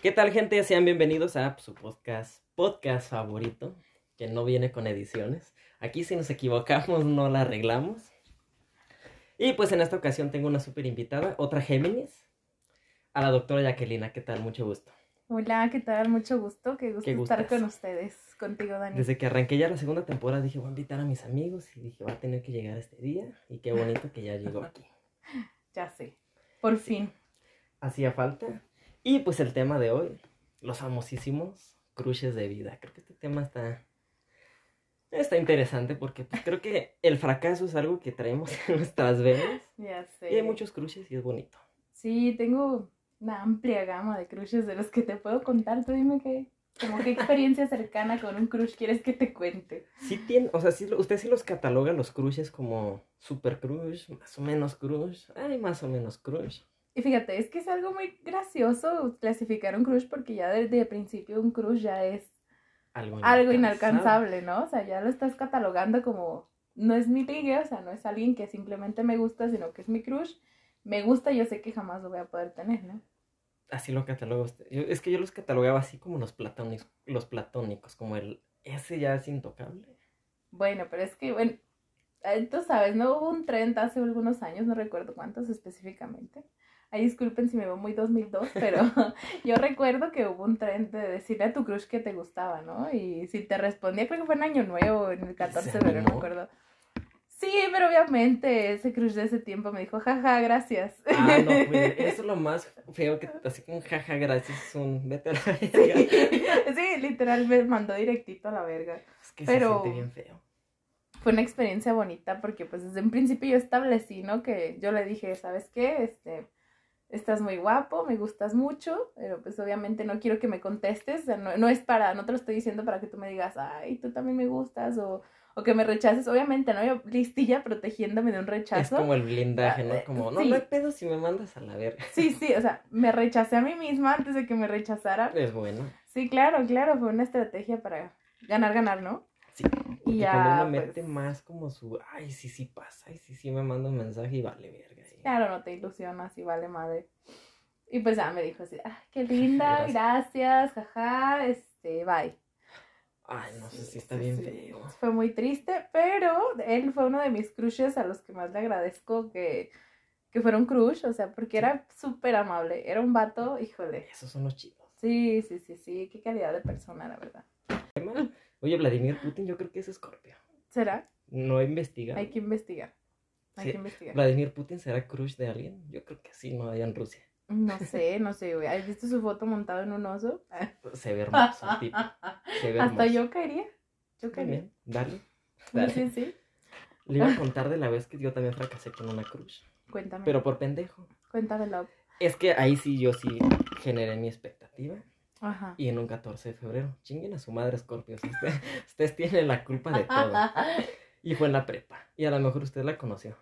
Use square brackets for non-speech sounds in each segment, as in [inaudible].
¿Qué tal, gente? Sean bienvenidos a su podcast, podcast favorito, que no viene con ediciones. Aquí, si nos equivocamos, no la arreglamos. Y pues en esta ocasión tengo una súper invitada, otra Géminis, a la doctora Jacquelina. ¿Qué tal? Mucho gusto. Hola, ¿qué tal? Mucho gusto. Qué gusto estar gustas. con ustedes, contigo, Dani. Desde que arranqué ya la segunda temporada dije, voy a invitar a mis amigos y dije, va a tener que llegar este día. Y qué bonito que ya llegó aquí. [laughs] Ya sé. Por fin. Hacía falta. Y pues el tema de hoy, los famosísimos crushes de vida. Creo que este tema está, está interesante porque pues, creo que el fracaso es algo que traemos en nuestras venas. Ya sé. Y hay muchos crushes y es bonito. Sí, tengo una amplia gama de crushes de los que te puedo contar. Tú dime qué, como qué experiencia cercana con un crush quieres que te cuente. Sí tiene, o sea, sí, usted sí los cataloga los crushes como super crush, más o menos crush, ay, más o menos crush. Y fíjate, es que es algo muy gracioso clasificar un crush porque ya desde el principio un crush ya es Algo, algo inalcanzable, ¿no? O sea, ya lo estás catalogando como, no es mi ligue, o sea, no es alguien que simplemente me gusta, sino que es mi crush. Me gusta, yo sé que jamás lo voy a poder tener, ¿no? Así lo cataloga usted. Yo- es que yo los catalogaba así como los platónicos, los platónicos, como el, ese ya es intocable. Bueno, pero es que, bueno, eh, tú sabes, ¿no? Hubo un trend hace algunos años, no recuerdo cuántos específicamente. Ay, disculpen si me veo muy 2002, pero [laughs] yo recuerdo que hubo un trend de decirle a tu crush que te gustaba, ¿no? Y si te respondía, creo que fue en Año Nuevo, en el 14 de febrero, no acuerdo. Sí, pero obviamente ese crush de ese tiempo me dijo, jaja, gracias. Ah, no, [laughs] pues, eso es lo más feo que así como jaja, gracias, es un vete a la verga. Sí, [laughs] sí, literal me mandó directito a la verga. Es que Pero- se siente bien feo. fue una experiencia bonita porque pues desde un principio yo establecí, ¿no? Que yo le dije, ¿sabes qué? Este, estás muy guapo, me gustas mucho, pero pues obviamente no quiero que me contestes, o sea, no, no es para, no te lo estoy diciendo para que tú me digas, ay, tú también me gustas, o, o que me rechaces, obviamente, ¿no? Yo listilla protegiéndome de un Es rechazo. como el blindaje, ¿no? Ah, Como, no, sí. no hay pedo si me mandas a la verga. [laughs] Sí, sí, o sea, me rechacé a mí misma antes de que me rechazara. Es bueno. Sí, claro, claro, fue una estrategia para ganar, ganar, ¿no? Sí. Y Y ya, cuando uno pues, mete más como su, ay, sí, sí pasa, ay, sí, sí me manda un mensaje y vale verga. Claro, no te ilusionas y vale madre. Y pues ya me dijo así, ah, qué [laughs] linda, Gracias. jaja, este, bye. Ay, no sé si está bien feo. Fue muy triste, pero él fue uno de mis crushes a los que más le agradezco que, que fuera un crush, o sea, porque era súper amable, era un vato, híjole. Esos son los chidos. Sí, sí, sí, sí, qué calidad de persona, la verdad. Oye, Vladimir Putin, yo creo que es Scorpio. ¿Será? No he investigado. Hay que investigar. Hay que investigar. ¿Vladimir Putin será crush de alguien? Yo creo que sí, no allá en Rusia. No sé, no sé, güey. ¿Has visto su foto montado en un oso? [laughs] Se ve hermoso tipo. Se ve [laughs] Hasta hermoso. yo caería. Yo caería. bien, dale. [laughs] Sí, dale. sí, sí. Le iba a contar de la vez que yo también fracasé con una crush. Cuéntame. Pero por pendejo. Cuéntamelo. Es que ahí sí yo sí generé mi expectativa. Ajá. Y en un 14 de febrero. Chinguen a su madre, Scorpios. Usted- ustedes tienen la culpa de todo. Y fue en la prepa. Y a lo mejor usted la conoció.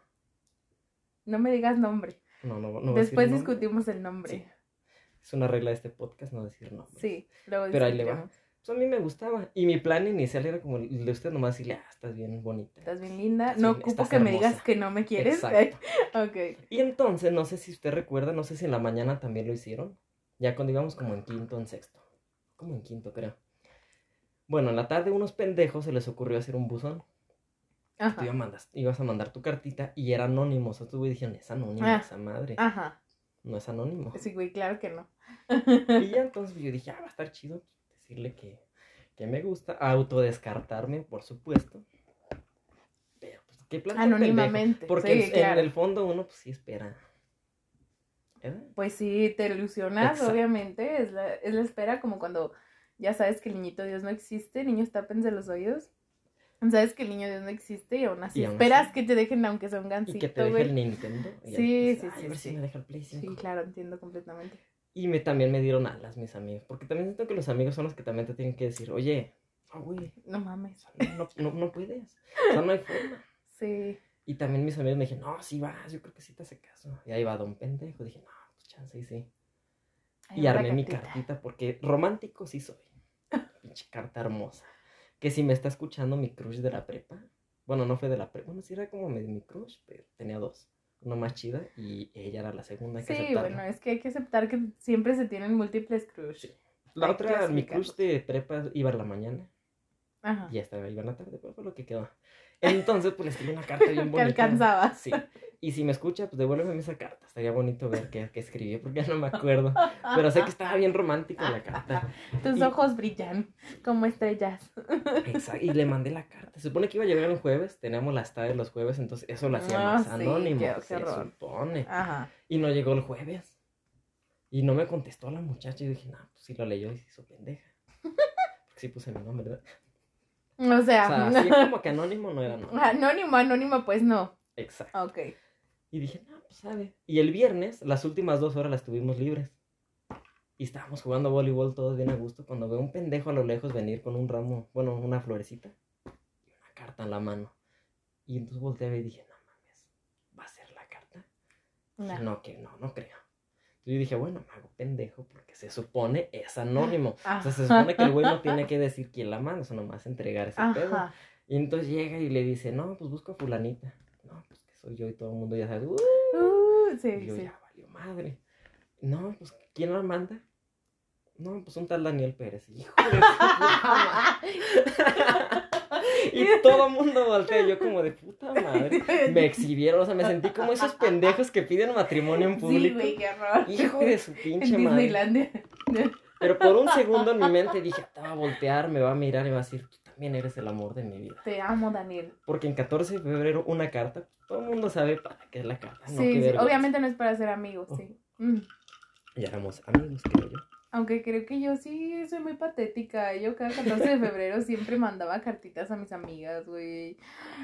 No me digas nombre. No, no, no. Después nombre. discutimos el nombre. Sí. Es una regla de este podcast no decir nombre. Sí, luego Pero ahí le va. Pues a mí me gustaba. Y mi plan inicial era como el de usted nomás decirle, ah, estás bien bonita. Estás bien linda. No ocupo que me digas que no me quieres. Exacto. [laughs] ok. Y entonces, no sé si usted recuerda, no sé si en la mañana también lo hicieron. Ya cuando íbamos como en quinto, en sexto. Como en quinto, creo. Bueno, en la tarde unos pendejos se les ocurrió hacer un buzón. Tú Ajá. iba a mandas- ibas a mandar tu cartita y era anónimo. O sea, tú dijeron, es anónimo Ah. esa madre. Ajá. No es anónimo. Sí, güey, claro que no. Y ya entonces yo dije, ah, va a estar chido decirle que, que me gusta. Autodescartarme, por supuesto. Pero, pues, qué plan Anónimamente. Porque sí, en, claro. en el fondo uno, pues sí espera. Pues sí, te ilusionas, Exacto. obviamente. Es la, es la espera como cuando ya sabes que el niñito Dios no existe, niños tápense los oídos. [laughs] Sabes que el niño Dios no existe y aún así Y aún esperas así. que te dejen aunque sea un Y gancito, que te deje el Nintendo. y Sí, dices, sí, "Ay, sí, A ver sí. si me deja el Play 5. Sí, claro, entiendo completamente. Y me, también me dieron alas mis amigos. Porque también siento que los amigos son los que también te tienen que decir, oye, güey, No mames. no, no, no puedes. O sea, no hay forma. [laughs] Sí. Y también mis amigos me dijeron, no, sí vas, yo creo que sí te hace caso. Y ahí va don pendejo. Dije, no, pues chance y sí. Y armé mi cartita porque romántico sí soy. [laughs] Pinche carta hermosa. Que si me está escuchando mi crush de la prepa. Bueno, no fue de la prepa. Bueno, sí era como mi crush, pero tenía dos. una más chida, y ella era la segunda que Sí, aceptarlo. bueno, es que hay que aceptar que siempre se tienen múltiples crush. Sí. La hay otra, que mi crush de prepa iba en la mañana, Ajá. y esta iba en la tarde, pero fue lo que quedó. Entonces, pues le escribí una carta bien [laughs] Que bonita. alcanzabas. Sí. Y si me escucha, pues devuélveme esa carta. Estaría bonito ver qué, qué escribí, porque ya no me acuerdo. [laughs] Pero sé que estaba bien romántica la carta. [laughs] Tus Y- ojos brillan como estrellas. [laughs] Exacto. Y le mandé la carta. Se supone que iba a llegar un jueves. Teníamos las tardes los jueves, entonces eso lo hacía Ah, más sí, anónimo. qué se horror. supone. Ajá. Y no llegó el jueves. Y no me contestó la muchacha. Y dije, no, pues sí lo leyó y se hizo pendeja. Porque sí puse mi nombre, ¿verdad? O O sea, así como que anónimo no era no. anónimo, anónimo, pues no. Exacto. Ok. Y dije, no, pues sabe. Y el viernes, las últimas dos horas las tuvimos libres. Y estábamos jugando voleibol todos bien a gusto cuando veo un pendejo a lo lejos venir con un ramo, bueno, una florecita y una carta en la mano. Y entonces volteé y dije, no mames, ¿va a ser la carta? Dije, No. no, que no, no creo. Entonces yo dije, bueno, me hago pendejo porque se supone es anónimo. O sea, se supone que el güey no tiene que decir quién la manda, sino nomás entregar ese pedo. Y entonces llega y le dice, no, pues busco a fulanita. Pues soy yo y todo el mundo ya sabe, "Uh". Uh, sí, Y yo sí. ya valió madre. No, pues ¿quién la manda? No, pues un tal Daniel Pérez. [laughs] Hijo de madre. Y todo el mundo voltea, yo como de puta madre. Me exhibieron, o sea, me sentí como esos pendejos que piden matrimonio en Sí, público. güey, qué horror. Hijo de su En pinche madre. Disneylandia. Pero por un segundo en mi mente dije, te va a voltear, me va a mirar y me va a decir, también eres el amor de mi vida. Te amo, Daniel. Porque en 14 de febrero una carta, todo el mundo sabe para qué es la carta. Sí, obviamente no es para ser amigos, sí. Mm. Ya éramos amigos, creo yo. Aunque creo que yo sí soy muy patética. Yo cada 14 de febrero siempre mandaba cartitas a mis amigas, güey.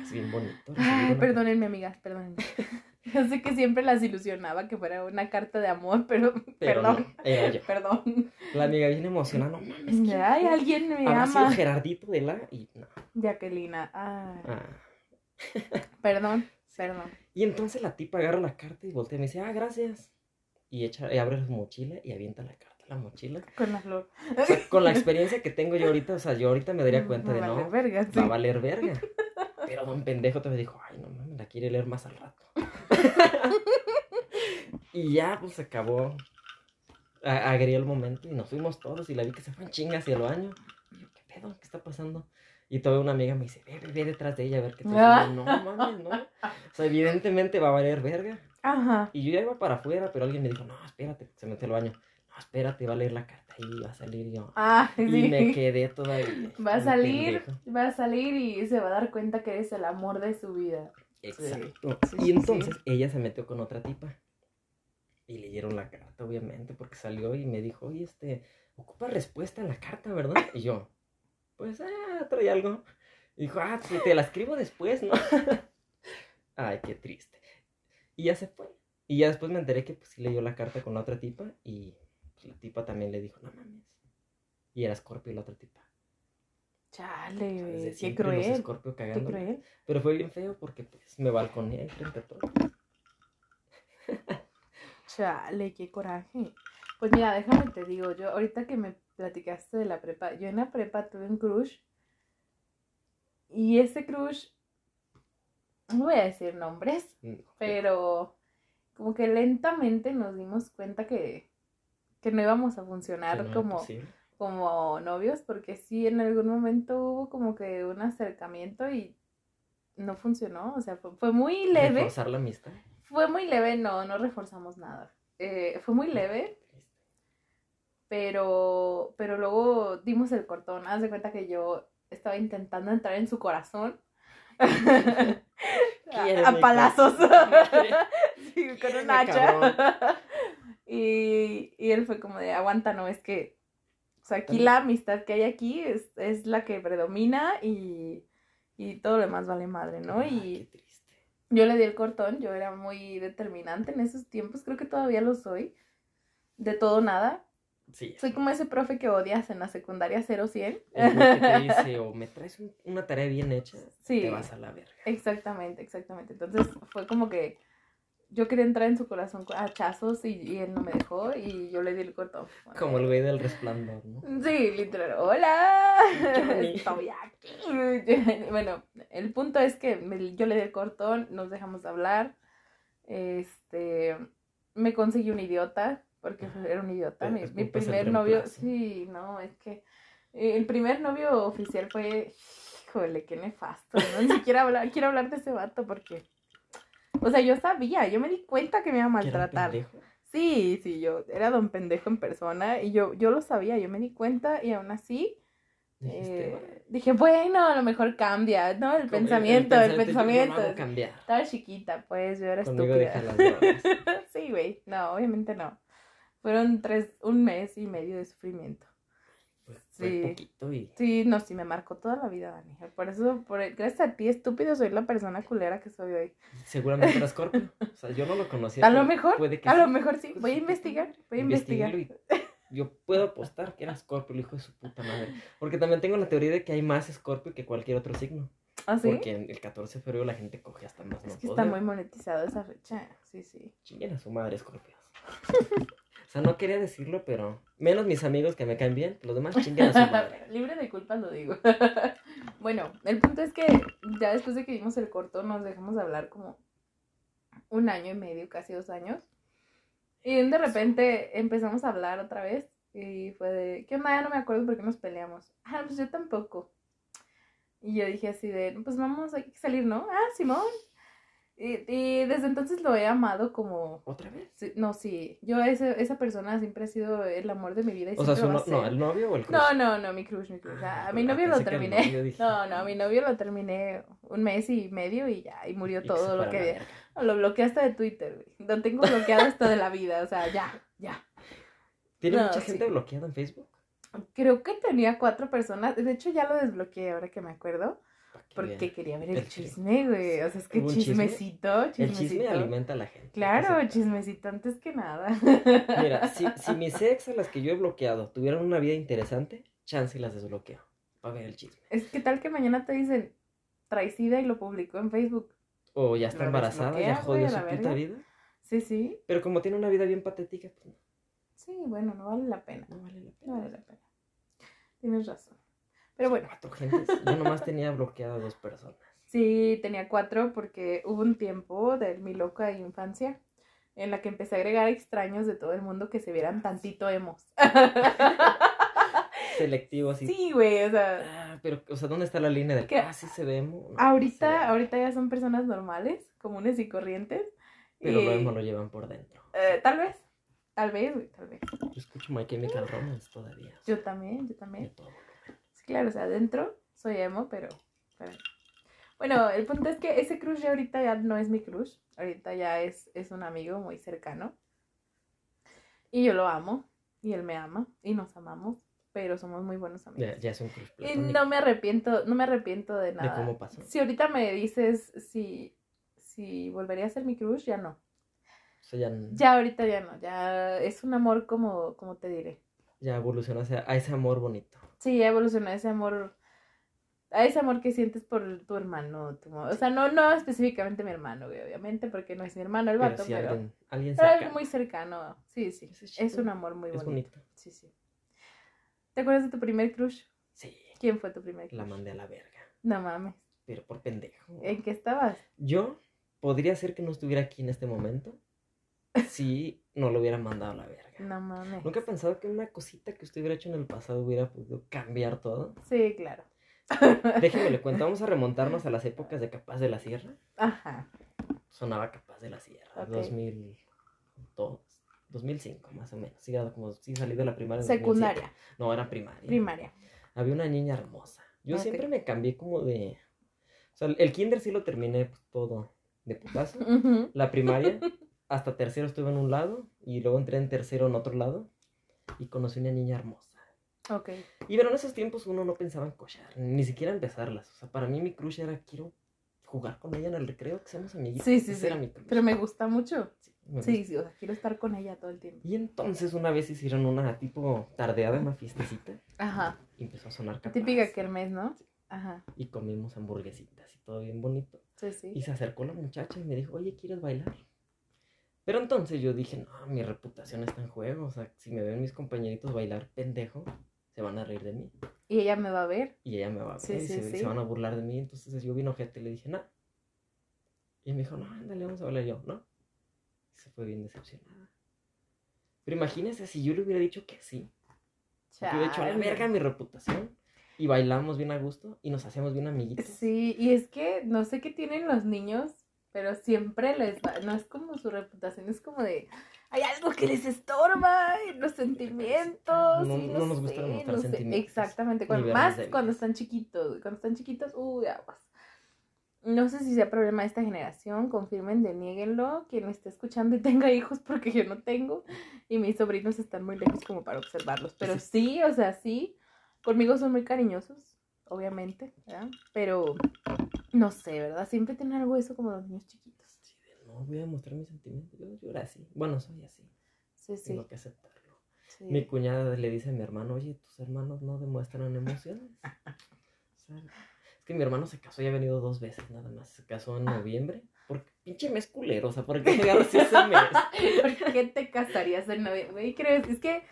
Es bien bonito. Ay, perdónenme, amigas, perdónenme. [laughs] Yo sé que siempre las ilusionaba que fuera una carta de amor, pero, [laughs] Pero perdón, no, era yo. perdón. La amiga bien emocionada, no mames. ¿quién Ay, alguien me Habrá sido ama. Gerardito de la y no. Jacquelina, ay, Ah. [laughs] perdón, perdón. Y entonces la tipa agarra la carta y voltea y me dice, ah, gracias. Y, echa, y abre su mochila y avienta la carta la mochila. Con la flor. O sea, con la experiencia que tengo yo ahorita, o sea, yo ahorita me daría cuenta de Va a valer no, verga, sí. va a valer verga. [laughs] Pero don pendejo te me dijo, ay, no mames, la quiere leer más al rato. [laughs] y ya, pues se acabó. A- Agregué el momento y nos fuimos todos y la vi que se fue en chinga hacia el baño. Y yo, ¿qué pedo? ¿Qué está pasando? Y toda una amiga me dice, ve, ve, ve detrás de ella a ver qué te Ah. No mames, no. O sea, evidentemente va a valer verga. Ajá. Y yo ya iba para afuera, pero alguien me dijo, no, espérate, se metió al baño. No, espérate, va a leer la carta y va a salir y yo. Ah, Y sí. me quedé todavía. Va a salir, pendejo. va a salir y se va a dar cuenta que eres el amor de su vida. Exacto. Sí, y entonces ella se metió con otra tipa. Y le dieron la carta, obviamente, porque salió y me dijo, oye, este, ocupa respuesta a la carta, ¿verdad? Y yo, pues, ah, trae algo. Y dijo, ah, pues, te la escribo después, ¿no? [laughs] Ay, qué triste. Y ya se fue. Y ya después me enteré que pues sí leyó la carta con la otra tipa y la tipa también le dijo, no mames. Y era Scorpio la otra tipa. Chale, güey, qué cruel. Scorpio Qué cruel. Pero fue bien feo porque pues me balconeé ahí frente a todos. [laughs] Chale, qué coraje. Pues mira, déjame te digo, yo ahorita que me platicaste de la prepa, yo en la prepa tuve un crush. Y ese crush, no voy a decir nombres, Mm, pero como que lentamente nos dimos cuenta que, que no íbamos a funcionar no era como, como novios, porque sí, en algún momento hubo como que un acercamiento y no funcionó, o sea, fue, fue muy leve, Reforzar la amistad. fue muy leve, no, no reforzamos nada, Eh, fue muy leve, Triste. pero, pero luego dimos el cortón, haz de cuenta que yo estaba intentando entrar en su corazón. [laughs] ¿Quieres a, palazos. [laughs] Sí, con un hacha. [laughs] y él fue como de, aguanta, no, es que, o sea, aquí la amistad que hay aquí es, es la que predomina y, y todo lo demás vale madre, ¿no? Ay, Y qué triste. yo le di el cortón, yo era muy determinante en esos tiempos, creo que todavía lo soy, de todo nada. Sí. Soy como ese profe que odias en la secundaria 0-100. El güey que te [laughs] dice, o me traes un- una tarea bien hecha, Sí. te vas a la verga. Exactamente, exactamente. Entonces fue como que yo quería entrar en su corazón a hachazos y, y él no me dejó y yo le di el cortón. Como el güey del resplandor, ¿no? Sí, literal. ¡Hola! [laughs] Estoy aquí. [laughs] Bueno, el punto es que me- yo le di el cortón, nos dejamos de hablar Este, me conseguí un idiota, porque era un idiota. Mi, primer novio, sí, no, es que eh, el primer novio oficial fue, híjole, qué nefasto, ¿no? Ni siquiera hablar, quiero hablar de ese vato porque, o sea, yo sabía, yo me di cuenta que me iba a ¿Que era un maltratar. Sí, sí, yo era don pendejo en persona y yo, yo lo sabía, yo me di cuenta y aún así eh, "Bueno, dije, bueno, a lo mejor cambia, ¿no? El como pensamiento, el, yo no pensamiento. hago. Estaba chiquita, pues, yo era Conmigo estúpida. las [laughs] sí, güey, no, obviamente no. Fueron tres, un mes y medio de sufrimiento. Pues fue Sí. poquito y Sí, no, sí, me marcó toda la vida, Dani. Por eso, por, gracias a ti, estúpido, soy la persona culera que soy hoy. seguramente era Scorpio. [laughs] O sea, yo no lo conocía. A lo mejor, puede que a sí. lo mejor sí. Pues Voy a sí, investigar, voy a investigar. Y yo puedo apostar que era Scorpio, el hijo de su puta madre. Porque también tengo la teoría de que hay más Scorpio que cualquier otro signo. ¿Ah, sí? Porque el 14 de febrero la gente coge hasta más. Es no que poder. está muy monetizado esa fecha. Sí, sí. Chinguen a su madre, Scorpios. [laughs] o sea, no quería decirlo, pero menos mis amigos que me caen bien, los demás chinguen a. [laughs] Libre de culpas lo digo. [laughs] bueno, el punto es que ya después de que vimos el corto nos dejamos de hablar como un año y medio, casi dos años. Y de repente empezamos a hablar otra vez y fue de, ¿qué onda? Ya no me acuerdo por qué nos peleamos. [laughs] Ah, pues yo tampoco. Y yo dije así de, pues vamos, hay que salir, ¿no? Ah, Simón. Y, y desde entonces lo he amado como... ¿Otra vez? sí, no, sí, yo ese, esa persona siempre ha sido el amor de mi vida. Y O sea, su a no, el novio o el crush. No, no, no, mi crush, mi crush. Ah, Ah, a mi ah, novio lo terminé. novio, dije. No, no, a mi novio lo terminé un mes y medio y ya, y murió Y todo lo a que... No, lo bloqueé hasta de Twitter, güey. Lo tengo bloqueado hasta de la vida, o sea, ya, ya. ¿Tiene No, mucha sí. gente bloqueada en Facebook? Creo que tenía cuatro personas, de hecho ya lo desbloqueé ahora que me acuerdo, porque quería ver el, El chisme. güey. O sea, es que ¿Hubo un chisme? chismecito, El chismecito. chisme alimenta a la gente. Claro, chismecito antes que nada. Mira, si, si [laughs] mis ex a las que yo he bloqueado tuvieran una vida interesante, chance y las desbloqueo. Para ver el chisme. Es que tal que mañana te dicen traicida y lo publicó en Facebook. O ya está embarazada, ya jodió su puta vida. Sí, sí. Pero como tiene una vida bien patética, pues no, Sí, bueno, no vale la pena. no vale la No pena. vale la pena. Tienes razón. Pero bueno, Cuatro gentes. Yo nomás tenía bloqueado a dos personas. sí, tenía cuatro porque hubo un tiempo de mi loca infancia en la que empecé a agregar extraños de todo el mundo que se vieran tantito emos. [laughs] Selectivo así. sí, güey, o sea, Ah, pero, o sea, ¿dónde está la línea de Que ah, sí se ve emo? No, ahorita, se ve. ahorita ya son personas normales, comunes y corrientes. Pero y, lo emo lo llevan por dentro. eh, tal vez, tal vez, güey, tal vez. Yo escucho My Chemical Romance todavía. Yo también, yo de también. todo. Claro, o sea, adentro soy emo, pero, pero- Bueno, el punto es que ese crush ya ahorita ya no es mi crush. Ahorita ya es, es un amigo muy cercano. Y yo lo amo. Y él me ama. Y nos amamos. Pero somos muy buenos amigos. Ya, ya es un crush y platónico. no me arrepiento, no me arrepiento de nada. cómo pasó. Si ahorita me dices si, si volvería a ser mi crush, ya no. O sea, ya, ya... Ya ahorita ya no. Ya es un amor como, como te diré. evolucionó hacia a ese amor bonito. Sí, evolucionó ese amor, a ese amor que sientes por tu hermano, tu o sea, no, no específicamente mi hermano, güey, obviamente, porque no es mi hermano el Pero vato, sí pero, alguien, alguien pero algo cercano. muy cercano, sí, sí, es un amor muy Es bonito. bonito. Sí, sí. ¿Te acuerdas de tu primer crush? Sí, ¿Quién fue tu primer crush? la mandé a la verga. No mames, Pero por pendejo. ¿en qué estabas? Yo podría ser que no estuviera aquí en este momento si no lo hubiera mandado a la verga. No mames. Nunca he pensado que una cosita que usted hubiera hecho en el pasado hubiera podido cambiar todo. Sí, claro. Déjeme le cuento, vamos a remontarnos a las épocas de Capaz de la Sierra. Ajá, Sonaba Capaz de la Sierra, Ok. 2002, 2005 más o menos. Sí, era como, sí salí de la primaria. secundaria, 2007. No, era primaria. primaria. Había una niña hermosa. Yo siempre me cambié como de... O sea, el kinder sí lo terminé pues, todo de putazo. La primaria, [laughs] hasta tercero estuve en un lado y luego entré en tercero en otro lado y conocí una niña hermosa. Ok, Y pero en esos tiempos uno no pensaba en cochar, ni siquiera empezarlas. O sea, para mí mi crush era quiero jugar con ella en el recreo, que seamos amiguitos. Sí, sí, Ese sí. era mi crush. pero me gusta mucho. Sí, me Sí, gusta. sí, o sea, quiero estar con ella todo el tiempo. Y entonces una vez hicieron una tipo tardeada, una fiestecita, Ajá, y empezó a sonar capaz. típica que el mes, ¿no? Ajá, Y comimos hamburguesitas y todo bien bonito. sí, sí. Y se acercó la muchacha y me dijo, oye, ¿quieres bailar? Pero entonces yo dije, no, mi reputación está en juego. O sea, si me ven mis compañeritos bailar pendejo, se van a reír de mí. Y ella me va a ver. Y ella me va a ver Sí, y se, sí. se van a burlar de mí. Entonces yo vine ojete y le dije, no. Y me dijo, no, ándale, vamos a bailar Y yo, ¿no? Se fue bien decepcionada. Pero imagínese si yo le hubiera dicho que sí. Yo hubiera hecho a la verga mi reputación. Y bailamos bien a gusto y nos hacíamos bien amiguitos. Sí, y es que no sé qué tienen los niños, pero siempre les va, no es como su reputación, es como de, hay algo que les estorba en los sentimientos. No- no nos gusta no sé. sentimientos, Exactamente, cuando, más cuando están chiquitos, cuando están chiquitos, uy, aguas. No sé si sea problema de esta generación, confirmen, denieguenlo, quien esté escuchando y tenga hijos, [laughs] porque yo no tengo, y mis sobrinos están muy lejos como para observarlos, pero sí, o sea, sí, conmigo son muy cariñosos, obviamente, ¿verdad? Pero no sé, ¿verdad? Siempre tienen algo eso como los niños chiquitos. Sí, de, no voy a mostrar mis sentimientos. Yo, yo era así. Bueno, soy así. Sí, sí. Tengo que aceptarlo. sí. Mi cuñada le dice a mi hermano, oye, tus hermanos no demuestran emociones. [laughs] O sea, es que mi hermano se casó y ha venido dos veces nada más. Se casó en Ah. noviembre. Porque pinche mes culero, o sea, ¿por qué [laughs] agarras ese mes? ¿Por qué te casarías en noviembre? Creo, es que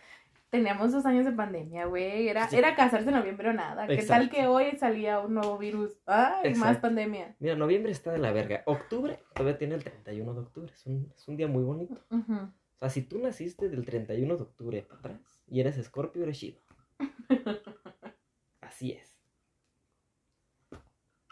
teníamos dos años de pandemia, güey. Era, Sí. era casarse en noviembre o nada. ¿Qué tal que hoy salía un nuevo virus? Ay, más Exacto. pandemia. Mira, noviembre está de la verga. Octubre todavía tiene el 31 de octubre. Es un, es un día muy bonito. O sea, si tú naciste del 31 de octubre para atrás y eres escorpio, eres chido. Así es.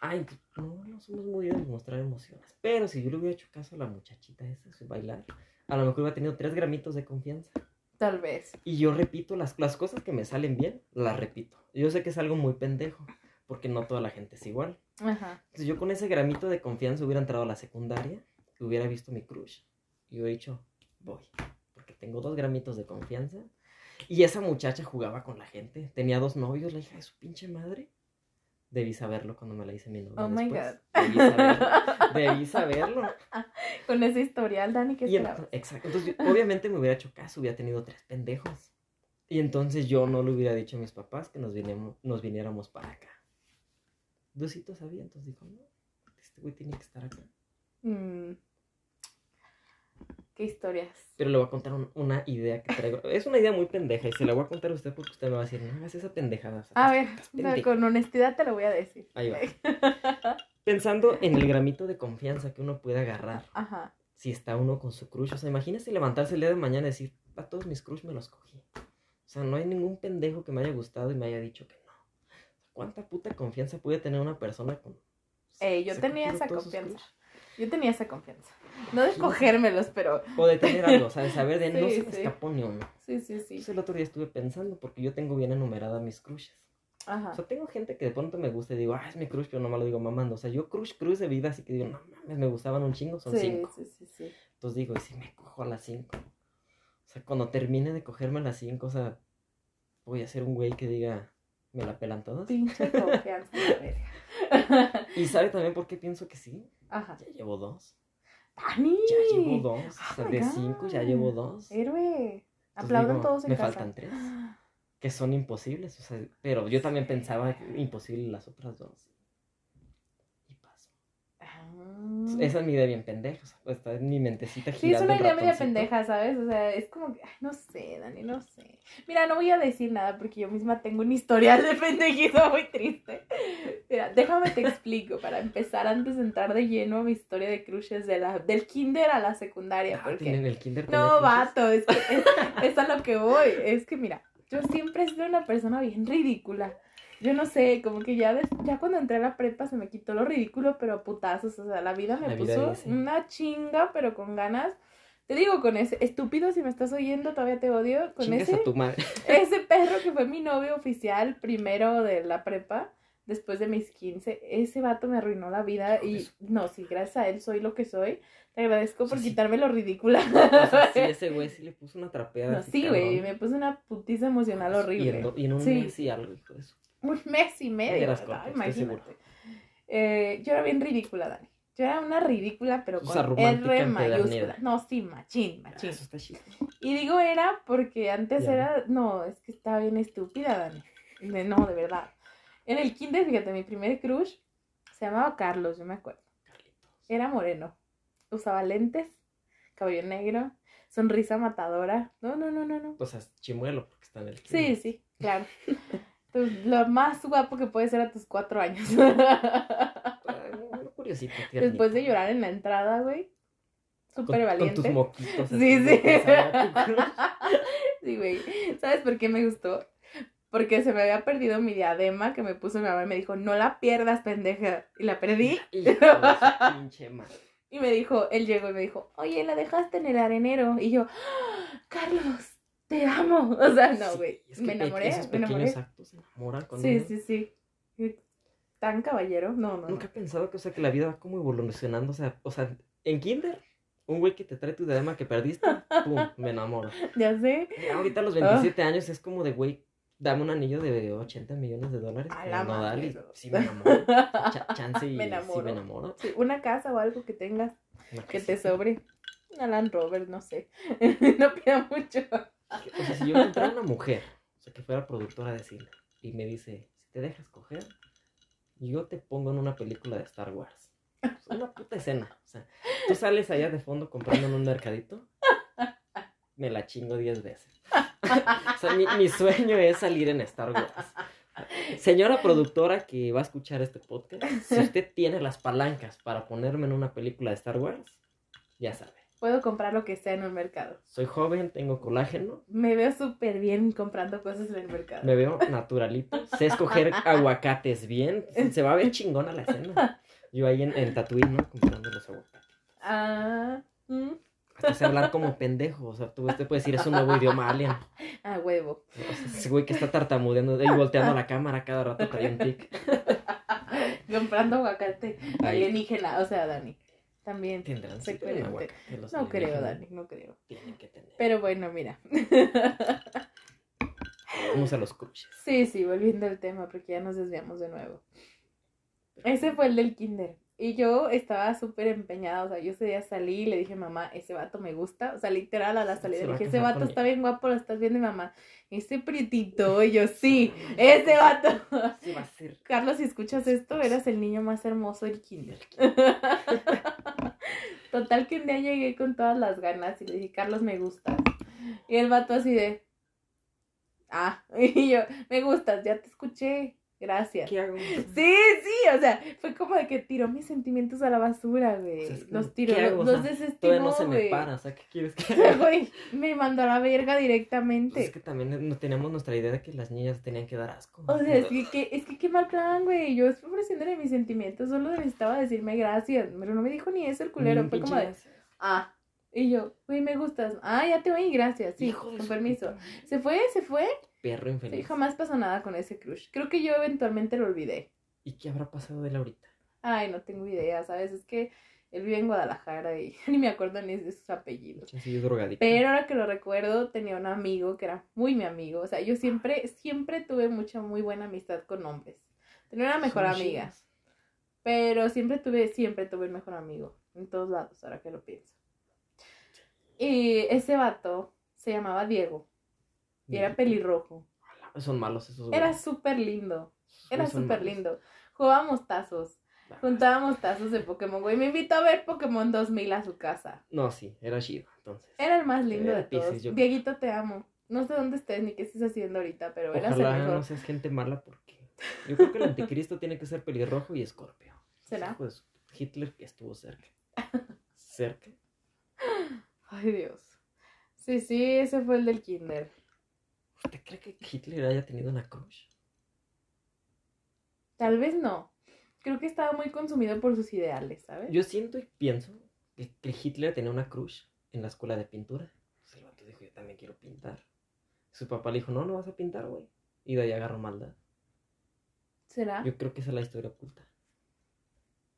Ay, pues, no, no somos muy de mostrar emociones. Pero si yo le hubiera hecho caso a la muchachita esa, su bailar, a lo mejor hubiera tenido tres gramitos de confianza. Tal vez. Y yo repito las, las cosas que me salen bien, las repito. Yo sé que es algo muy pendejo, porque no toda la gente es igual. Ajá. Entonces yo con ese gramito de confianza hubiera entrado a la secundaria, hubiera visto mi crush y hubiera dicho, voy, porque tengo dos gramitos de confianza. Y esa muchacha jugaba con la gente, tenía dos novios, la hija de su pinche madre. Debí saberlo cuando me la hice mi novia Oh my después. God. Debí saberlo. [laughs] Debí saberlo. Con ese historial, Dani, ¿qué Y esperabas? exacto. Entonces, yo- [laughs] obviamente me hubiera hecho caso, hubiera tenido tres pendejos. Y entonces yo no le hubiera dicho a mis papás que nos, vinemos- nos viniéramos para acá. Diosito sabía, entonces dijo, no, este güey tiene que estar acá. Mm. ¿Qué historias? Pero le voy a contar un- una idea que traigo. [laughs] Es una idea muy pendeja y se la voy a contar a usted porque usted me va a decir, no hagas esa pendejada. o sea, A ver, estás no, pendejo". con honestidad te lo voy a decir. Ahí va. [laughs] Pensando en el gramito de confianza que uno puede agarrar Ajá. si está uno con su crush. O sea, imagínese levantarse el día de mañana y decir, a todos mis crush me los cogí. O sea, no hay ningún pendejo que me haya gustado y me haya dicho que no. ¿Cuánta puta confianza puede tener una persona con... Ey, yo tenía esa confianza. Yo tenía esa confianza. No de cogérmelos, pero O de tener algo, o sea, de saber de [laughs] no se me sí. escapó ni uno. sí, sí, sí. Entonces el otro día estuve pensando porque yo tengo bien enumerada mis crushes. Ajá. O sea, tengo gente que de pronto me gusta y digo, ah, es mi crush, pero no me lo digo mamando. O sea, yo crush, crush de vida, así que digo, no mames, me gustaban un chingo, son Sí, cinco. sí, sí, sí. Entonces digo, ¿y si me cojo a las cinco? O sea, cuando termine de cogerme a las cinco, o sea, voy a ser un güey que diga, ¿me la pelan todas? Pinche [laughs] confianza. Y sabe también por qué pienso que sí. Ajá. Ya llevo dos. Dani. Ya llevo dos. O Oh sea, my de God. cinco ya llevo dos. Héroe. Aplaudan todos en Me casa. faltan tres. Que son imposibles. O sea, pero yo también pensaba imposible las otras dos. Y paso. Ah. Esa es mi idea bien pendeja. o sea, pues, está en mi mentecita Sí, es girando una idea media pendeja, ¿sabes? O sea, es como que, ay, no sé, Dani, no sé. Mira, no voy a decir nada porque yo misma tengo un historial de [laughs] pendejismo muy triste. Mira, déjame te explico para empezar antes de entrar de lleno a mi historia de crushes de la, del kinder a la secundaria. Ah, Porque ¿tienen el kinder No, vato, es, que, es, es a lo que voy. Es que mira, yo siempre he sido una persona bien ridícula. Yo no sé, como que ya, ya cuando entré a la prepa se me quitó lo ridículo, pero putazos. O sea, la vida me La puso una chinga, pero con ganas. Te digo, con ese estúpido, si me estás oyendo, todavía te odio. Con Chingas ese, a tu madre. [laughs] ese perro que fue mi novio oficial primero de la prepa, después de mis 15, ese vato me arruinó la vida y no, si gracias a él soy lo que soy, te agradezco O sea, por sí. quitarme lo ridícula. O sea, sí, [laughs] ese güey sí le puso una trapeada. No, sí, güey, me puse una putiza emocional horrible. y en un Sí. mes y algo, hijo de su. Un mes y medio, eras ¿verdad? corta, estoy imagínate. Eh, yo era bien ridícula, Dani. Yo era una ridícula, pero O con sea, R mayúscula. No, sí, machín, Ah, machín. Eso está chido. Y digo era porque antes Ya. era, no, es que estaba bien estúpida, Dani. De- no, de verdad. En el kinder, fíjate, mi primer crush se llamaba Carlos, yo me acuerdo. Carlitos. Era moreno. Usaba lentes, cabello negro, sonrisa matadora. No, no, no, no, no. O sea, chimuelo, porque está en el Sí, kinder. sí, claro. [laughs] Lo más guapo que puede ser a tus cuatro años. Curiosito. Después de llorar en la entrada, güey. súper valiente. con tus moquitos. Sí, sí. [laughs] Sí, güey. ¿Sabes por qué me gustó? Porque se me había perdido mi diadema que me puso mi mamá y me dijo, no la pierdas, pendeja. Y la perdí. Pinche madre. [laughs] Y me dijo, él llegó y me dijo, oye, la dejaste en el arenero. Y yo, "Ah, Carlos, te amo. [laughs] O sea, no, Sí, güey. es que me enamoré, Esos me enamoré. actos enamoran Sí, uno. sí, sí. ¿Tan caballero? No, no, no. Nunca he pensado que, o sea, que la vida va como evolucionando. O sea, o sea, en Kinder, un güey que te trae tu diadema que perdiste, [laughs] pum, me enamoro. Ya sé. Ahorita a Ah. los 27 años es como de, güey, dame un anillo de 80 millones de dólares. A la no, dale, sí me enamoro. Cha- chance [laughs] y Me sí me enamoro. Sí, una casa o algo que tengas que te sobre. Un Land Rover, no sé. no pida mucho. O sea, si yo encontrara una mujer, o sea, que fuera productora de cine, y me dice, si te dejas coger, yo te pongo en una película de Star Wars. Sea, una puta escena. O sea, tú sales allá de fondo comprando en un mercadito, me la chingo 10 veces. [laughs] o sea, mi, mi sueño es salir en Star Wars. Señora productora que va a escuchar este podcast, si usted tiene las palancas para ponerme en una película de Star Wars, ya sabe. Puedo comprar lo que sea en un mercado. Soy joven, tengo colágeno, Me veo súper bien comprando cosas en el mercado. Me veo naturalito. Sé escoger [laughs] aguacates bien. Se va a ver chingona la escena. Yo ahí en, en Tatooine, ¿no? Comprando los aguacates. Ah, mm, Hasta sé hablar como pendejo. O sea, tú te puedes decir, es un nuevo idioma alien. ah, huevo. Ese güey que está tartamudeando y volteando la cámara cada rato trae un tic. [laughs] comprando aguacate Ahí. alienígena. O sea, Dani. También. Tendrán sí, No creo, Dani, no creo. Tienen que tener. Pero bueno, mira. [laughs] Vamos a los crushes. Sí, sí, volviendo al tema, porque ya nos desviamos de nuevo. Ese fue el del kinder. Y yo estaba súper empeñada, o sea, yo ese día salí y le dije, mamá, ese vato me gusta. O sea, literal a la salida le dije, ese vato está ella". bien guapo, lo estás viendo, y mamá, ese prietito. Y yo, [laughs] sí, ese vato. [laughs] Sí va a ser. Carlos, si escuchas esto, eras el niño más hermoso del kinder. [laughs] Total que un día llegué con todas las ganas y le dije, Carlos, me gustas. Y el vato así de, ah, y yo, me gustas, ya te escuché, gracias. ¿Qué hago? Sí, sí, o sea, fue como de que tiró mis sentimientos a la basura, güey. O sea, los tiró, ¿qué hago? O los sea, desestimó, Todavía no se me güey. para. O sea, ¿qué quieres que [laughs] O sea, haga? güey, me mandó a la verga Pues directamente. es que también no teníamos nuestra idea de que las niñas tenían que dar asco. O sea, es que, que- es que qué mal plan, güey. Yo estoy ofreciéndole mis sentimientos, solo necesitaba decirme gracias. Pero no me dijo ni eso el culero. Ni Fue como de, ah. Y yo, güey, me gustas. Ah, ya te voy, gracias. Sí, Hijo con permiso. Se fue, se fue. Perro Sí, infeliz. jamás pasó nada con ese crush. Creo que yo eventualmente lo olvidé. ¿Y qué habrá pasado de él ahorita? Ay, no tengo idea, ¿sabes? Es que él vive en Guadalajara y [laughs] ni me acuerdo ni de sus apellidos. Sí. Pero ahora que lo recuerdo, tenía un amigo que era muy mi amigo. O sea, yo siempre, siempre tuve mucha, muy buena amistad con hombres. Tenía una mejor Son amiga. chidas. Pero siempre tuve, siempre tuve el mejor amigo. En todos lados, ahora que lo pienso. Y ese vato se llamaba Diego. Y era pelirrojo. Son malos esos Era güeyes. súper lindo. Era súper lindo. Jugábamos tazos. Ah. Juntábamos tazos de Pokémon, güey. Me invitó a ver Pokémon 2000 a su casa. No, sí, era chido, entonces. Era el más lindo Era de todos. Yo. Dieguito, te amo. No sé dónde estés ni qué estés haciendo ahorita, pero eras el Ojalá mejor. no seas gente mala porque yo creo que el anticristo tiene que ser pelirrojo y escorpio. ¿Será? Su- Hitler que estuvo cerca. cerca. [laughs] Ay, Dios. Sí, sí, ese fue el del kinder. ¿Usted cree que Hitler haya tenido una crush? Tal vez no. Creo que estaba muy consumido por sus ideales, ¿sabes? Yo siento y pienso que, que Hitler tenía una crush en la escuela de pintura. Entonces el vato dijo, yo también quiero pintar. Su papá le dijo, no, no vas a pintar, güey. Y de ahí agarró maldad. ¿Será? Yo creo que esa es la historia oculta.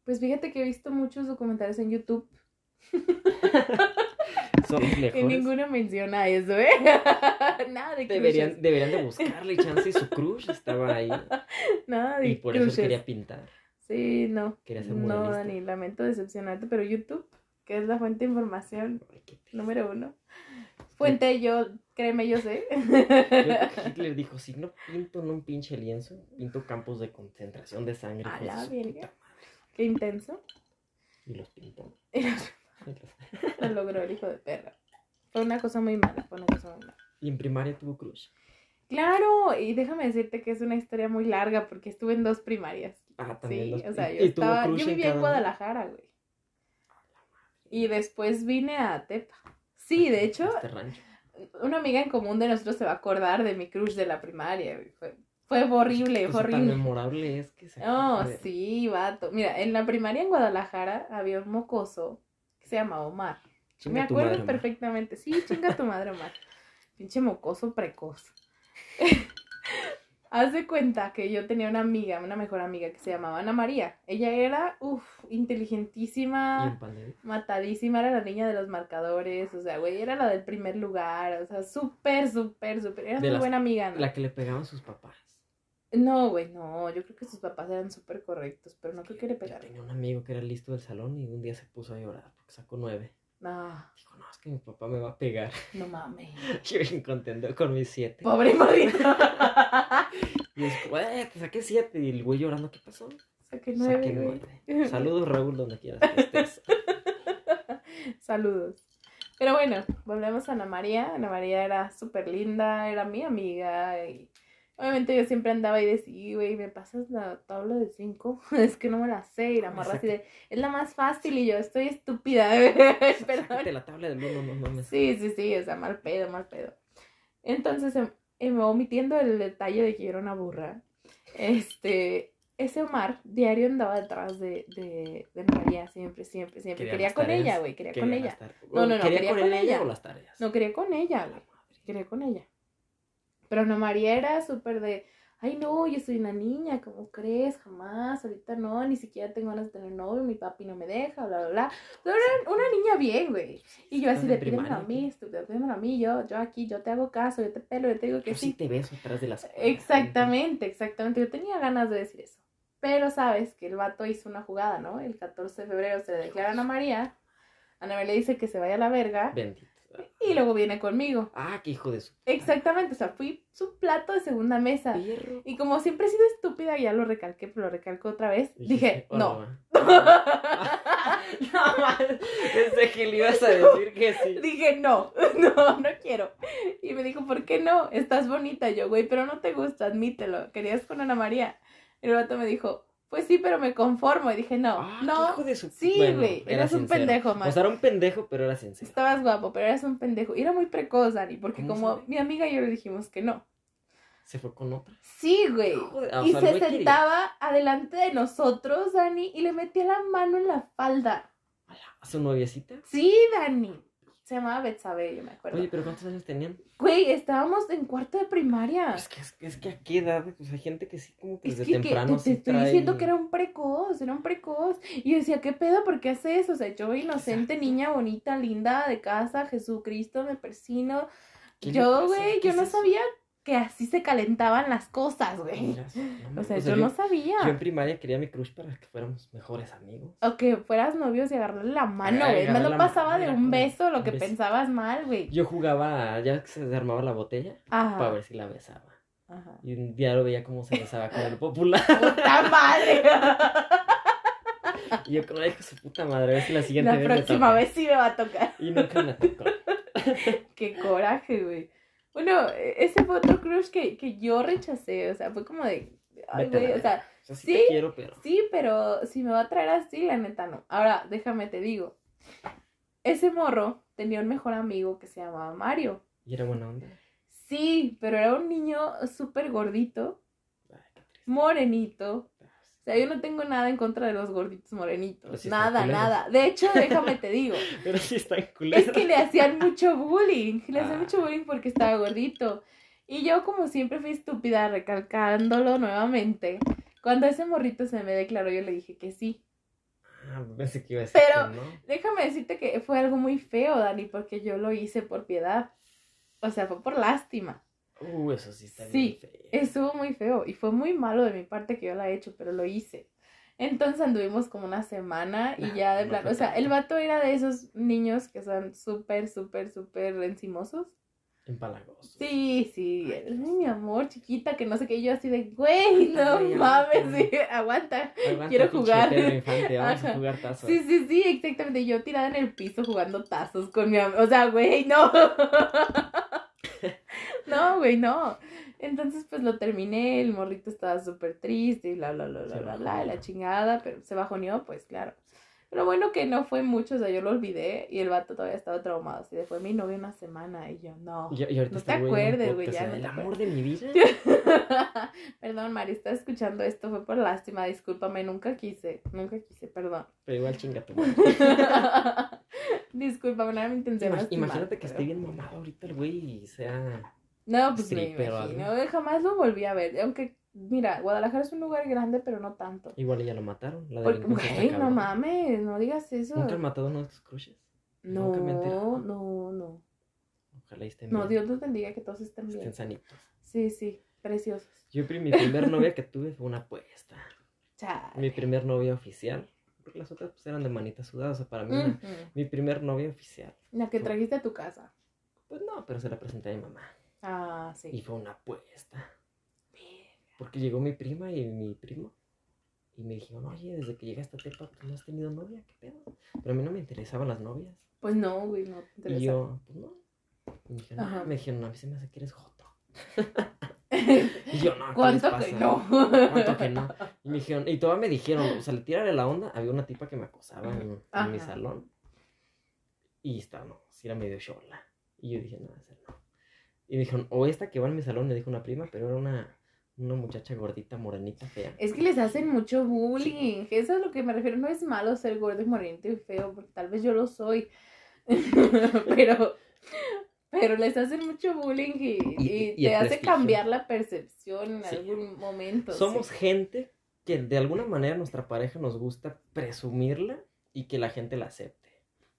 Pues fíjate que he visto muchos documentales en YouTube [laughs] Son los [laughs] mejores. ninguno menciona eso, ¿eh? [laughs] Nada de Deberían, crushes. deberían de [laughs] buscarle chance y su crush estaba ahí. Nada de Y por eso quería pintar. Sí, no. Quería ser No. Dani, lamento decepcionarte, pero YouTube, que es la fuente de información Ay, número uno. Fuente, yo, créeme, yo sé. Yo creo que Hitler dijo, si no pinto en un pinche lienzo, pinto campos de concentración de sangre. A la su verga. puta madre". Qué intenso. Y los pintó. Y lo [laughs] logró el hijo de perra. Fue una cosa muy mala, fue una cosa muy mala. Y en primaria tuvo crush. Claro, y déjame decirte que es una historia muy larga porque estuve en dos primarias. Ah, también Sí, los- o sea, yo estaba, yo vivía en. Guadalajara, güey. Y después vine a Tepa. Sí, de hecho, Este rancho. una amiga en común de nosotros se va a acordar de mi crush de la primaria. güey. Fue, fue horrible, fue tan horrible. memorable es que se No, acuerde. sí, vato. Mira, en la primaria en Guadalajara había un mocoso se llamaba Omar. Chinga Me acuerdo madre, Omar. perfectamente. Sí, chinga tu madre, Omar. [laughs] Pinche mocoso precoz. [laughs] Haz de cuenta que yo tenía una amiga, una mejor amiga que se llamaba Ana María. Ella era, uff, inteligentísima, matadísima, era la niña de los marcadores, o sea, güey, era la del primer lugar, o sea, súper, súper, súper. Era De muy las- buena amiga, ¿no? La que le pegaban sus papás. No, güey, no, yo creo que sus papás eran súper correctos, pero no creo que le Yo pegaran. tenía un amigo que era listo del salón y un día se puso a llorar porque sacó nueve. No, Dijo, no, es que mi papá me va a pegar. [laughs] no mames. Yo bien contento con mis siete. Pobre morrito. [laughs] Y es como, eh, te saqué siete. Y el güey llorando, ¿qué pasó? Saqué Saqué nueve, güey. nueve. Saludos, Raúl, donde quieras que estés. [laughs] Saludos. Pero bueno, volvemos a Ana María. Ana María era súper linda, era mi amiga. Y obviamente yo siempre andaba ahí de sí, güey, me pasas la tabla de cinco. [laughs] es que no me la sé. Y la morra así de, es la más fácil. Y yo, estoy estúpida. [laughs] Perdón. La tabla no mames. Sí, sí, sí, o sea, mal pedo, mal pedo. Entonces, em- em, omitiendo el detalle de que yo era una burra, este, ese Omar diario andaba detrás de, de, de María, siempre, siempre, siempre. Quería con tareas, ella, güey, quería con ella. No, no, no, ¿Quería quería con con ella ella. o las tareas? No, quería con ella, güey, quería con ella. Pero Ana María era súper de, ay no, yo soy una niña, ¿cómo crees? Jamás, ahorita no, ni siquiera tengo ganas de tener novio, mi papi no me deja, bla, bla, bla. Pero era una niña bien, güey. Y yo así de, pídemelo a mí, estúpido, pídemelo a mí, yo, yo aquí, yo te hago caso, yo te pelo, yo te digo que Yo sí sí. te beso atrás de las Exactamente, exactamente. Yo tenía ganas de decir eso. Pero sabes que el vato hizo una jugada, ¿no? El 14 de febrero se le declara a Ana María. Ana María le dice que se vaya a la verga. Bendito. Y luego viene conmigo. Ah, qué hijo de su. Exactamente, o sea, fui su plato de segunda mesa. Y como siempre he sido estúpida, ya lo recalqué, pero lo recalco otra vez. Dije, "Oh, no. ma". [laughs] [laughs] no, man. Pensé que le ibas a decir que sí. [laughs] Dije, no, no, no quiero. Y me dijo, ¿por qué no? Estás bonita. Yo, güey, pero no te gusta, admítelo. Querías con Ana María. Y el vato me dijo, pues sí, pero me conformo. Y dije, no, Ah, no. hijo de su. Sí, Bueno, güey, era eres un sincero. pendejo, man. O sea, era un pendejo, pero era sincero. Estabas guapo, pero eras un pendejo. Y era muy precoz, Dani, porque ¿Cómo como sabe? mi amiga y yo le dijimos que no. Se fue con otra. Sí, güey. Ah, y sea, se güey quería. sentaba adelante de nosotros, Dani, y le metía la mano en la falda. ¿A su noviecita? Sí, Dani. Se llamaba Betsabe, yo me acuerdo. Oye, pero ¿cuántos años tenían? Güey, estábamos en cuarto de primaria. Es que, es, que- es que a qué edad, pues hay gente que sí, como que Es desde que, que temprano te, te sí estoy trae- diciendo que era un precoz, era un precoz. Y yo decía, ¿qué pedo? ¿Por qué hace eso? O sea, yo inocente, Exacto. niña bonita, linda, de casa, Jesucristo, me persino. ¿Qué le Yo, güey, ¿Qué yo no sabía que así se calentaban las cosas, güey. [laughs] No O sea, o yo no sabía. Yo en primaria quería a mi crush para que fuéramos mejores amigos. O que fueras novios y agarrarle la mano, güey. No la pasaba de un beso lo un que beso. pensabas mal, güey. Yo jugaba, ya que se armaba la botella, para ver si la besaba. Ajá. Y un día lo veía cómo se besaba con el [laughs] popular. ¡Puta madre! [laughs] Y yo ay, que su puta madre, a ver si la siguiente La vez me próxima toca". vez sí me va a tocar. Y nunca me tocó. Qué coraje, güey. Bueno, e- ese fue otro crush que, que yo rechacé. O sea, fue como de. Ay, güey, o sea, O sea, sí, ¿Sí? te quiero, pero... sí, pero si me va a traer así, la neta no. Ahora, déjame te digo. Ese morro tenía un mejor amigo que se llamaba Mario. Y era buena onda. Sí, pero era un niño súper gordito, Ay, morenito. O sea, yo no tengo nada en contra de los gorditos morenitos. Sí están nada, culeros. nada. De hecho, déjame te digo. [laughs] Pero sí está en culero. Es que le hacían mucho bullying. Le hacían Ah. mucho bullying porque estaba gordito. Y yo, como siempre, fui estúpida, recalcándolo nuevamente. Cuando ese morrito se me declaró, yo le dije que sí. Ah, pensé que iba a decir Pero- que no. Déjame decirte que fue algo muy feo, Dani, porque yo lo hice por piedad. O sea, fue por lástima. Uh, eso sí está Sí, bien feo. Estuvo muy feo y fue muy malo de mi parte que yo la he hecho, pero lo hice. Entonces anduvimos como una semana y ya de no plano, o sea, el vato era de esos niños que son súper, súper, súper encimosos. Empalagoso. Sí, sí, ay, mi amor, chiquita, que no sé qué, yo así de, güey, no mames, aguanta. sí, aguanta. Aguanta, quiero jugar. Infante, vamos a jugar tazo. Sí, sí, sí, exactamente, yo tirada en el piso jugando tazos con mi amigo, o sea, güey, no. [laughs] No, güey, no. Entonces, pues lo terminé, el morrito estaba súper triste y bla, bla, bla, bla, Se bla, bla, la chingada, pero se bajoneó, pues claro. Pero bueno que no fue mucho, o sea, yo lo olvidé y el vato todavía estaba traumado. Así de fue mi novio una semana y yo, no. Y, y ahorita No te acuerdes, güey, ya no El amor de mi vida. [laughs] Perdón, Mari, estás escuchando esto, fue por lástima, discúlpame, nunca quise, nunca quise, perdón. Pero igual chinga tu madre. [laughs] discúlpame, no era mi intención. Imag- Imagínate que pero- esté bien mamado ahorita el güey y sea. No, pues me algo. imagino, eh, jamás lo volví a ver, aunque, mira, Guadalajara es un lugar grande, pero no tanto. Igual ya lo mataron. La Porque, güey, no mames, no digas eso. ¿Nunca han matado a uno de tus crushes? No, no, no. Ojalá estén No, bien. Dios los bendiga, que todos estén Estén bien. sanitos. Sí, sí, preciosos. Yo mi primer novia que tuve fue una apuesta. Chale. Mi primer novia oficial. Porque las otras pues eran de manita sudada. O sea, para mí una- Ujú. mi primer novia oficial. La que trajiste a tu casa. Pues no, pero se la presenté a mi mamá. Ah, sí. Y fue una apuesta. Porque llegó mi prima y mi primo. Y me dijeron, oye, desde que llegaste a Tepa, pues no has tenido novia, ¿qué pedo? Pero a mí no me interesaban las novias. Pues no, güey, no te Y interesa. yo, pues no. Y me dijeron. "Ah", me dijeron, a mí se me hace que eres joto. [laughs] Y yo, no, ¿qué les ¿Cuánto pasa? que no? ¿Cuánto que no? Y me dijeron, y todavía me dijeron, o sea, le tiraré la onda. Había una tipa que me acosaba en, mi salón. Y estaba, no, sí era medio chola. Y yo dije, no, esa no. Y me dijeron, o esta que va en mi salón, me dijo una prima, pero era una, una muchacha gordita, morenita, fea. Es que les hacen mucho bullying. Eso es lo que me refiero. No es malo ser gordo y morenito y feo, porque tal vez yo lo soy. [laughs] pero, pero les hacen mucho bullying y, Y- y y el te hace cambiar la percepción en Sí. algún momento. Somos sí. gente que de alguna manera nuestra pareja nos gusta presumirla y que la gente la acepte.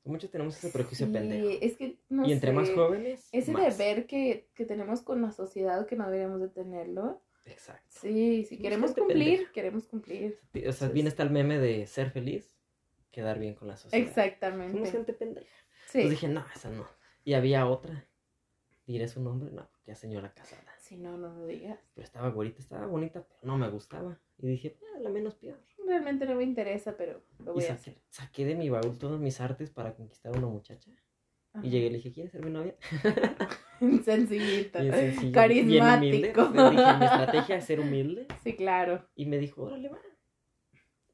Muchos tenemos ese prejuicio Sí, pendejo. Es que no y entre sé, más jóvenes, Ese más. deber que, que tenemos con la sociedad que no deberíamos de tenerlo. Exacto. Sí, si Somos queremos cumplir, pendeja. queremos cumplir. O sea, Sí, bien sí. está el meme de ser feliz, quedar bien con la sociedad. Somos Exactamente. gente pendeja. Sí. Entonces dije, no, esa no. Y había otra. Diré su nombre, no, porque señora casada. Si no, no lo digas. Pero estaba güerita, estaba bonita, pero no me gustaba. Y dije, ah, la menos peor. Realmente no me interesa, pero lo Y voy a saqué, hacer. saqué de mi baúl todos mis artes para conquistar a una muchacha. Ajá. Y llegué y le dije, ¿quieres ser mi novia? [laughs] Sencillito. Bien sencillo, Carismático. Bien humilde. Le dije, mi estrategia es ser [laughs] humilde. Sí, claro. Y me dijo, órale, va.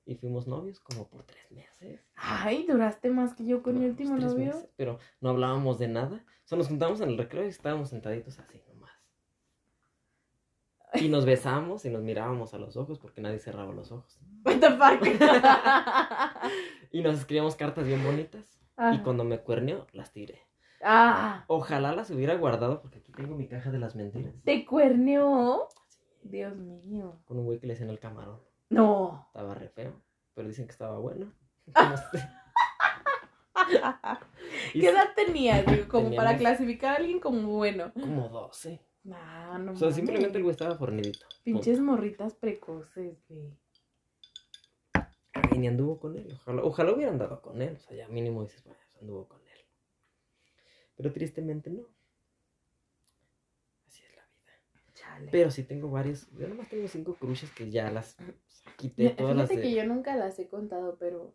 Y fuimos novios como por tres meses. Ay, duraste más que yo con mi No, último pues, tres novio. meses, pero no hablábamos de nada. O sea, nos juntamos en el recreo y estábamos sentaditos así nomás. [laughs] Y nos besamos y nos mirábamos a los ojos porque nadie cerraba los ojos. [laughs] What the fuck. [laughs] Y nos escribíamos cartas bien bonitas. Y Ajá. cuando me cuernió, las tiré. Ah, Ojalá las hubiera guardado porque aquí tengo mi caja de las mentiras. ¿te cuerneó? Dios mío. Con un güey que le decían el camarón. No. Estaba re feo, pero dicen que estaba bueno. Y ¿Qué edad tenías? Digo, como para clasificar a alguien como bueno. Como 12. Nah, no O sea, simplemente el güey estaba fornidito. Pinches morritas precoces, güey. Ni anduvo con él. Ojalá, ojalá hubiera andado con él. O sea, ya mínimo dices, bueno, pues, anduvo con él. Pero tristemente no. Así es la vida. Chale. Pero sí tengo varios. Yo nomás tengo cinco crushes que ya las quité todas las Fíjate de... que yo nunca las he contado, pero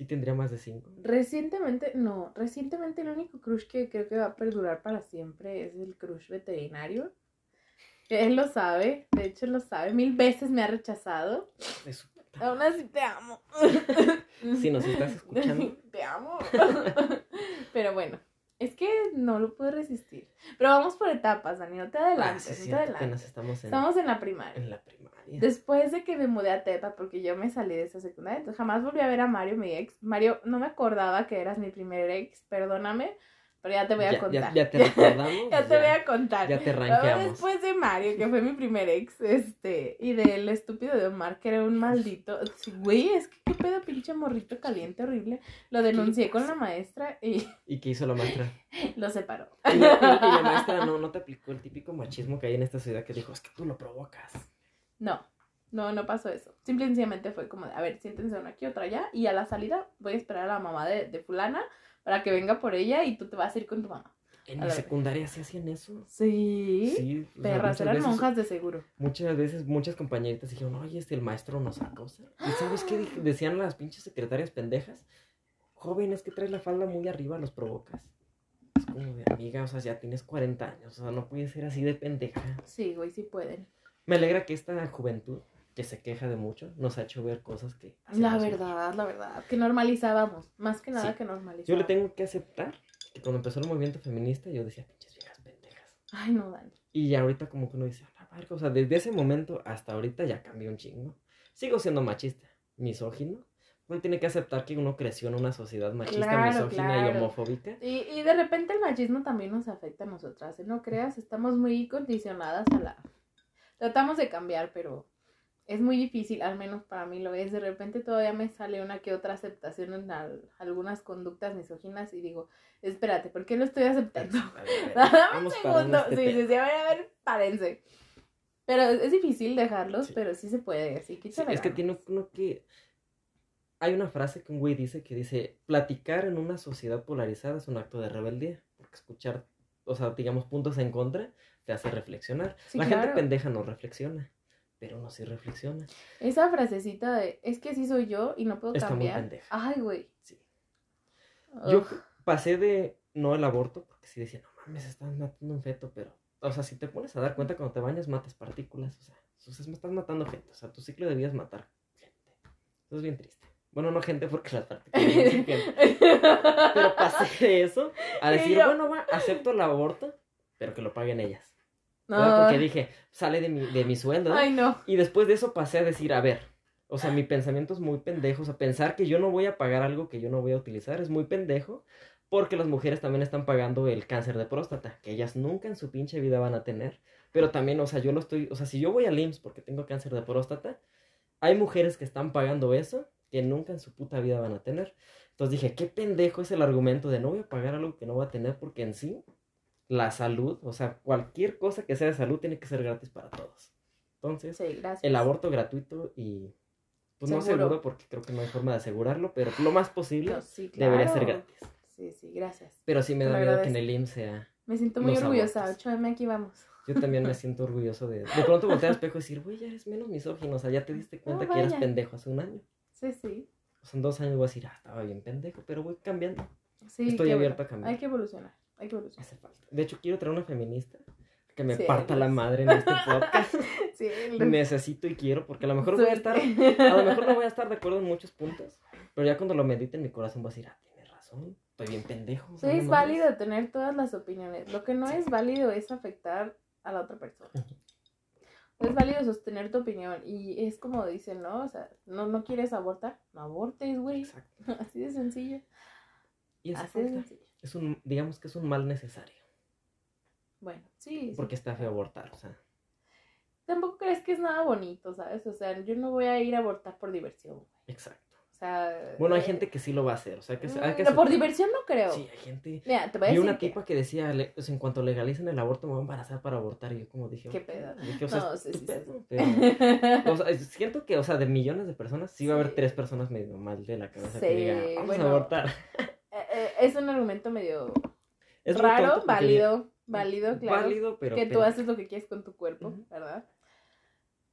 Sí tendría más de cinco. recientemente, no, recientemente el único crush que creo que va a perdurar para siempre es el crush veterinario. Él lo sabe, de hecho lo sabe, mil veces me ha rechazado. Puta Aún así te amo. Si nos estás escuchando. [laughs] Te amo. [laughs] Pero bueno, es que no lo puedo resistir. Pero vamos por etapas, Dani, no te Ah, adelantes, sí, no te adelantes. estamos en, Estamos en la primaria. en la primaria. Después de que me mudé a Tepa, porque yo me salí de esa secundaria, entonces jamás volví a ver a Mario, mi ex. Mario, no me acordaba que eras mi primer ex, perdóname, pero ya te voy a Ya- contar. Ya, te [laughs] recordamos. Ya te voy a contar. Ya te ranqueamos. Después de Mario, que fue mi primer ex, este, y del estúpido de Omar, que era un maldito. Güey, es que qué pedo, pinche morrito caliente, horrible. Lo denuncié con la maestra y [laughs] ¿Y qué hizo la maestra? lo separó. [laughs] Y la, y- y la maestra no, no te aplicó el típico machismo que hay en esta ciudad que dijo, es que tú lo provocas. No, no, no pasó eso. Simple y sencillamente fue como de, a ver, siéntense una aquí, otra allá, y a la salida voy a esperar a la mamá de, de fulana para que venga por ella y tú te vas a ir con tu mamá. En la secundaria se hacían eso. Sí. Sí, sea, Perras, eran veces- monjas de seguro. Muchas veces, muchas compañeritas dijeron, oye, este el maestro nos acosa. ¿Y sabes qué decían las pinches secretarias pendejas? Joven, es que traes la falda muy arriba, los provocas. Es como de amiga, o sea, ya tienes 40 años, o sea, no puedes ser así de pendeja. Sí, güey, sí pueden. Me alegra que esta juventud que se queja de mucho, nos ha hecho ver cosas que... La verdad, la verdad, que normalizábamos, más que nada Sí. que normalizábamos. Yo le tengo que aceptar que cuando empezó el movimiento feminista yo decía, pinches viejas pendejas. Ay, no, Dani. Y ya ahorita como que uno dice, "A la verga", o sea, desde ese momento hasta ahorita ya cambió un chingo. Sigo siendo machista, misógino. Uno tiene que aceptar que uno creció en una sociedad machista, Claro, misógina y claro. homofóbica. Y, y de repente el machismo también nos afecta a nosotras, ¿eh? No creas, estamos muy condicionadas a la... Tratamos de cambiar, pero es muy difícil, al menos para mí lo es. De repente todavía me sale una que otra aceptación en al- algunas conductas misóginas y digo, espérate, ¿por qué lo estoy aceptando? [laughs] Dame un segundo. este Sí, sí, sí, a ver, a ver, párense. Pero es difícil dejarlos, Sí. pero sí se puede, así que Sí, es que tiene uno que... Hay una frase que un güey dice que dice, platicar en una sociedad polarizada es un acto de rebeldía, porque escuchar, o sea, digamos, puntos en contra te hace reflexionar. Sí, La claro. gente pendeja no reflexiona, pero uno sí reflexiona. Esa frasecita de, es que así soy yo y no puedo Está muy cambiar. pendeja. Ay, güey. Sí. Yo pasé de no el aborto, porque sí decía, no mames, estás matando un feto, pero, o sea, si te pones a dar cuenta cuando te bañas, matas partículas, o sea, o sea, me estás matando gente, o sea, tu ciclo de vida es matar gente. Eso es bien triste. Bueno, no gente porque las partículas no gente. [laughs] Pero pasé de eso a decir, bueno, va, acepto el aborto, pero que lo paguen ellas. Porque dije, sale de mi, de mi sueldo. ¿no? Ay, no. Y después de eso pasé a decir, a ver, o sea, mi pensamiento es muy pendejo, o sea, pensar que yo no voy a pagar algo que yo no voy a utilizar es muy pendejo, porque las mujeres también están pagando el cáncer de próstata, que ellas nunca en su pinche vida van a tener, pero también, o sea, yo lo estoy, o sea, si yo voy al IMSS porque tengo cáncer de próstata, hay mujeres que están pagando eso que nunca en su puta vida van a tener. Entonces dije, qué pendejo es el argumento de no voy a pagar algo que no voy a tener porque en sí la salud, o sea, cualquier cosa que sea de salud tiene que ser gratis para todos. Entonces, Sí, el aborto gratuito y pues no Seguro. seguro porque creo que no hay forma de asegurarlo, pero lo más posible No, sí, debería ser gratis. Sí, sí, gracias. Pero sí me da miedo que en el IMSS sea. Me siento muy Los orgullosa. abortos. 8M, aquí vamos. Yo también me siento orgulloso de. De pronto voltear al espejo y decir, güey, ya eres menos misógino. O sea, ya te diste cuenta No, que eras pendejo hace un año. Sí, sí. O sea, en dos años voy a decir, ah, estaba bien pendejo, pero voy cambiando. sí Estoy abierta bueno. a cambiar. Hay que evolucionar. Hay que evolucionar. Hace falta. De hecho, quiero traer una feminista que me Sí, parta la madre en este podcast. [laughs] Sí, Necesito y quiero, porque a lo mejor voy a estar. A lo mejor no voy a estar de acuerdo en muchos puntos, pero ya cuando lo medite en mi corazón voy a decir, ah, tienes razón, estoy bien pendejo. Sí, es mames". válido tener todas las opiniones. Lo que no Sí. es válido es afectar a la otra persona. Es válido sostener tu opinión. Y es como dicen, ¿no? O sea, no, no quieres abortar. No abortes, güey. Exacto. [laughs] Así de sencillo. Y Así de sencillo. Es un, digamos que es un mal necesario, Bueno, sí. sí. porque está feo abortar, o sea. Tampoco crees que es nada bonito, ¿sabes? O sea, yo no voy a ir a abortar por diversión. Exacto. O sea. Bueno, hay eh, gente que sí lo va a hacer, o sea, que, hay que no, por diversión no creo. Sí, hay gente. Mira, te voy a Vi decir. una que- tipa que decía, le- o sea, en cuanto legalicen el aborto me voy a embarazar para abortar. Y yo como dije, ¿Qué pedo? Dije, o sea, No, sí, sí, pedo, sí. pero- O sea, siento que, o sea, de millones de personas, sí va a haber tres personas medio mal de la cabeza que digan, vamos bueno, a abortar. Eh, eh, es un argumento medio Es raro, tonto válido, válido, claro. Válido, pero. que tú haces lo que quieres con tu cuerpo. ¿verdad?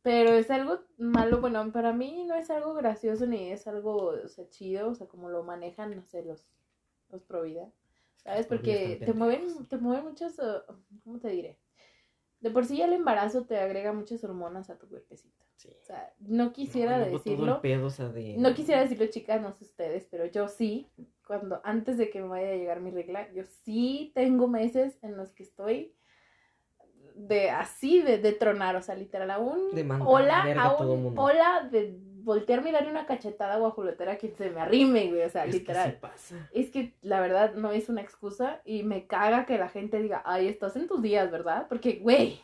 Pero es algo malo, bueno, para mí no es algo gracioso ni es algo, o sea, chido, o sea, como lo manejan, no sé, los, los pro vida, ¿sabes? Porque te mueven, te mueven muchas, uh, ¿cómo te diré? De por sí ya el embarazo te agrega muchas hormonas a tu cuerpecito. Sí. O sea, no quisiera No, decirlo, pedo, o sea, de... no quisiera decirlo, chicas, no sé ustedes, pero yo sí, cuando antes de que me vaya a llegar mi regla, yo sí tengo meses en los que estoy de así de, de tronar, o sea, literal, a un De mandar hola, verga a un hola de voltearme y darle una cachetada guajolotera a quien se me arrime, güey, o sea, Es que literal. sí pasa. Es que la verdad no es una excusa y me caga que la gente diga, ay, estás en tus días, ¿verdad? Porque, güey,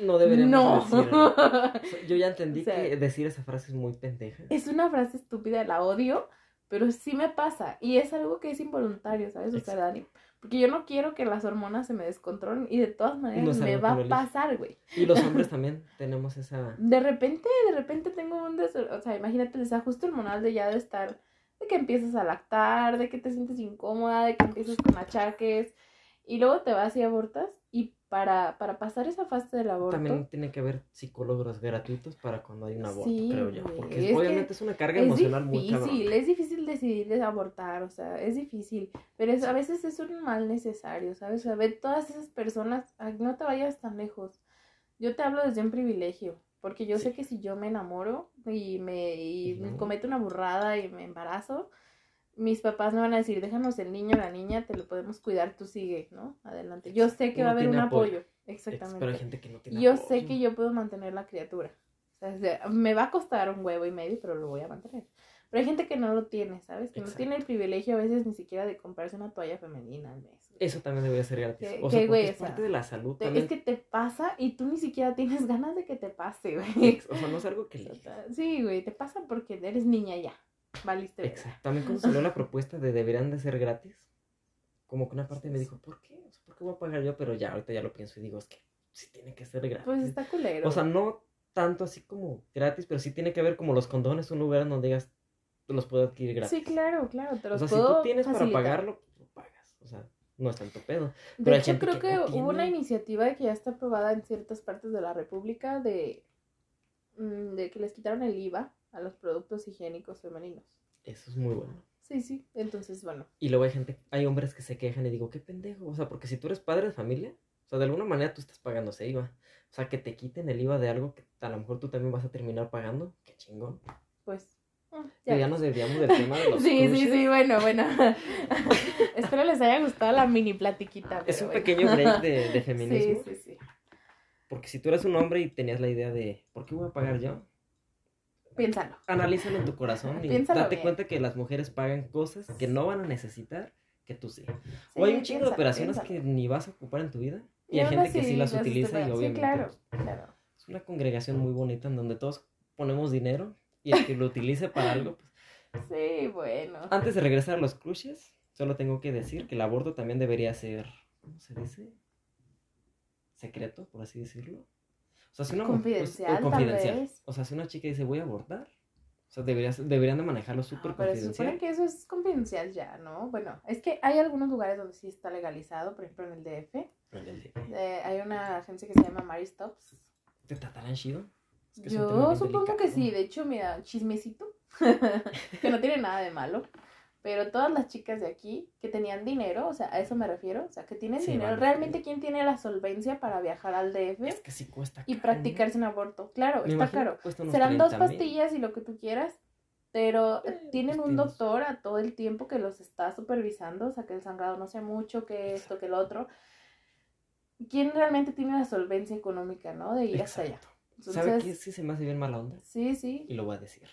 No deberíamos no. decirlo. [laughs] Yo ya entendí O sea, que decir esa frase es muy pendeja. es una frase estúpida, la odio, pero sí me pasa. Y es algo que es involuntario, ¿sabes? O sea. Dani. Porque yo no quiero que las hormonas se me descontrolen y de todas maneras me va a pasar, güey. Y los [laughs] hombres también tenemos esa... De repente, de repente tengo un des... O sea, imagínate el desajuste hormonal de ya de estar... De que empiezas a lactar, de que te sientes incómoda, de que empiezas con achaques. Y luego te vas y abortas. Y para, para pasar esa fase del aborto... También tiene que haber psicólogos gratuitos para cuando hay un aborto, Sí, creo yo. Porque es obviamente es una carga es emocional muy difícil, cabrón. es difícil decidir de abortar, o sea, es difícil, pero es- a veces es un mal necesario, ¿sabes? O sea, ve todas esas personas, no te vayas tan lejos. Yo te hablo desde un privilegio, Porque yo sé que si yo me enamoro y me y cometo una burrada y me embarazo, mis papás me van a decir, déjanos el niño, la niña, te lo podemos cuidar, tú sigue, ¿no? Adelante. Yo sé que va a haber un apoyo. apoyo. Exactamente. Pero hay gente que no tiene Yo apoyo. sé que yo puedo mantener la criatura. O sea, se- me va a costar un huevo y medio, pero lo voy a mantener. Pero hay gente que no lo tiene, ¿sabes? Que no tiene el privilegio a veces ni siquiera de comprarse una toalla femenina al mes. Eso también debería ser gratis. Que- o sea, güey, es parte de la salud Te- es que te pasa y tú ni siquiera tienes [laughs] ganas de que te pase, güey. O sea, no es algo que le... Sí, güey, te pasa porque eres niña ya. Valiste. verga. Exacto. También cuando salió la propuesta de deberían de ser gratis, como que una parte me dijo, ¿por qué? O sea, ¿por qué voy a pagar yo? Pero ya, ahorita ya lo pienso y digo, es que sí tiene que ser gratis. Pues está culero. O sea, no tanto así como gratis, pero sí tiene que haber como los condones, un lugar donde digas, los puedo adquirir gratis. sí, claro, claro, te O los sea, si puedo tú tienes para facilitar. pagarlo, pues lo pagas. O sea, no es tanto pedo. De Pero hay hecho, creo que que, no hubo una tiene. iniciativa que ya está aprobada en ciertas partes de la República de, mm, de que les quitaron el IVA a los productos higiénicos femeninos. Eso es muy bueno. Sí, sí. Entonces, bueno. Y luego hay gente, hay hombres que se quejan y digo, qué pendejo. O sea, porque si tú eres padre de familia, o sea, de alguna manera tú estás pagando ese IVA. O sea, que te quiten el IVA de algo que a lo mejor tú también vas a terminar pagando. Qué chingón. Pues. mm, Ya, ya nos desviamos del tema de [laughs] los Sí, sí, crushes. sí, bueno, bueno. [laughs] Espero les haya gustado la mini platiquita. Es un bueno. pequeño break de, de [laughs] feminismo. Sí, sí, sí. Porque si tú eres un hombre y tenías la idea de, ¿por qué voy a pagar yo? Piénsalo. Analízalo en tu corazón y Piénsalo date bien. cuenta que las mujeres pagan cosas que no van a necesitar que tú sí. Sí, o hay un chingo de operaciones piénsalo. que ni vas a ocupar en tu vida. Y, Y hay gente que sí las utiliza y. Sí, obviamente claro, pues, claro. es una congregación muy bonita en donde todos ponemos dinero y el que lo utilice para algo. Pues. [laughs] Sí, bueno. Antes de regresar a los crushes, solo tengo que decir que el aborto también debería ser, ¿cómo se dice? Secreto, por así decirlo. O sea, si una mu- pues, Confidencial, tal confidencial. vez. O sea, si una chica dice voy a abortar, o sea, deberías, deberían de manejarlo súper No, pero confidencial. supone que eso es confidencial ya, ¿no? Bueno, es que hay algunos lugares donde sí está legalizado, por ejemplo en el DF. En el de- Eh, hay una agencia que se llama Mary Stops. ¿Te tratarán chido? Es que Yo supongo que delicado. sí, de hecho, mira, chismecito, [laughs] que no tiene nada de malo. Pero todas las chicas de aquí que tenían dinero, o sea, a eso me refiero, o sea, que tienen Sí, dinero, vale. realmente quién tiene la solvencia para viajar al DF Es que sí cuesta y caro, ¿no? practicarse un aborto. Claro, Me está unos Serán dos 30,000. pastillas y lo que tú quieras, pero Eh, tienen pues un tienes- doctor a todo el tiempo que los está supervisando, o sea, que el sangrado no sea mucho, que esto, que lo otro. ¿Quién realmente tiene la solvencia económica, no? De ir hasta allá. Exacto. ¿Sabe Entonces, qué? Sí se me hace bien mala onda. sí, sí. Y lo voy a decir.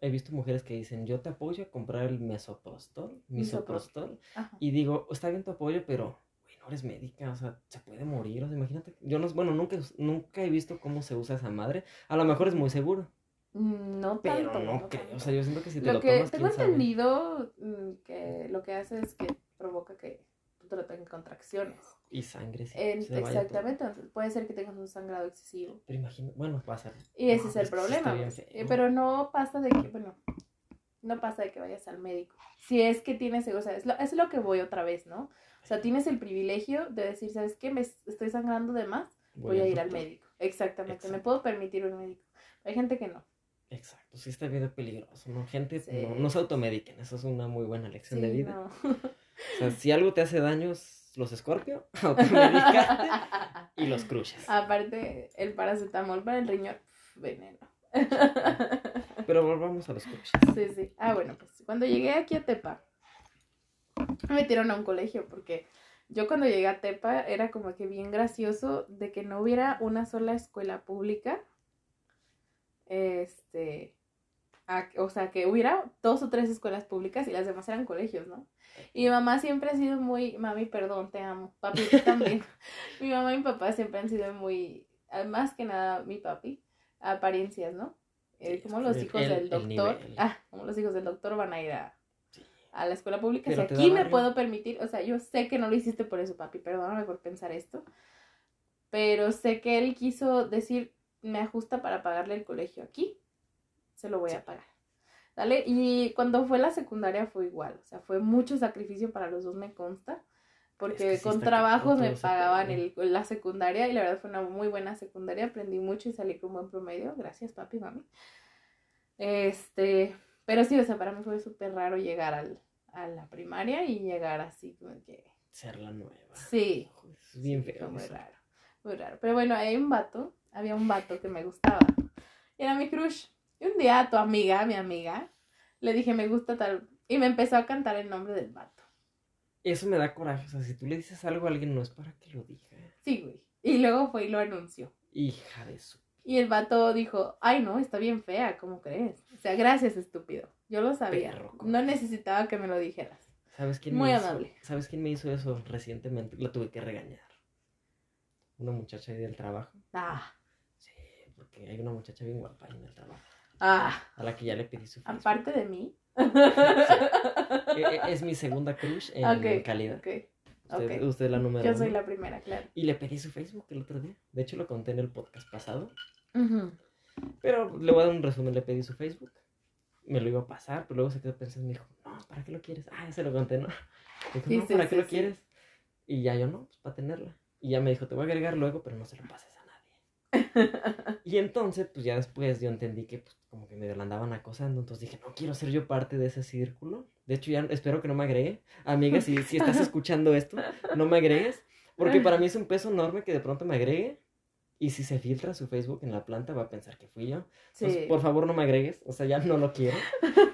He visto mujeres que dicen, yo te apoyo a comprar el mesoprostol, misoprostol. Ajá. Y digo, está bien tu apoyo, pero, güey, no eres médica, o sea, se puede morir. O sea, imagínate. Yo no, bueno, nunca, nunca he visto cómo se usa esa madre. A lo mejor es muy seguro, Mm, No pero tanto. no creo. O sea, yo siento que si te lo, lo, que tomas, tengo sabe. entendido mm, que lo que hace es que provoca que lo tengas contracciones. Y sangre, sí. En- se exactamente, puede ser que tengas un sangrado excesivo. Pero imagino, bueno, pasa. Y ese No, es el que sí problema. bien pues. Pero no pasa de que, bueno, no pasa de que vayas al médico. Si es que tienes, o sea, es lo, es lo que voy otra vez, ¿no? O sea, tienes el privilegio de decir, ¿sabes qué? Me es- estoy sangrando de más, voy, a ir al médico. Exactamente, me puedo permitir un médico. Hay gente que no. Exacto, sí está bien peligroso, ¿no? Gente, Sí. no, no se automediquen, eso es una muy buena lección de vida. no. [laughs] O sea, si algo te hace daños, los Scorpio, [laughs] y los crushes. Aparte, el paracetamol para el riñón, veneno. Pero volvamos a los crushes. Sí, sí. Ah, bueno, pues cuando llegué aquí a Tepa, me metieron a un colegio porque yo cuando llegué a Tepa era como que bien gracioso de que no hubiera una sola escuela pública. Este, a- o sea, que hubiera dos o tres escuelas públicas y las demás eran colegios, ¿no? Y mi mamá siempre ha sido muy, mami, perdón, te amo, papi también. [laughs] mi mamá y mi papá siempre han sido muy, más que nada mi papi, apariencias, ¿no? Eh, Sí, como los hijos el- del el doctor, ah, como los hijos del doctor van a ir a, Sí. a la escuela pública. Pero si aquí me puedo permitir, o sea, yo sé que no lo hiciste por eso, papi, perdóname por pensar esto, pero sé que él quiso decir, me ajusta para pagarle el colegio aquí, se lo voy Sí. a pagar. ¿Vale? Y cuando fue la secundaria fue igual, o sea, fue mucho sacrificio para los dos, me consta, porque que sí con trabajos me pagaban el, la secundaria y la verdad fue una muy buena secundaria, aprendí mucho y salí con buen promedio, gracias papi, mami. Este, pero sí, o sea, para mí fue súper raro llegar al, a la primaria y llegar así como que, Ser la nueva. sí, Es bien Sí, feo. fue muy eso. raro, muy raro. Pero bueno, hay un vato había un vato que me gustaba. Era mi crush. Y un día a tu amiga, mi amiga, le dije, me gusta tal. Y me empezó a cantar el nombre del vato. Eso me da coraje. O sea, si tú le dices algo a alguien, no es para que lo diga. Sí, güey. Y luego fue y lo anunció. Hija de su. Y el vato dijo, ay no, está bien fea, ¿cómo crees? O sea, gracias, estúpido. Yo lo sabía. Perro, no necesitaba que me lo dijeras. ¿Sabes quién Muy me hizo- amable. ¿Sabes quién me hizo eso recientemente? La tuve que regañar. Una muchacha ahí del trabajo. Ah, Sí, porque hay una muchacha bien guapa ahí en el trabajo. Ah, A la que ya le pedí su Facebook. aparte de mí. [laughs] Eh, eh, Es mi segunda crush en calidad. ok, Usted, ok. usted es la número Yo soy uno. la primera, claro. Y le pedí su Facebook el otro día. De hecho, lo conté en el podcast pasado. Pero le voy a dar un resumen. Le pedí su Facebook. Me lo iba a pasar, pero luego se quedó pensando y me dijo, no, ¿para qué lo quieres? Ah, ya se lo conté, ¿no? Dijo, Sí, no, sí, ¿para qué lo quieres? Y ya yo, no, pues para tenerla. Y ya me dijo, te voy a agregar luego, pero no se lo pases. [laughs] Y entonces, pues ya después yo entendí que pues, como que me la andaban acosando. Entonces dije, no quiero ser yo parte de ese círculo. De hecho, ya espero que no me agregue. Amiga, si, si estás [laughs] escuchando esto, no me agregues. Porque para mí es un peso enorme que de pronto me agregue. Y si se filtra su Facebook en la planta, va a pensar que fui yo. Entonces, por favor, no me agregues. O sea, ya no lo quiero.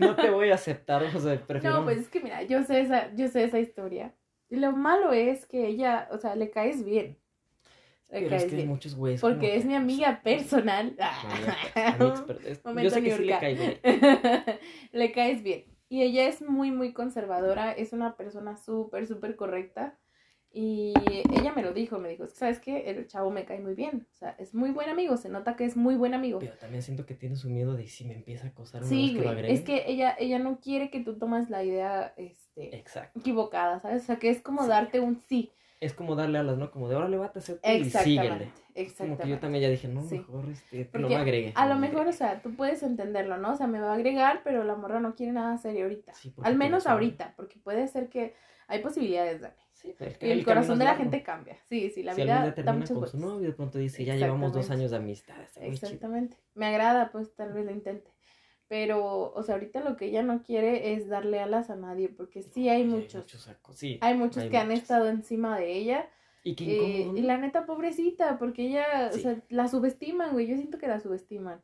No te voy a aceptar. O sea, prefiero. No, pues es que mira, yo sé esa, yo sé esa historia. Y lo malo es que ella, o sea, le caes bien. Pero caes es que hay bien. muchos güeyes. Porque como es mi amiga personal. [laughs] Yo sé que sí le caigo bien. [laughs] le caes bien. Y ella es muy, muy conservadora, es una persona súper, súper correcta. Y ella me lo dijo, me dijo, ¿sabes qué? El chavo me cae muy bien. O sea, es muy buen amigo, se nota que es muy buen amigo. Pero también siento que tiene su miedo de si me empieza a acosar una Sí, vez que lo agregue. es que ella, ella no quiere que tú tomes la idea este, Exacto. equivocada, ¿sabes? O sea, que es como Sí. darte un sí. Es como darle alas, ¿no? Como de ahora le va a hacer y síguele. Exactamente, Como que yo exactamente. también ya dije, no, Sí. mejor este, me agregue. A lo me mejor, o agregue. sea, tú puedes entenderlo, ¿no? O sea, me va a agregar, pero la morra no quiere nada serio ahorita. Sí, Al menos ahorita, porque puede ser que hay posibilidades, Dani. Sí, pero es Y el camino corazón de la largo. gente cambia. Sí, sí, la si vida da muchas con su novio, de pronto dice, ya llevamos dos Exactamente. años de amistad. está muy chido. Exactamente. Me agrada, pues tal vez lo intente. Pero, o sea, ahorita lo que ella no quiere es darle alas a nadie, porque sí hay Oye, muchos. sacos, sí. Hay muchos hay que han muchos. estado encima de ella. Y qué eh, la neta, pobrecita, porque ella, Sí. o sea, la subestiman, güey. Yo siento que la subestiman.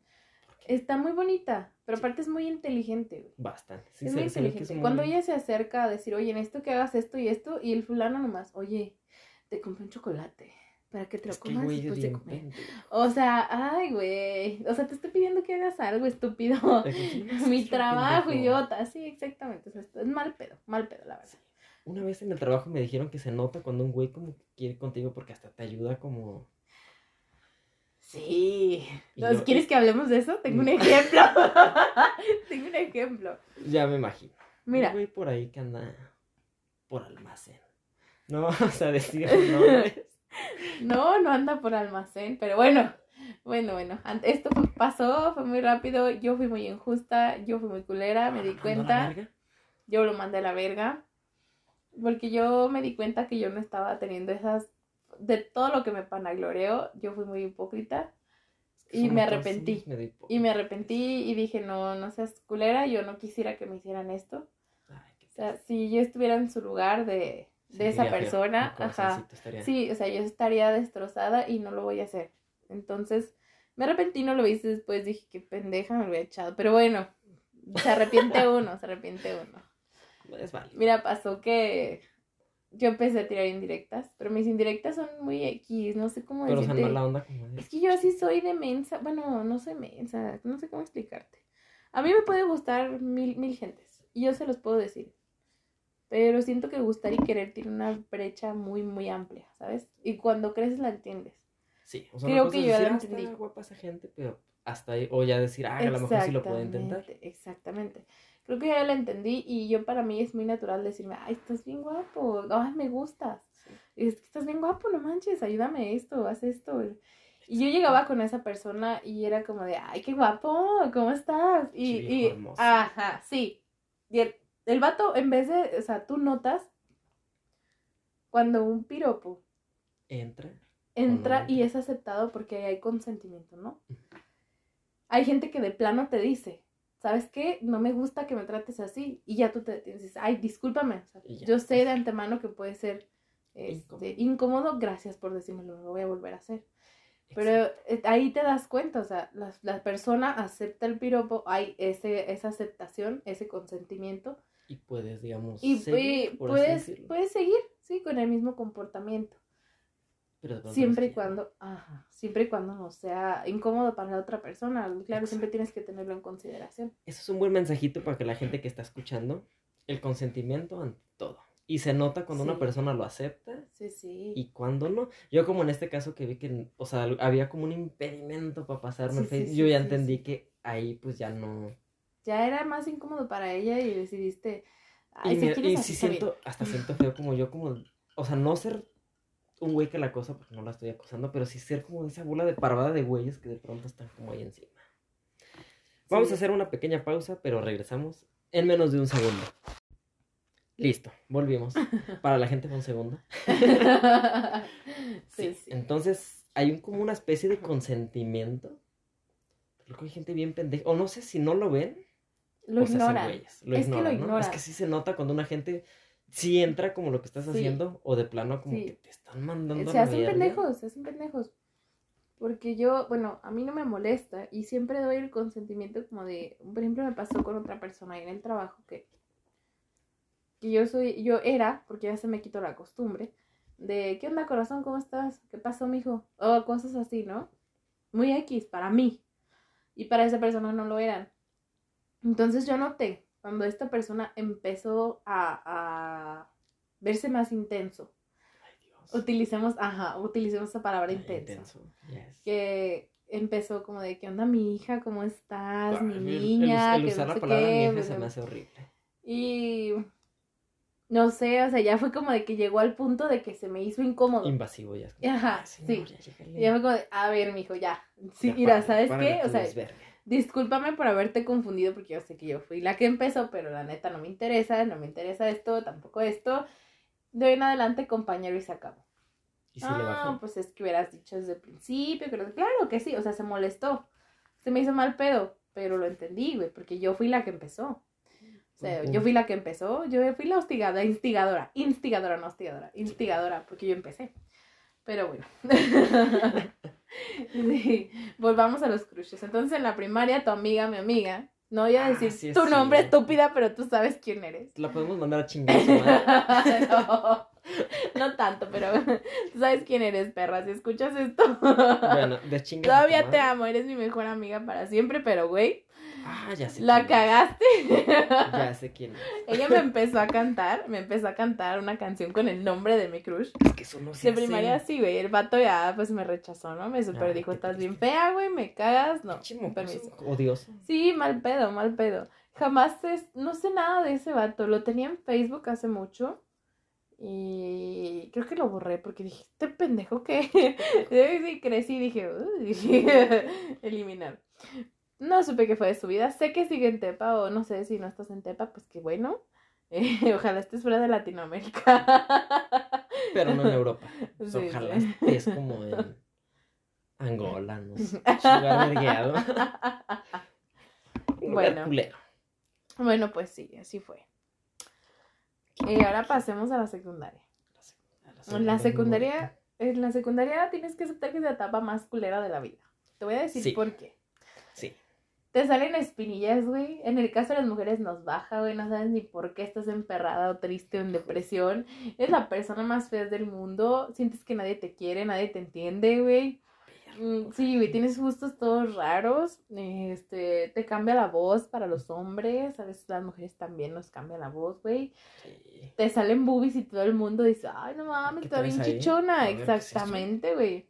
Está muy bonita, pero Sí. aparte es muy inteligente, güey. Bastante. Sí, es muy que inteligente. es muy- Cuando ella se acerca a decir, oye, necesito que hagas esto y esto, y el fulano nomás, oye, te compré un chocolate para que te lo Es que comas después de bien comer. pendejo. O sea, ay, güey. O sea, te estoy pidiendo que hagas algo estúpido. Que, "Sí, [laughs] no, Mi trabajo, pendejo". idiota. Sí, exactamente. O sea, es mal pedo, mal pedo, la verdad. Una vez en el trabajo me dijeron que se nota cuando un güey como que quiere contigo porque hasta te ayuda como... Sí. Y ¿Nos yo- ¿Quieres que hablemos de eso? Tengo un ejemplo. [laughs] [laughs] Tengo un ejemplo. Ya me imagino. Mira. Un güey por ahí que anda por almacén. No vamos a decir nombres. [laughs] No, no anda por almacén, pero bueno. Bueno, bueno. Esto pasó, fue muy rápido. Yo fui muy injusta, yo fui muy culera, me di ¿Mandó a la cuenta. yo lo mandé a la verga. Porque yo me di cuenta que yo no estaba teniendo esas. De todo lo que me panagloreo, yo fui muy hipócrita. Y me arrepentí. Y me arrepentí y dije, no, no seas culera, yo no quisiera que me hicieran esto. O sea, si yo estuviera en su lugar de, de esa persona, ajá. Sí, o sea, yo estaría destrozada y no lo voy a hacer. Entonces, me arrepentí, no lo hice después, dije, qué pendeja me lo había echado. Pero bueno, se arrepiente [laughs] uno, se arrepiente uno. Es válido. Mira, pasó que yo empecé a tirar indirectas, pero mis indirectas son muy X, no sé cómo Pero decirte. la onda como de... Es que yo así soy de mensa, bueno, no soy mensa, no sé cómo explicarte. A mí me puede gustar mil, mil gentes, y yo se los puedo decir. Pero siento que gustar y querer tiene una brecha muy, muy amplia, ¿sabes? Y cuando creces la entiendes. Sí, o sea, Creo que yo ya decir, lo "Ah, entendí". guapa esa gente, pero hasta ahí, o ya decir, ah, a lo mejor sí lo puedo intentar. Exactamente. Creo que ya lo entendí y yo para mí es muy natural decirme, ay, estás bien guapo, ay, me gustas. Y es que estás bien guapo, no manches, ayúdame esto, haz esto. Y yo llegaba con esa persona y era como de, ay, qué guapo, ¿cómo estás? Y, Sí, y ajá, sí. Y el, el vato, en vez de, o sea, tú notas cuando un piropo Entra. entra y es aceptado porque hay consentimiento, ¿no? Hay gente que de plano te dice, ¿sabes qué? No me gusta que me trates así. Y ya tú te dices, ay, discúlpame. O sea, yo sé de antemano que puede ser este, Incómodo. Gracias por decírmelo, no lo voy a volver a hacer. Pero eh, ahí te das cuenta, o sea, la, la persona acepta el piropo, hay ese, esa aceptación, ese consentimiento. Y puedes, digamos, Y, seguir, por puedes, puedes seguir, sí, con el mismo comportamiento. Pero Siempre y cuando, ajá, siempre y cuando no sea incómodo para la otra persona. Claro, Exacto. siempre tienes que tenerlo en consideración. Eso es un buen mensajito para que la gente que está escuchando, el consentimiento ante todo. Y se nota cuando una persona lo acepta Sí, sí. y cuando no. Yo como en este caso que vi que, o sea, había como un impedimento para pasarme Sí, el Facebook, sí, yo ya entendí que ahí pues ya no. Ya era más incómodo para ella y decidiste. Ay, y si quieres y así bien". siento, hasta siento feo como yo como, o sea, no ser un güey que la acosa, porque no la estoy acosando, pero sí ser como esa bola de parvada de güeyes que de pronto están como ahí encima. Vamos Sí. a hacer una pequeña pausa, pero regresamos en menos de un segundo. Listo, volvimos. [laughs] Para la gente fue un segundo. [laughs] sí, sí. Entonces, hay un, como una especie de consentimiento. Creo que hay gente bien pendeja. O no sé si no lo ven. Lo o ignoran. güeyes, Lo Es que lo ignoran, ¿no? Es ignoran. que sí se nota cuando una gente sí entra como lo que estás Sí. haciendo. O de plano como Sí. que te están mandando a Se hacen pendejos, se hacen pendejos. Porque yo, bueno, a mí no me molesta y siempre doy el consentimiento como de, por ejemplo, me pasó con otra persona ahí en el trabajo que, que yo soy, yo era, porque ya se me quitó la costumbre, de, ¿qué onda corazón? ¿Cómo estás? ¿Qué pasó, mijo? O cosas así, ¿no? Muy X para mí. Y para esa persona no lo eran. Entonces yo noté cuando esta persona empezó a, a verse más intenso Ay, Dios. utilicemos, ajá, utilicemos esa palabra Ay, intenso. yes. Que empezó como de, ¿qué onda mi hija? ¿Cómo estás? Mi niña. El, usar no la palabra qué, pues, se me hace horrible. Y no sé, o sea, ya fue como de que llegó al punto de que se me hizo incómodo. Invasivo ya. Ajá, "Ay, señor, sí. ya llégale". Y ya fue como de, a ver, mijo, ya. Sí, Ya, mira, ¿sabes qué? O sea, desvergue. Discúlpame por haberte confundido porque yo sé que yo fui la que empezó, pero la neta no me interesa, no me interesa esto, tampoco esto. De hoy en adelante, compañero, y se acabó. Y si ah, pues es que hubieras dicho desde el principio, no- claro que sí, o sea, se molestó. Se me hizo mal pedo, pero lo entendí, güey, porque yo fui la que empezó. O sea, yo fui la que empezó, yo fui la hostigada, instigadora, instigadora, no hostigadora, instigadora, porque yo empecé. Pero bueno. [laughs] [laughs] Sí, volvamos a los crushes. Entonces, en la primaria, tu amiga, mi amiga, no voy a Ah, decir sí tu nombre estúpida, pero tú sabes quién eres. La podemos mandar a chingar [laughs] no, no tanto, pero tú sabes quién eres, perra. Si escuchas esto, Bueno, de chingar. todavía te amo, eres mi mejor amiga para siempre, pero güey, Ah, ya sé. la quién es. cagaste. [laughs] Ya sé quién es. Ella me empezó a cantar, me empezó a cantar una canción con el nombre de mi crush. Es que eso no se De primaria hace. sí, güey, el vato ya pues me rechazó, ¿no? Me super Ay, dijo, estás bien fea, güey, me cagas, no, mocoso permiso. Odioso. Sí, mal pedo, mal pedo. Jamás, es- no sé nada de ese vato. Lo tenía en Facebook hace mucho. Y creo que lo borré porque dije, este pendejo que... [laughs] sí, crecí y dije, "Uy", [laughs] eliminar. No supe qué fue de su vida. Sé que sigue en Tepa o no sé si no estás en Tepa, pues qué bueno. Eh, [laughs] ojalá estés fuera de Latinoamérica. [laughs] Pero no en Europa. Pues Sí, Ojalá sí. estés como en Angola, no sé. [laughs] Bueno. culero. Bueno, pues sí, así fue. Y ahora pasemos a la secundaria. En la secundaria, en la secundaria tienes que aceptar que es la etapa más culera de la vida. Te voy a decir Sí. por qué. Te salen espinillas, güey. En el caso de las mujeres nos baja, güey. No sabes ni por qué estás emperrada o triste o en depresión. Es la persona más fea del mundo. Sientes que nadie te quiere, nadie te entiende, güey. Mm, Sí, güey, tienes gustos todos raros. Este, te cambia la voz para los hombres. A veces las mujeres también nos cambia la voz, güey Sí. te salen boobies y todo el mundo dice, ay, no mames, ¿Qué está bien ahí? chichona. Exactamente, güey.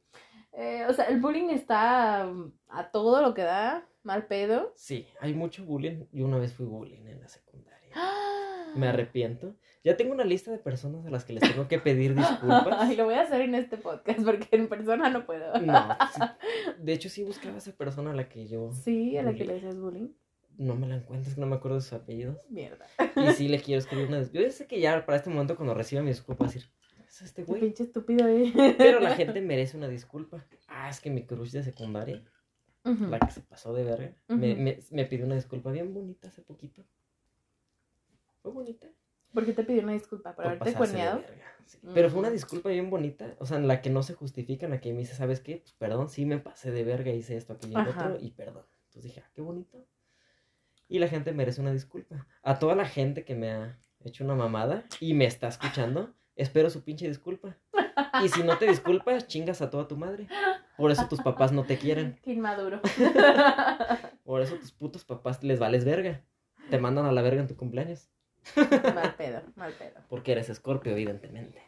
Eh, o sea, el bullying está um, a todo lo que da, mal pedo. Sí, hay mucho bullying. Yo una vez fui bullying en la secundaria. ¡Ah! Me arrepiento. Ya tengo una lista de personas a las que les tengo que pedir [laughs] disculpas. Ay, lo voy a hacer en este podcast porque en persona no puedo. No, sí. [laughs] de hecho sí buscaba a esa persona a la que yo Sí, a la que le haces bullying. no me la encuentro, no me acuerdo de sus apellidos. Mierda. Y sí le quiero escribir una. Yo sé que ya para este momento cuando reciba mi disculpa decir, es este Qué güey. pinche estúpido, eh. Pero la [laughs] gente merece una disculpa. Ah, es que mi crush de secundaria, La que se pasó de verga, me, me, me pidió una disculpa bien bonita hace poquito. Fue bonita. ¿Por qué te pidió una disculpa? ¿Por, por haberte cuerneado? Pero fue una disculpa bien bonita, o sea, en la que no se justifica, en la que me dice, ¿sabes qué? Pues perdón, sí me pasé de verga, hice esto, aquello y otro, y perdón. Entonces dije, ah, qué bonito. Y la gente merece una disculpa. A toda la gente que me ha hecho una mamada y me está escuchando, espero su pinche disculpa. Y si no te disculpas, chingas a toda tu madre. Por eso tus papás no te quieren. Qué inmaduro. Por eso tus putos papás les vales verga. Te mandan a la verga en tu cumpleaños. mal pedo, mal pedo. Porque eres escorpio, evidentemente.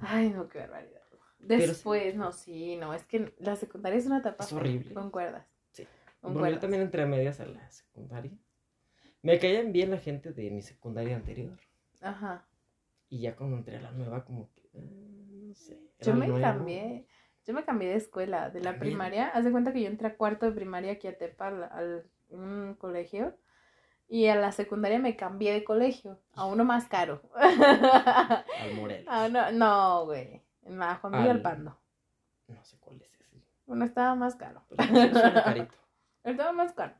Ay, no, qué barbaridad. Pero. Después, no, sí, no, es que la secundaria es una etapa. Es horrible. Concuerdas. Sí. Concuerdas. Bueno, yo también entré a medias a la secundaria. Me caían bien la gente de mi secundaria anterior. Ajá. Y ya cuando entré a la nueva, como que. eh, no sé. Yo me cambié, yo me cambié de escuela, de la También. primaria. Haz de cuenta que yo entré a cuarto de primaria aquí a Tepa, al, al- un colegio. Y a la secundaria me cambié de colegio, a uno más caro. [laughs] Al Morelos. A uno- no, güey. En la Juan Miguel Al- Pando. No sé cuál es ese. Uno estaba más caro. Suena carito. [laughs] Estaba más caro.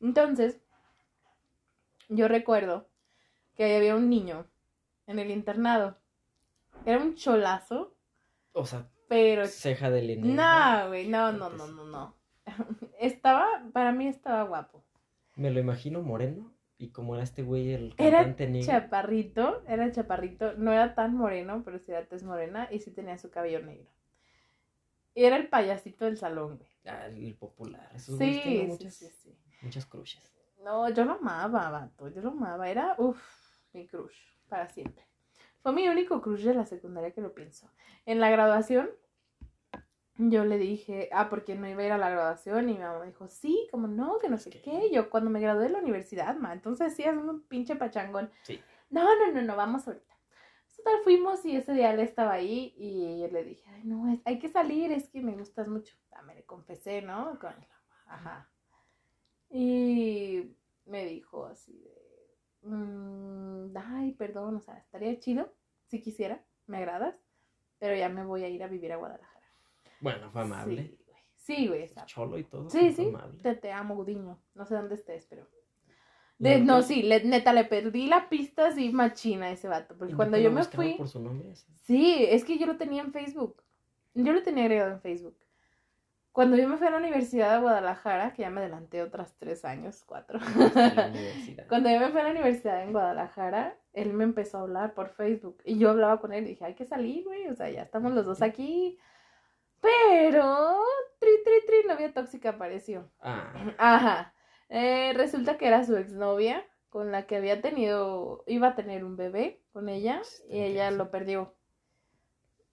Entonces, yo recuerdo que había un niño en el internado. Era un cholazo, O sea, pero ceja de línea. No, güey, no, no, no, no, no. [laughs] Estaba, para mí estaba guapo. Me lo imagino moreno. Y como era este güey, el Era cantante negro. Chaparrito, era chaparrito, no era tan moreno, pero sí era tez morena y sí tenía su cabello negro. Y era el payasito del salón, güey. Ah, el popular. Esos Sí, sí, muchas, sí, sí. muchas crushes. No, yo lo amaba, vato, yo lo amaba. Era, uff, mi crush, para siempre. Fue mi único crush de la secundaria que lo pienso. En la graduación, yo le dije, ah, porque no iba a ir a la graduación. Y mi mamá dijo, sí, como no, que no sé ¿Qué? qué. Yo cuando me gradué de la universidad, ma, entonces sí, es un pinche pachangón. Sí. No, no, no, no, vamos ahorita. Total, fuimos y ese día él estaba ahí y yo le dije, ay, no, es- hay que salir, es que me gustas mucho. Ah, me le confesé, ¿no? Con- Ajá. Y me dijo así de, "Mm, ay, perdón, o sea, estaría chido, si quisiera, me agradas, pero ya me voy a ir a vivir a Guadalajara. Bueno, fue amable. Sí, güey. Sí, Cholo y todo. Sí, sí, te, te amo, Gudiño. No sé dónde estés, pero... ¿Y De, nunca- no, sí, le- neta, le perdí la pista así machina a ese vato. Porque cuando yo me fui... por su nombre? así? Sí, es que yo lo tenía en Facebook. Yo lo tenía agregado en Facebook. Cuando yo me fui a la Universidad de Guadalajara, que ya me adelanté otras tres años, cuatro. [laughs] Cuando yo me fui a la universidad en Guadalajara, él me empezó a hablar por Facebook. Y yo hablaba con él y dije, hay que salir, güey. O sea, ya estamos los dos aquí. Pero, tri, tri, tri, novia tóxica apareció. Ah, [clears throat] Ajá. Eh, resulta que era su exnovia con la que había tenido, iba a tener un bebé con ella y ella lo perdió.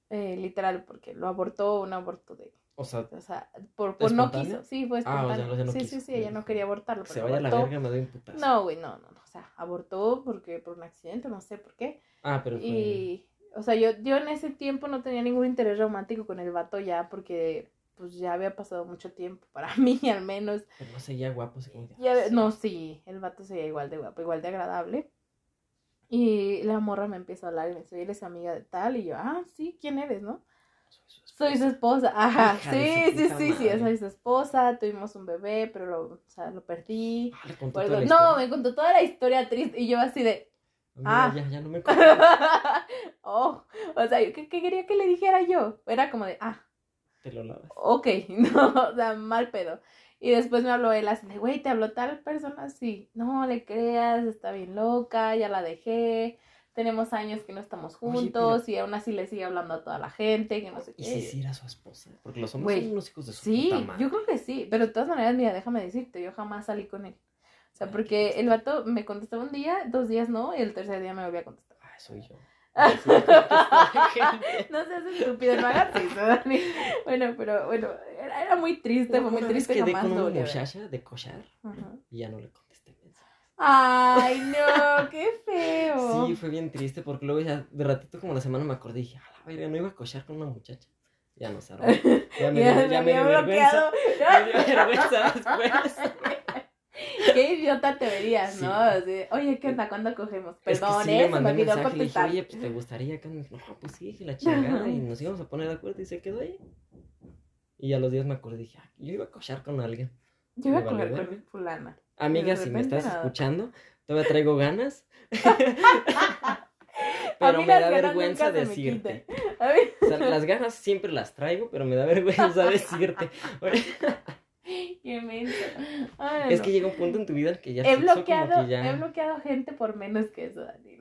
Eh, literal, porque lo abortó, un aborto de, o sea, o sea, por, por no quiso, sí, fue Ah, o sea, espontáneo. o sea, no sí, quiso. sí, sí, ella no quería abortarlo. se pero vaya a la abortó. verga, me doy un putazo. No, güey, no, no, no, o sea, abortó porque por un accidente, no sé por qué. Ah, pero fue. Y, o sea, yo, yo en ese tiempo no tenía ningún interés romántico con el vato ya, porque pues ya había pasado mucho tiempo, [laughs] para mí al menos. Pero no seguía guapo, Ya, ah, sí. no, sí, el vato se veía igual de guapo, igual de agradable. Y la morra me empieza a hablar y me dice, "Oye, eres amiga de tal. Y yo, ah, sí, ¿quién eres, no? Soy su. Soy su esposa. Ajá, Hija sí, sí, sí, sí, soy su esposa. Tuvimos un bebé, pero lo, o sea, lo perdí. Ah, le contó Por toda eso- la no, me contó toda la historia triste. Y yo así de, ah. Ya, ya no me [laughs] oh, o sea, ¿qué, qué quería que le dijera yo? Era como de, ah, Te lo lavas. ok, [laughs] no, o sea, mal pedo. Y después me habló él así de, güey, ¿te habló tal persona? así no le creas, está bien loca, ya la dejé, tenemos años que no estamos Oye, juntos y aún así le sigue hablando a toda la gente, que no sé ¿Y qué. si sí era su esposa? Porque los hombres son unos hijos de su Sí, puta madre. yo creo que sí, pero de todas maneras, mira, déjame decirte, yo jamás salí con él. O sea, Ay, porque el vato me contestaba un día, dos días no, y el tercer día me volvía a contestar. Ah, soy yo. [laughs] Que No seas estúpido, no hagas eso, Dani. Bueno, pero bueno, era, era muy triste, fue muy triste, quedé jamás con una muchacha de cochar Ajá. y ya no le mensajes. Ay, no, [laughs] qué feo. Sí, fue bien triste porque luego ya de ratito como la semana me acordé y dije, a la verga, no iba a cochar con una muchacha. Ya no se armó. [laughs] Ya me, Ya me ya me dio había vergüenza. bloqueado. [laughs] Me dio vergüenza después. Qué idiota te verías, Sí. ¿no? Así, Oye, ¿qué onda? ¿Cuándo cogemos? Es que Perdón, sí, ¿eh? me olvidó contestar. oye, pues te gustaría que... No, pues sí, dije la chingada y nos íbamos a poner de acuerdo y se quedó ahí. Y a los días me acordé y dije, ah, yo iba a cochar con alguien. Yo iba a coger con verga. fulana. Amiga, si me estás nada. escuchando, Todavía traigo ganas. [laughs] Pero me da vergüenza decirte. quitan. [laughs] A mí- O sea, las ganas siempre las traigo, pero me da vergüenza [laughs] decirte. Qué. Ay, Es no. que llega un punto en tu vida en que ya He sexo como bloqueado, que ya- he bloqueado gente por menos que eso, Dani.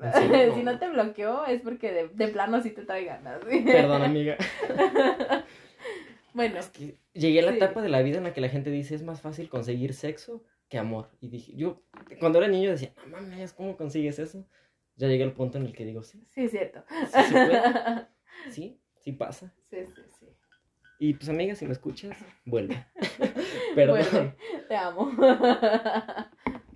si no te bloqueó es porque de, de plano sí te trae ganas. ¿sí? Perdón, amiga. bueno, Es que llegué a la Sí. etapa de la vida en la que la gente dice es más fácil conseguir sexo que amor. Y dije, yo cuando era niño decía, no mames, ¿cómo consigues eso? Ya llegué al punto en el que digo, sí, sí es cierto. sí, sí puede. [laughs] Sí, sí pasa. Sí, sí, sí. Y pues amiga, si me escuchas, vuelve. [laughs] Perdón. Vuelve, te amo. [laughs]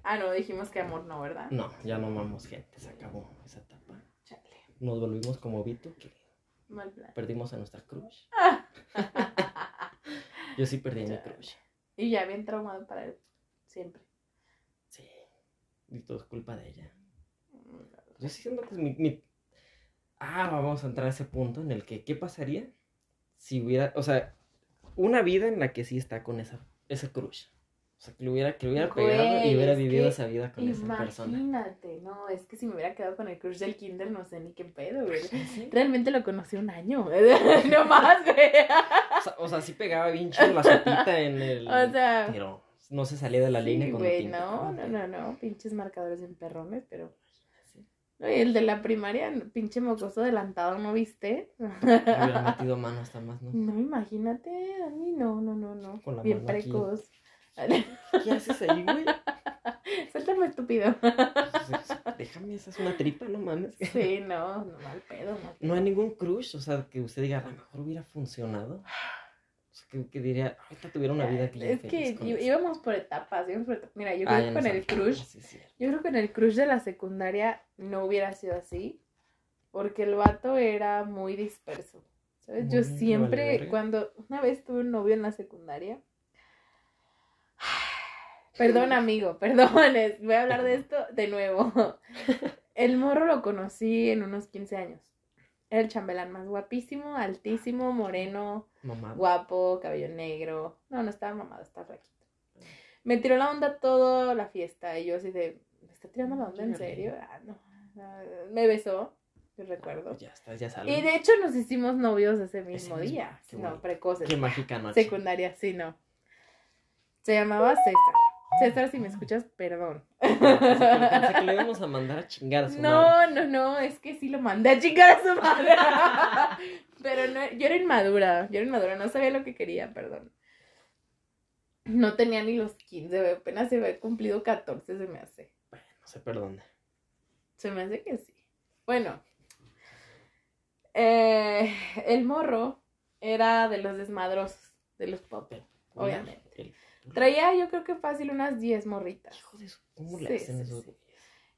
ah, no, dijimos que amor no, ¿verdad? No, ya no amamos gente, se acabó esa etapa. Chale, Nos volvimos como Vito, que mal plan. perdimos a nuestra crush. Yo sí perdí a mi crush. y ya bien traumado para él, siempre. Sí. Y todo es culpa de ella. Yo sí siento que es mi, mi- Ah, vamos a entrar a ese punto en el que, ¿qué pasaría si hubiera, o sea, una vida en la que sí está con esa, ese crush? O sea, que lo hubiera, que lo hubiera pegado y hubiera es vivido esa vida con esa persona. Imagínate, no, es que si me hubiera quedado con el crush del kinder, no sé ni qué pedo, güey. Sí. Realmente lo conocí un año, [laughs] no más, güey. O sea, o sea, sí pegaba bien chido la sopita en [laughs] el... O sea, Pero no se salía de la línea sí, güey, no, no, no, no, pinches marcadores bien perrones, pero... No, y el de la primaria, pinche mocoso adelantado, ¿no viste? Hubiera [laughs] metido mano hasta más, ¿no? No, imagínate, a mí no, no, no, no. Con la Bien mano aquí. precoz. ¿Qué haces ahí, güey? [laughs] Suéltame, estúpido. [laughs] Déjame, esa es una tripa, no mames. Sí, no, no mal pedo, mal No hay ningún crush, o sea, que usted diga, a lo mejor hubiera funcionado. [sighs] Que, que diría, ahorita tuviera una vida bien Es que feliz con í- eso". íbamos por etapas, íbamos por etapas. Mira, yo Ah, creo que con el crush, yo creo que en el crush de la secundaria no hubiera sido así, porque el vato era muy disperso. ¿Sabes? Yo Muy, vale siempre, cuando una vez tuve un novio en la secundaria, [sighs] perdón amigo, [laughs] perdón, es- voy a hablar de esto de nuevo. [laughs] El morro lo conocí en unos 15 años. Era el chambelán más guapísimo, altísimo, moreno, Mamá. guapo, cabello negro. No, no estaba mamado, estaba flaquito. Me tiró la onda toda la fiesta y yo así de, ¿me está tirando la onda en serio? Ah, no. Ah, me besó, yo recuerdo. Ya está, ya sale. Y de hecho nos hicimos novios ese mismo día. No, precoces. Qué mágica noche. Secundaria, sí, no. Se llamaba César. César, si me escuchas, perdón. No, pensé, que, le íbamos a mandar a chingar a su madre. No, no, no, es que sí lo mandé a chingar a su madre. [laughs] Pero no, yo era inmadura, yo era inmadura, no sabía lo que quería, perdón. No tenía ni los 15, güey, apenas se había cumplido 14, se me hace. Bueno, no se perdona. Se me hace que sí. Bueno, eh, el morro era de los desmadrosos, de los pop. Obviamente. El- Traía yo creo que fácil unas 10 morritas. Hijo de su... ¿Cómo le Sí, hacen sí, eso? sí.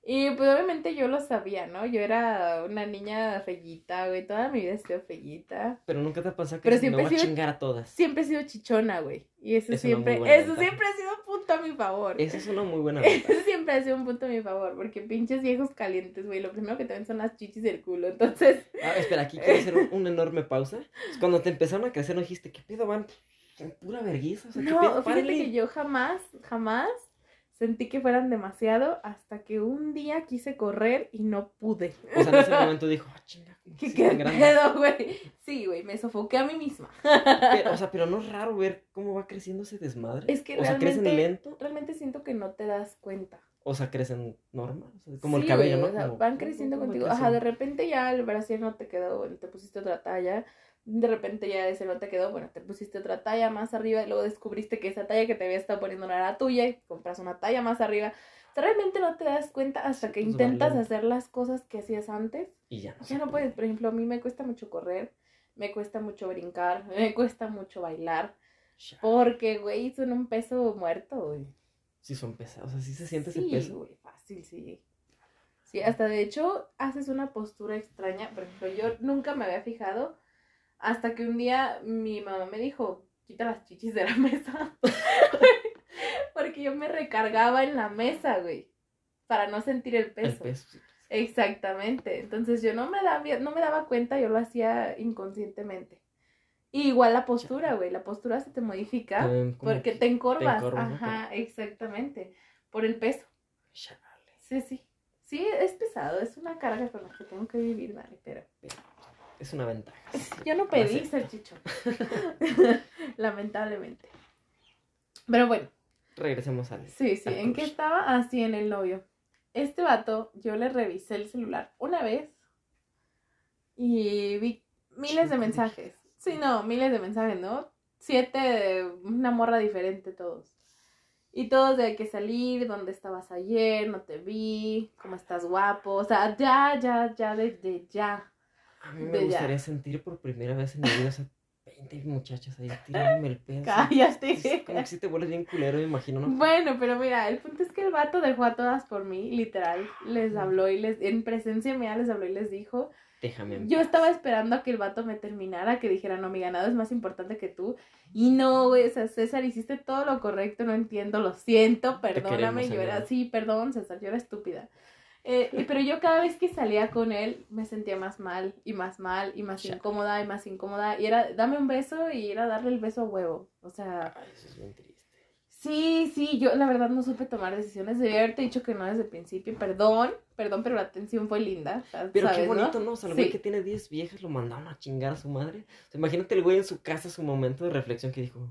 Y pues obviamente yo lo sabía, ¿no? Yo era una niña fellita, güey. Toda mi vida he sido fellita. Pero nunca te ha pasado que Pero dices, me siempre voy a sido- chingar a todas. Siempre he sido chichona, güey. Y eso Es una muy siempre, eso siempre ha sido un punto a mi favor. Esa es una muy buena [laughs] ventaja. Eso siempre ha sido un punto a mi favor, porque pinches viejos calientes, güey. Lo primero que te ven son las chichis del culo. Entonces, Ah, espera, aquí quiero hacer [laughs] un- una enorme pausa. Cuando te empezaron a crecer, no dijiste, ¿qué pedo van? Pura vergüenza. O sea, ¿qué no, pedo? fíjate que yo jamás, jamás sentí que fueran demasiado hasta que un día quise correr y no pude. O sea, en ese [laughs] momento dijo, ah, chinga, ¿cómo ¿Qué, sí qué pedo, güey? Sí, güey, me sofoqué a mí misma. Pero, o sea, pero no es raro ver cómo va creciendo ese desmadre. Es que o sea, crecen realmente- lento, Realmente siento que no te das cuenta. o sea, crecen normal. o sea, como el cabello, güey, ¿no? o sea, Como, van ¿cómo- creciendo contigo. crecen? Ajá, de repente ya el brasier no te quedó, bueno, te pusiste otra talla. De repente ya ese no te quedó, bueno, te pusiste otra talla más arriba y luego descubriste que esa talla que te había estado poniendo no era tuya y compras una talla más arriba. O sea, realmente no te das cuenta hasta que Pues intentas vale. hacer las cosas que hacías antes. Y ya no. Ya no puedes, por ejemplo, a mí me cuesta mucho correr, me cuesta mucho brincar, [laughs] me cuesta mucho bailar, Ya. porque, güey, son un peso muerto, güey. Sí son pesados, o sea, sí se siente sí, ese peso. güey, fácil, sí. Sí, hasta de hecho haces una postura extraña. Por ejemplo, yo nunca me había fijado hasta que un día mi mamá me dijo, quita las chichis de la [laughs] mesa. Porque yo me recargaba en la mesa, güey, para no sentir el El peso. sí. Exactamente. Entonces yo no me daba, no me daba cuenta, yo lo hacía inconscientemente. Y igual la postura, güey, la postura se te modifica como porque que te encorvas. Ajá, exactamente. Por el peso. Chale. sí, sí. Sí, es pesado, es una carga con la que tengo que vivir, Dani, pero... Es una ventaja. [laughs] Yo no pedí ser chicho. [laughs] Lamentablemente. Pero bueno. Regresemos al. Sí, sí. ¿En qué estaba? Así, en el novio. Este vato, yo le revisé el celular una vez y vi miles de mensajes. Sí, no, miles de mensajes, ¿no? Siete de una morra diferente todos. Y todos de hay que salir, dónde estabas ayer, no te vi, cómo estás guapo. O sea, ya, ya, ya, desde ya. A mí me gustaría sentir por primera vez en mi vida, sea, 20 muchachas ahí tirándome el pedo. Cállate. como que si te vuelves bien culero, me imagino, ¿no? Bueno, pero mira, el punto es que el vato dejó a todas por mí, literal. Les habló y les, en presencia mía les habló y les dijo. Déjame. Yo estaba esperando a que el vato me terminara, que dijera, no, mi ganado es más importante que tú. Y no, güey, o sea, César, hiciste todo lo correcto, no entiendo, lo siento, perdóname. Yo era, sí, perdón, César, yo era estúpida. Eh, pero yo cada vez que salía con él me sentía más mal y más mal y más incómoda y más incómoda. Y era, dame un beso y era darle el beso a huevo. O sea... eso es bien triste. Sí, sí, yo la verdad no supe tomar decisiones. Debía haberte dicho que no desde el principio. Perdón, perdón, pero la atención fue linda. Pero qué bonito, ¿no? O sea, el güey que tiene 10 viejas lo mandaron a chingar a su madre. imagínate el güey en su casa, su momento de reflexión que dijo...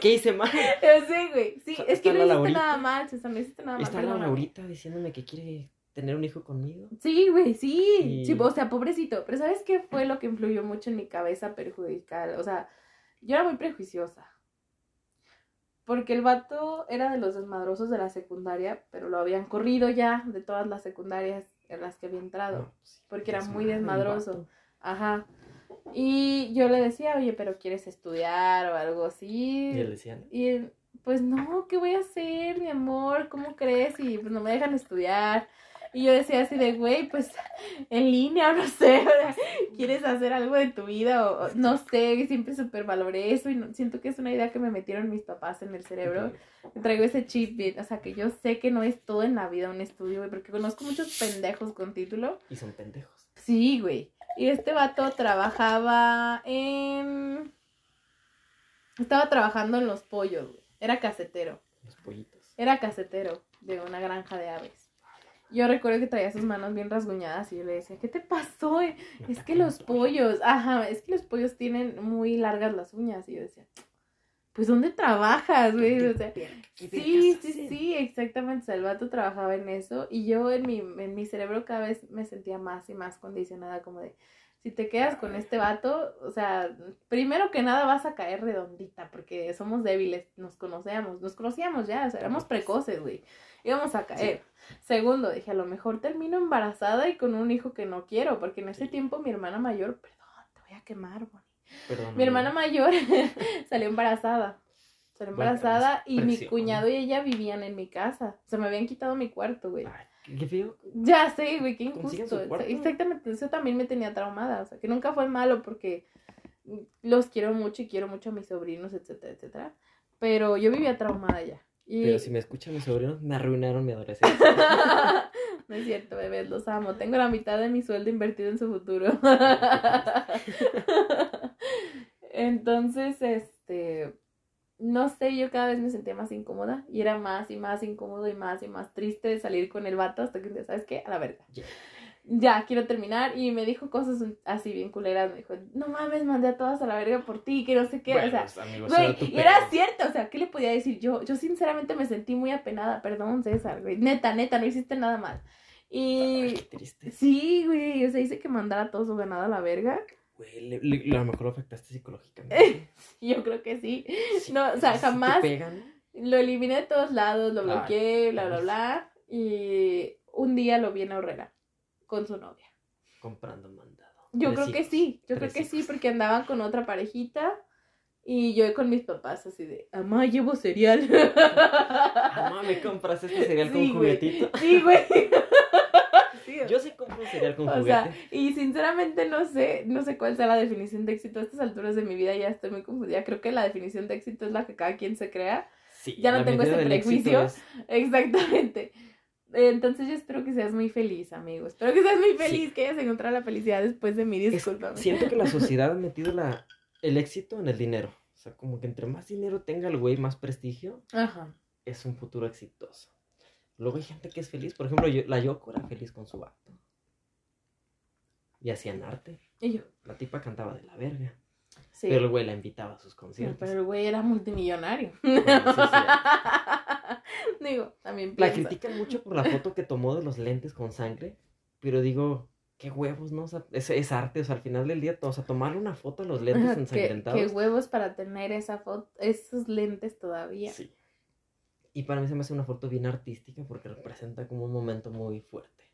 ¿Qué hice mal? [laughs] sí, güey. Sí, es que no hiciste nada mal, César, no hiciste nada mal. Está la Laurita diciéndome que quiere tener un hijo conmigo. Sí, güey, sí. sí. O sea, pobrecito. Pero ¿sabes qué fue lo que influyó mucho en mi cabeza perjudicial? O sea, yo era muy prejuiciosa. Porque el vato era de los desmadrosos de la secundaria, pero lo habían corrido ya de todas las secundarias en las que había entrado. porque era muy desmadroso. Ajá. Y yo le decía, oye, pero ¿quieres estudiar o algo así? Y él decía, Y pues no, ¿qué voy a hacer, mi amor? ¿Cómo crees? Y pues no me dejan estudiar. Y yo decía así de, güey, pues en línea o no sé, quieres hacer algo de tu vida o, no sé, siempre súper valoré eso y siento que es una idea que me metieron mis papás en el cerebro. Traigo ese chip, o sea, que yo sé que no es todo en la vida un estudio, güey, porque conozco muchos pendejos con título. Y son pendejos. Sí, güey. Y este vato trabajaba en... Estaba trabajando en los pollos, güey. Era casetero. Los pollitos. Era casetero de una granja de aves. Yo recuerdo que traía sus manos bien rasguñadas y yo le decía, ¿qué te pasó? Es que los [laughs] pollos, ajá, es que los pollos tienen muy largas las uñas. Y yo decía, pues ¿dónde trabajas, güey? O sea, sí, sí, sí, exactamente. el vato trabajaba en eso y yo en mi, en mi cerebro cada vez me sentía más y más condicionada como de, si te quedas con este vato, o sea, primero que nada vas a caer redondita porque somos débiles, nos conocíamos, nos conocíamos ya, o sea, éramos precoces, güey íbamos a caer. Segundo, dije, a lo mejor termino embarazada y con un hijo que no quiero, porque en ese tiempo mi hermana mayor, perdón, te voy a quemar, Bonnie. mi hermana mayor [laughs] salió embarazada. Salió embarazada y mi cuñado y ella vivían en mi casa. Se me habían quitado mi cuarto, güey. ¿Qué feo? Ya sé, güey, qué injusto. Exactamente, eso también me tenía traumada. O sea, que nunca fue malo porque los quiero mucho y quiero mucho a mis sobrinos, etcétera, etcétera. Pero yo vivía traumada ya. Pero si me escuchan mis sobrinos, me arruinaron mi adolescencia. [laughs] no es cierto, bebés, los amo. Tengo la mitad de mi sueldo invertido en su futuro. [laughs] [laughs] Entonces, este, no sé, yo cada vez me sentía más incómoda y era más y más incómodo y más y más triste de salir con el vato hasta que, ¿sabes qué? A la verga ya, quiero terminar. Y me dijo cosas así bien culeras. Me dijo, no mames, mandé a todas a la verga por ti, que no sé qué. o sea, güey, y era cierto, o sea, ¿qué le podía decir? Yo, yo sinceramente me sentí muy apenada. Perdón, César, güey. Neta, neta, no hiciste nada mal. Y. triste. Sí, güey. O sea, hice que mandara a todos su ganado a la verga. Güey, a lo mejor lo afectaste psicológicamente. [laughs] yo creo que sí. no, o sea, jamás. Lo eliminé de todos lados, lo bloqueé, bla, bla, bla. Y un día lo vi en Horrera con su novia. Comprando mandado. Yo creo que sí, yo creo que sí, porque andaban con otra parejita y yo con mis papás así de, mamá, llevo cereal. Mamá, ¿me compras este cereal [laughs] con juguetito? Sí, güey. [laughs] yo sí compro cereal con [laughs] o Sea, y sinceramente no sé, no sé cuál sea la definición de éxito. A estas alturas de mi vida ya estoy muy confundida. Creo que la definición de éxito es la que cada quien se crea. Sí, ya no tengo ese prejuicio. [laughs] Exactamente. Entonces yo espero que seas muy feliz, amigo. Espero que seas muy feliz, que hayas encontrado la felicidad después de mi disculpa. Siento que la [laughs] sociedad ha metido la, el éxito en el dinero. O sea, como que entre más dinero tenga el güey, más prestigio, Ajá. es un futuro exitoso. Luego hay gente que es feliz. Por ejemplo, yo- la Yoko era feliz con su vato. Y hacían arte. Y yo, La tipa cantaba de la verga. sí. Pero el güey la invitaba a sus conciertos. pero el güey era multimillonario. [laughs] Bueno, sí, [laughs] Digo, también La piensa. critican mucho por la foto que tomó de los lentes con sangre. Pero digo, qué huevos, ¿no? O sea, es, es arte. O sea, al final del día, o sea, tomarle una foto a los lentes Ajá, ¿Qué, ensangrentados. qué huevos para tener esa foto, esos lentes todavía. Sí. Y para mí se me hace una foto bien artística porque representa como un momento muy fuerte.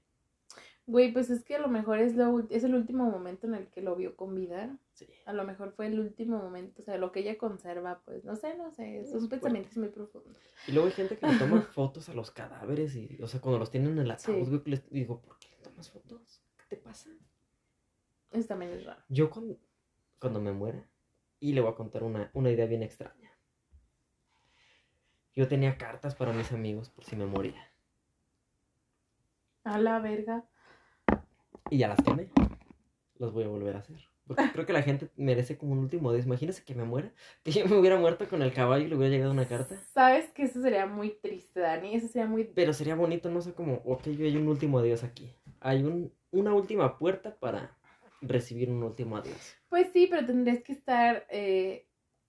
Güey, pues es que a lo mejor es, lo, es el último momento en el que lo vio con vida. Sí. A lo mejor fue el último momento, o sea, lo que ella conserva, pues, no sé, no sé, Es son fuerte. pensamientos muy profundos. Y luego hay gente que le toma [laughs] fotos a los cadáveres y, o sea, cuando los tienen en el ataúd, Sí. güey, les digo, ¿por qué le tomas fotos? ¿Qué te pasa? Eso también es raro. Yo cuando, cuando me muera, y le voy a contar una, una idea bien extraña. Yo tenía cartas para mis amigos por si me moría. A la verga. Y ya las quemé. Las voy a volver a hacer. Porque creo que la gente merece como un último adiós. Imagínese que me muera. Que yo me hubiera muerto con el caballo y le hubiera llegado una carta. Sabes que eso sería muy triste, Dani. Eso sería muy. Pero sería bonito, no sé cómo, ok, yo hay un último adiós aquí. Hay un, una última puerta para recibir un último adiós. Pues sí, pero tendrías que estar eh,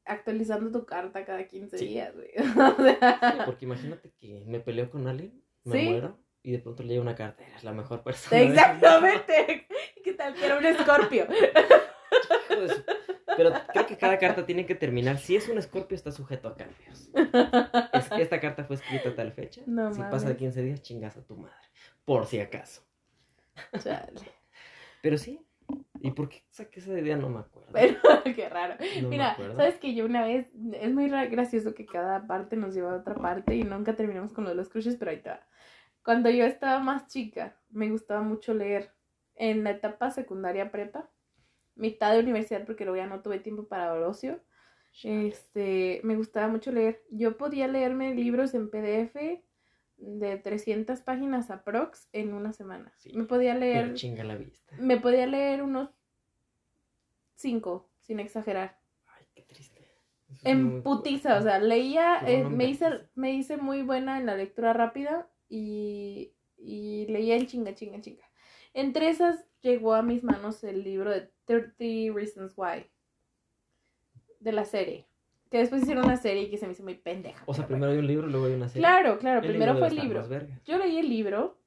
actualizando tu carta cada 15 Sí. días, güey. [laughs] O sea, Porque imagínate que me peleo con alguien, me Sí. muero y de pronto le llega una carta. Eres la mejor persona. Exactamente. [laughs] ¿Qué tal que era un escorpio? Pero creo que cada carta tiene que terminar. Si es un escorpio, está sujeto a cambios. Es que esta carta fue escrita a tal fecha. No si mames. pasa de 15 días, chingas a tu madre. Por si acaso. Chale. Pero sí. ¿Y por qué saqué esa idea? No me acuerdo. Pero [laughs] qué raro. No Mira, sabes que yo una vez, es muy ra- gracioso que cada parte nos lleva a otra parte y nunca terminamos con lo de los crushes, pero ahí te va. Cuando yo estaba más chica, me gustaba mucho leer. En la etapa secundaria prepa, mitad de universidad, porque luego ya no tuve tiempo para el ocio, este, me gustaba mucho leer. Yo podía leerme libros en PDF de 300 páginas aprox en una semana. Sí. Me podía leer chinga la vista. me podía leer unos cinco, sin exagerar. Ay, qué triste. Eso En putiza, o sea, leía, No, eh, no me, hice, me hice muy buena en la lectura rápida y, y leía en chinga, chinga, chinga. Entre esas llegó a mis manos el libro de 30 Reasons Why, de la serie, que después hicieron una serie y que se me hizo muy pendeja. O sea, primero hay un libro, luego hay una serie. Claro, claro, El primero fue el libro. Yo leí el libro,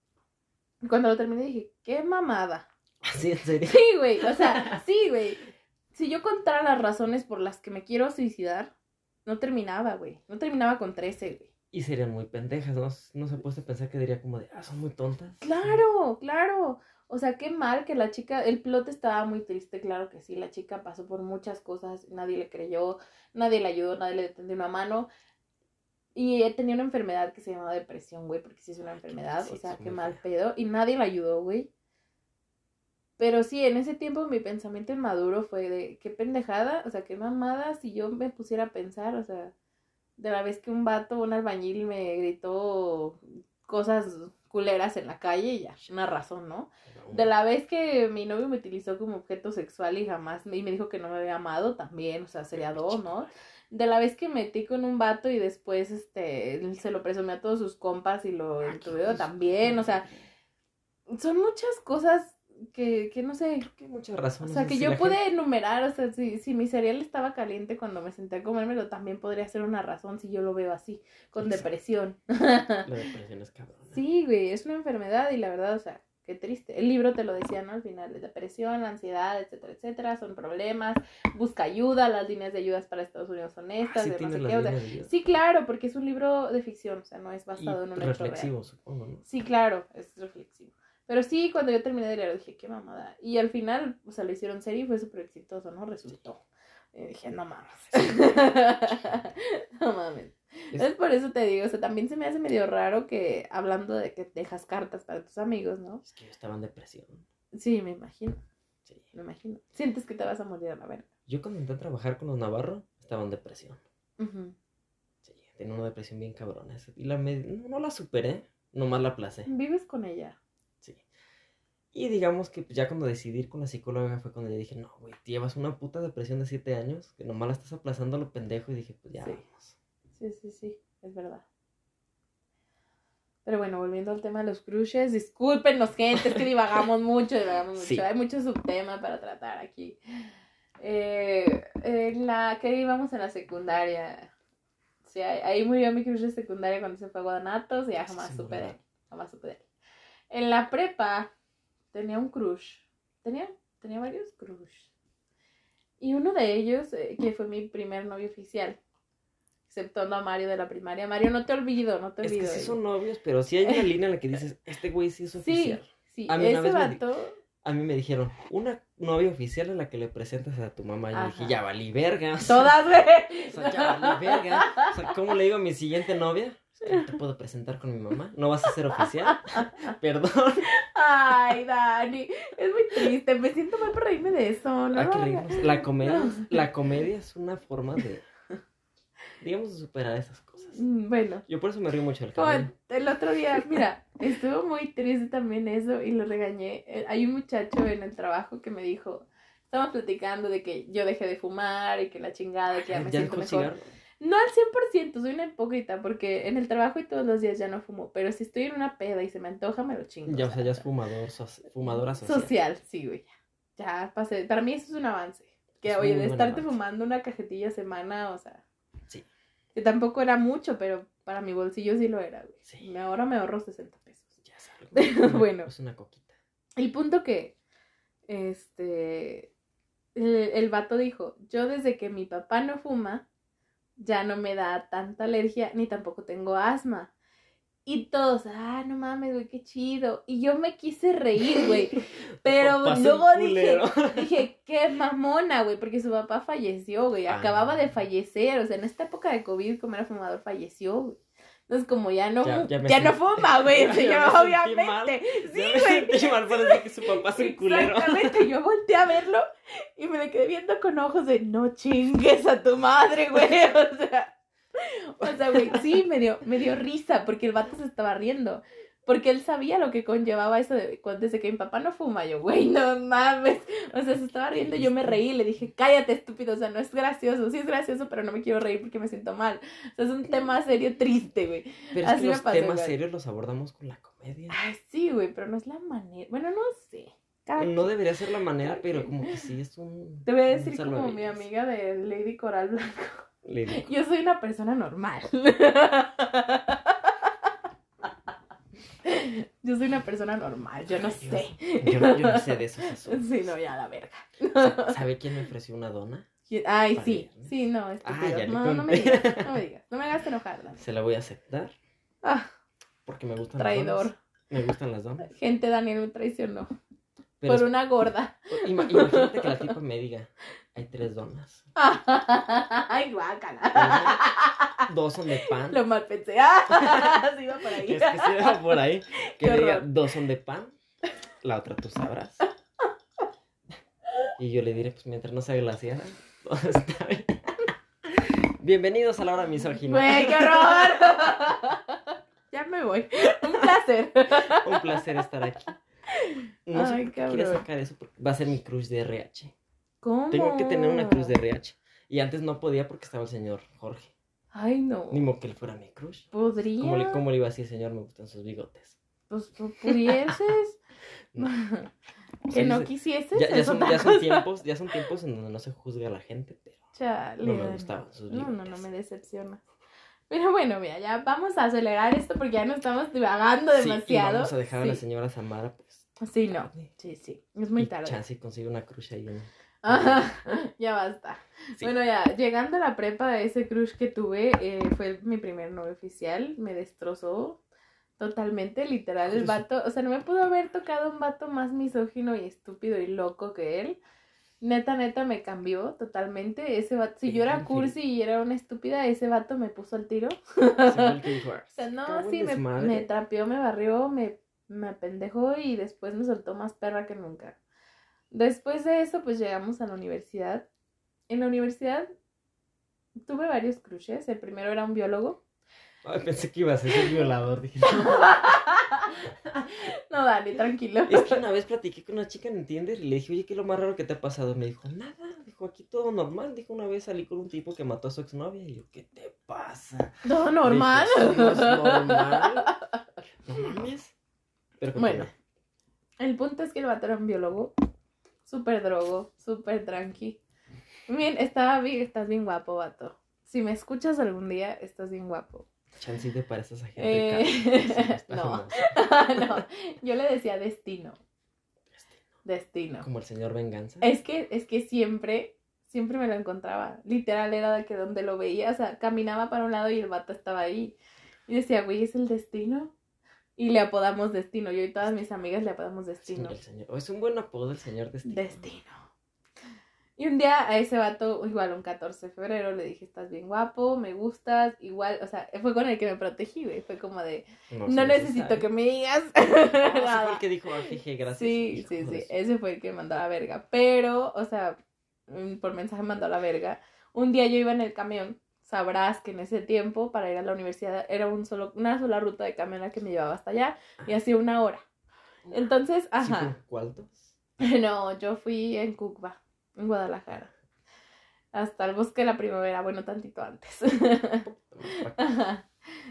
y cuando lo terminé dije, qué mamada. [laughs] ¿Sí, en serio? Sí, güey, o sea, sí, güey. Si yo contara las razones por las que me quiero suicidar, no terminaba, güey. No terminaba con 13, güey. Y serían muy pendejas, ¿no? No se puede pensar que diría como de, ah, son muy tontas. Claro, claro. O sea, qué mal que la chica, el plot estaba muy triste, claro que sí. La chica pasó por muchas cosas, nadie le creyó, nadie le ayudó, nadie le tendió una mano. Y eh, tenía una enfermedad que se llamaba depresión, güey, porque sí es una enfermedad, o sea, qué mal pedo. Y nadie la ayudó, güey. Pero sí, en ese tiempo mi pensamiento inmaduro fue de qué pendejada, o sea, qué mamada si yo me pusiera a pensar, o sea, de la vez que un vato, un albañil me gritó cosas culeras en la calle, ya, una razón, ¿no? De la vez que mi novio me utilizó como objeto sexual y jamás me, y me dijo que no me había amado también, o sea, sería dos, ¿no? De la vez que metí con un vato y después este se lo presumí a todos sus compas y lo intuyo también, o sea, son muchas cosas que, que no sé, que muchas o razones. sea, que si yo la pude gente- enumerar, o sea, si, si mi cereal estaba caliente cuando me senté a comérmelo, también podría ser una razón si yo lo veo así, con Exacto. depresión. La [laughs] depresión es cabrón. Sí, güey, es una enfermedad y la verdad, o sea, qué triste. El libro te lo decía, ¿no? Al final, depresión, ansiedad, etcétera, etcétera, son problemas. Busca ayuda, las líneas de ayudas para Estados Unidos son estas, de no sé qué. o sea, líneas de vida. sí, claro, porque es un libro de ficción, o sea, no es Y basado en un reflexivo, supongo, ¿no? Sí, claro, es reflexivo. Pero sí, cuando yo terminé de leerlo dije, qué mamada. Y al final, o sea, lo hicieron serie y fue súper exitoso, ¿no? Resultó. Y dije, no mames. [laughs] no mames. Es- Es por eso te digo, o sea, también se me hace medio raro que hablando de que dejas cartas para tus amigos, ¿no? Es que yo estaba en depresión. Sí, me imagino, Sí. me imagino. Sientes que te vas a morir a la verga. Yo cuando a trabajar con los Navarro, estaba en depresión. Ujú. Sí, tenía una depresión bien cabrona. Y la me- no, no la superé, nomás la aplacé. Vives con ella. Y digamos que pues, ya cuando decidí ir con la psicóloga fue cuando le dije, no, güey, llevas una puta depresión de siete años, que nomás la estás aplazando a lo pendejo. Y dije, pues ya Sí. vamos. Sí, sí, sí, es verdad. Pero bueno, volviendo al tema de los crushes, discúlpenos, gente, es que divagamos [laughs] mucho, divagamos mucho. Sí. Hay mucho subtema para tratar aquí. Eh, en la que íbamos en la secundaria. Sí, ahí, murió mi crush de secundaria cuando se fue a Guanatos y ya jamás Sí, supe de ¿verdad? él. Jamás supe de él. En la prepa tenía un crush. Tenía, tenía varios crush. Y uno de ellos, eh, que fue mi primer novio oficial. Exceptuando a Mario de la primaria. Mario, no te olvido, no te Es olvido. que sí son novios, pero sí hay una [laughs] línea en la que dices, este güey sí es Sí, oficial. sí. A mí Ese vez me vato. A mí me dijeron, una novia oficial es la que le presentas a tu mamá. Y yo dije, ya valí verga. Todas, güey. O sea, ya valí verga. O sea, ¿cómo le digo a mi siguiente novia? No te puedo presentar con mi mamá. ¿No vas a ser oficial? [laughs] Perdón. Ay, Dani. Es muy triste. Me siento mal por reírme de eso. No que. La comedia, la comedia es una forma de, digamos, de superar esas cosas. Mm, Bueno. Yo por eso me río mucho del cabello. el otro día, [laughs] mira, estuvo muy triste también eso y lo regañé. Eh, Hay un muchacho en el trabajo que me dijo, estamos platicando de que yo dejé de fumar y que la chingada, que ya me ¿Ya siento mejor. cigarro? No al 100%, soy una hipócrita porque en el trabajo y todos los días ya no fumo, pero si estoy en una peda y se me antoja, me lo chingo. Ya, o sea, ya es fumador, soci- fumadora social. social, sí, güey. Ya, ya pasé. Para mí eso es un avance. Que, Es oye, de estarte avance. fumando una cajetilla a semana, o sea. Sí. Que tampoco era mucho, pero para mi bolsillo sí lo era, güey. Sí. Ahora me ahorro 60 pesos. Ya es algo. [laughs] Bueno. Es una coquita. El punto que, este, el, el vato dijo, yo desde que mi papá no fuma, ya no me da tanta alergia, ni tampoco tengo asma. Y todos, ah, no mames, güey, qué chido. Y yo me quise reír, güey. [laughs] Pero luego dije, [laughs] dije, qué mamona, güey, porque su papá falleció, güey. Ah. Acababa de fallecer. O sea, en esta época de COVID, como era fumador, falleció, güey. Entonces, como ya no, Ya- ya ya, no fuma, güey. [laughs] Ya yo, obviamente. mal. Sí, güey. mal por decir que su papá es un culero. Exactamente, yo volteé a verlo y me le quedé viendo con ojos de no chingues a tu madre, güey. [laughs] O sea, o sea, güey, sí, me dio, me dio risa porque el vato se estaba riendo. Porque él sabía lo que conllevaba eso de desde que mi papá no fuma, yo, güey, no mames. O sea, se estaba riendo, yo me reí, le dije, cállate, estúpido, o sea, no es gracioso, sí es gracioso, pero no me quiero reír porque me siento mal. O sea, es un tema serio triste, güey. Pero es Así que me los pasó temas serios los abordamos con la comedia. Ay, sí, güey, pero no es la manera. Bueno, no sé. Cada No debería ser la manera, pero como que sí es un. Te voy a decir como mi amiga de Lady Coral Blanco. Digo, Yo soy una persona normal. [laughs] [laughs] Yo soy una persona normal, yo no Ay, sé. Yo no, yo no sé de esos [laughs] asuntos. Sí, no, ya la verga. Sa- [laughs] ¿Sabe quién me ofreció una dona? Ay, Para sí, sí, no, estúpido. Ah, ya no, no me digas, no me digas. No me hagas enojar, Dani. Se la voy a aceptar Ah, porque me gustan las traidor. donas. Me gustan las donas. Gente, Daniel me traicionó. Pero por es- una gorda. ima- imagínate que la tipa me diga, hay tres donas. [laughs] Ay, guácala. Dos son de pan. Lo mal pensé. [laughs] Ah, sí iba por ahí. Es que se va por ahí. Que Qué le diga, horror. dos son de pan. La otra tú sabrás. Y yo le diré, pues mientras no sea glaciada, todo está bien. Bienvenidos a la hora misógina. Güey, qué horror. Ya me voy. Un placer. Un placer estar aquí. No sé Ay, qué quiere cabrón. sacar eso porque va a ser mi cruz de RH. ¿Cómo? Tengo que tener una cruz de RH. Y antes no podía porque estaba el señor Jorge. Ay, no. Ni modo que él fuera mi crush. Podría. ¿Cómo le, cómo le iba a decir, señor? Me gustan sus bigotes. Pues tú pudieses. [laughs] No. [laughs] que Sí, no sí. quisieses. Ya, son, ya son tiempos, ya son tiempos en donde no se juzga a la gente, pero Chale, no me gustaban sus No, no, no bigotes. me decepciona. Pero bueno, mira, ya vamos a acelerar esto porque ya no estamos divagando Sí, y demasiado. vamos a dejar a la Sí. señora Samara, pues. Sí, no. Sí, sí. Es muy y tarde. Chance consigue una crush ahí en. Ajá, [laughs] ya basta. Sí. Bueno, ya, llegando a la prepa, ese crush que tuve eh, fue mi primer novio oficial. Me destrozó totalmente, literal. El vato, o sea, no me pudo haber tocado un vato más misógino y estúpido y loco que él. Neta, neta, me cambió totalmente. Ese vato, si yo era cursi y era una estúpida, ese vato me puso al tiro. [laughs] O sea, no, "Cago en sí, me, desmadre". me trapeó, me barrió, me, me apendejó y después me soltó más perra que nunca. Después de eso, pues llegamos a la universidad. En la universidad tuve varios crushes. El primero era un biólogo. Ay, pensé que iba a ser violador. Dije, [laughs] No, Dani, tranquilo. Es que una vez platiqué con una chica en Tinder y le dije, oye, ¿qué es lo más raro que te ha pasado? Me dijo, nada. Dijo, aquí todo normal. Dijo, una vez salí con un tipo que mató a su exnovia. Y yo, ¿qué te pasa? Todo normal. Dije, "Eso no es normal. No mames. Pero Bueno, el punto es que el vato era un biólogo, súper drogo, súper tranqui. Bien, estaba bien, estás bien guapo, vato. Si me escuchas algún día, estás bien guapo. Chance te pareces a gente Eh, [laughs] no. [laughs] no, yo le decía destino, Destino. destino. Como el señor Venganza. Es que, es que siempre, siempre me lo encontraba. Literal era de que donde lo veía, o sea, caminaba para un lado y el vato estaba ahí. Y decía, güey, ¿es el destino? Y le apodamos destino. Yo y todas mis amigas le apodamos destino. El señor. o es un buen apodo el señor Destino. Destino. Y un día a ese vato, igual un 14 de febrero, le dije, estás bien guapo, me gustas, igual, o sea, fue con el que me protegí, güey. Fue como de, no, necesito que me digas. Ah, ese [laughs] fue nada". el que dijo, ah, jeje, gracias. Sí, sí, sí. Ese fue el que mandó a la verga. Pero, o sea, mm, por mensaje me mandó a la verga. Un día yo iba en el camión. Sabrás que en ese tiempo, para ir a la universidad, era un solo, una sola ruta de camión la que me llevaba hasta allá. Y hacía una hora. Entonces, ¿Sí ajá. fue ¿Cuál dos? [laughs] No, yo fui en Cucba, en Guadalajara. Hasta el bosque de la primavera, bueno, tantito antes. [laughs] Ajá.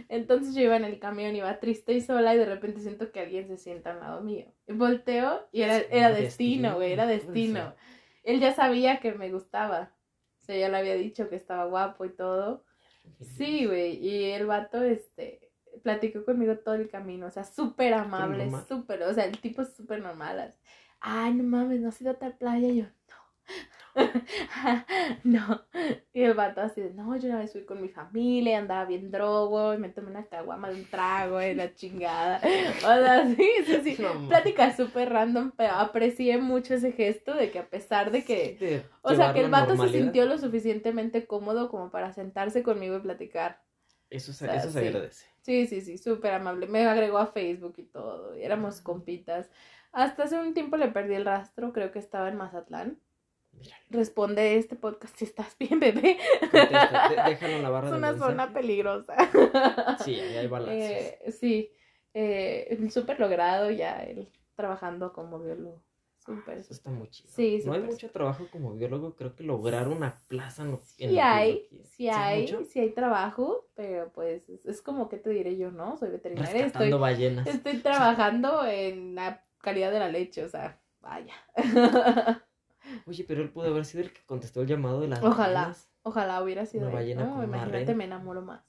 Entonces yo iba en el camión, iba triste y sola y de repente siento que alguien se sienta al lado mío. Volteo y era, era Destino, güey, era destino. Él ya sabía que me gustaba. O sea, ya le había dicho que estaba guapo y todo. Sí, güey, y el vato, este, platicó conmigo todo el camino, o sea, súper amable, súper, o sea, el tipo es súper normal. Ay, no mames, no has ido a tal playa, y yo, no. [laughs] no. Y el vato así de, no, yo una vez fui con mi familia, andaba bien drogo, y me tomé una caguama de un trago, y la chingada. O sea, [laughs] sí, sí, sí. No, Plática súper random, pero aprecié mucho ese gesto de que a pesar de que... De O sea, que el vato se sintió lo suficientemente cómodo como para sentarse conmigo y platicar. Eso se, o sea, eso se sí. agradece. Sí, sí, sí, súper amable. Me agregó a Facebook y todo. y éramos compitas. Hasta hace un tiempo le perdí el rastro, creo que estaba en Mazatlán. Responde este podcast si estás bien, bebé. contesta, [laughs] déjalo en la barra Es una zona peligrosa. [laughs] Sí, ahí hay balazos. Eh, sí, eh, súper logrado ya él trabajando como biólogo. Súper. Eso está muy chido. Sí, no hay mucho trabajo como biólogo, creo que lograr una plaza no, en Sí la hay, biología. sí hay, mucho? sí hay trabajo, pero pues es, es como que te diré yo, ¿no? Soy veterinaria, estoy, ballenas. estoy trabajando en la calidad de la leche, o sea, vaya. [laughs] Oye, pero él pudo haber sido el que contestó el llamado de las Ojalá. ballenas. Ojalá hubiera sido Una él, ballena ¿no? con Imagínate, me enamoro más.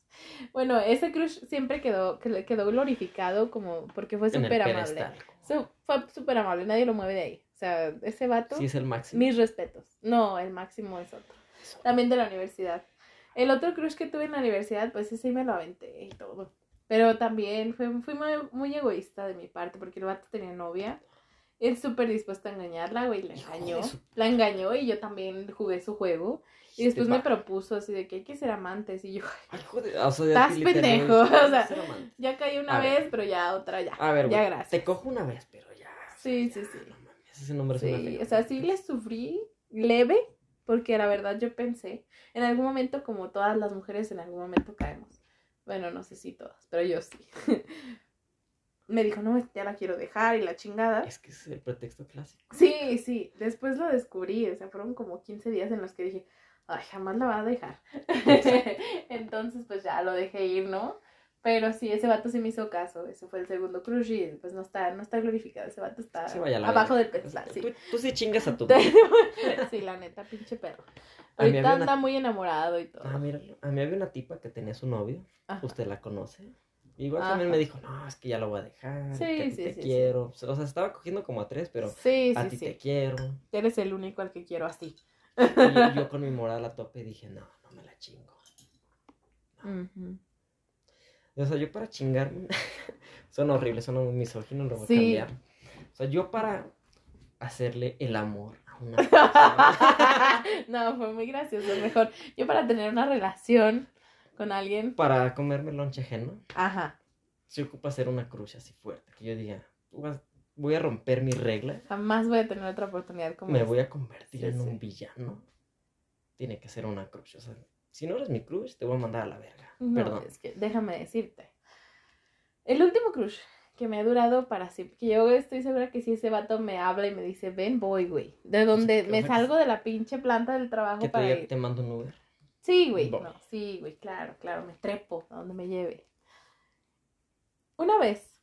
Bueno, ese crush siempre quedó, quedó glorificado como porque fue súper amable. Su- fue súper amable, nadie lo mueve de ahí. O sea, ese vato, Sí, es el máximo. mis respetos. No, el máximo es otro. También de la universidad. El otro crush que tuve en la universidad, pues ese sí me lo aventé y todo. Pero también fue, fui muy, muy egoísta de mi parte porque el vato tenía novia. Él súper dispuesto a engañarla, güey, la engañó. La engañó y yo también jugué su juego. Y después me propuso así de que hay que ser amantes. Y yo, Ay, joder, o sea, Estás pendejo, o sea, ya caí una A ver. vez, pero ya otra ya. A ver, ya güey, gracias. te cojo una vez, pero ya. Sí, sí, sí. No mames, ese nombre Sí, feo. o sea, sí le sufrí leve, porque la verdad yo pensé, en algún momento, como todas las mujeres, en algún momento caemos. Bueno, no sé si todas, pero yo sí. [laughs] Me dijo, no, ya la quiero dejar y la chingada. Es que es el pretexto clásico. Sí, sí, después lo descubrí, o sea, fueron como 15 días en los que dije, ay, jamás la va a dejar. [laughs] Entonces, pues ya lo dejé ir, ¿no? Pero sí, ese vato sí me hizo caso, ese fue el segundo crush y pues no está, no está glorificado, ese vato está a abajo del pedestal, sí. Tú, tú sí chingas a tu [laughs] sí, la neta, pinche perro. A mí Ahorita una- anda muy enamorado y todo. Ah, míralo. A mí había una tipa que tenía su novio. Ajá. Usted la conoce. Igual Ajá. también me dijo, no, es que ya lo voy a dejar. Sí, que a ti sí, te sí, quiero. O sea, estaba cogiendo como a tres, pero sí, a ti te quiero. Eres el único al que quiero así. Y yo, [laughs] con mi moral a tope dije, no, no me la chingo. O sea, yo para chingarme. [laughs] son horribles, son muy misóginos, lo voy a cambiar. O sea, yo para hacerle el amor a una [laughs] persona, no, fue muy gracioso. Mejor, yo para tener una relación con alguien, para comerme lonche ajeno, ajá, se ocupa hacer una cruz así fuerte. Que yo diga, "Tú vas- voy a romper mi regla, jamás voy a tener otra oportunidad como me esta. voy a convertir Sí, en sí. un villano. Tiene que ser una cruz. O sea, si no eres mi cruz, te voy a mandar a la verga. No, Perdón. es que déjame decirte. El último crush que me ha durado para siempre, que yo estoy segura que si ese vato me habla y me dice, ven, voy, güey. De donde que me salgo de la pinche planta del trabajo Que te, para diga, ir. te mando un Uber. Sí, güey. Voy. No, sí, güey, claro, claro, me trepo a donde me lleve. Una vez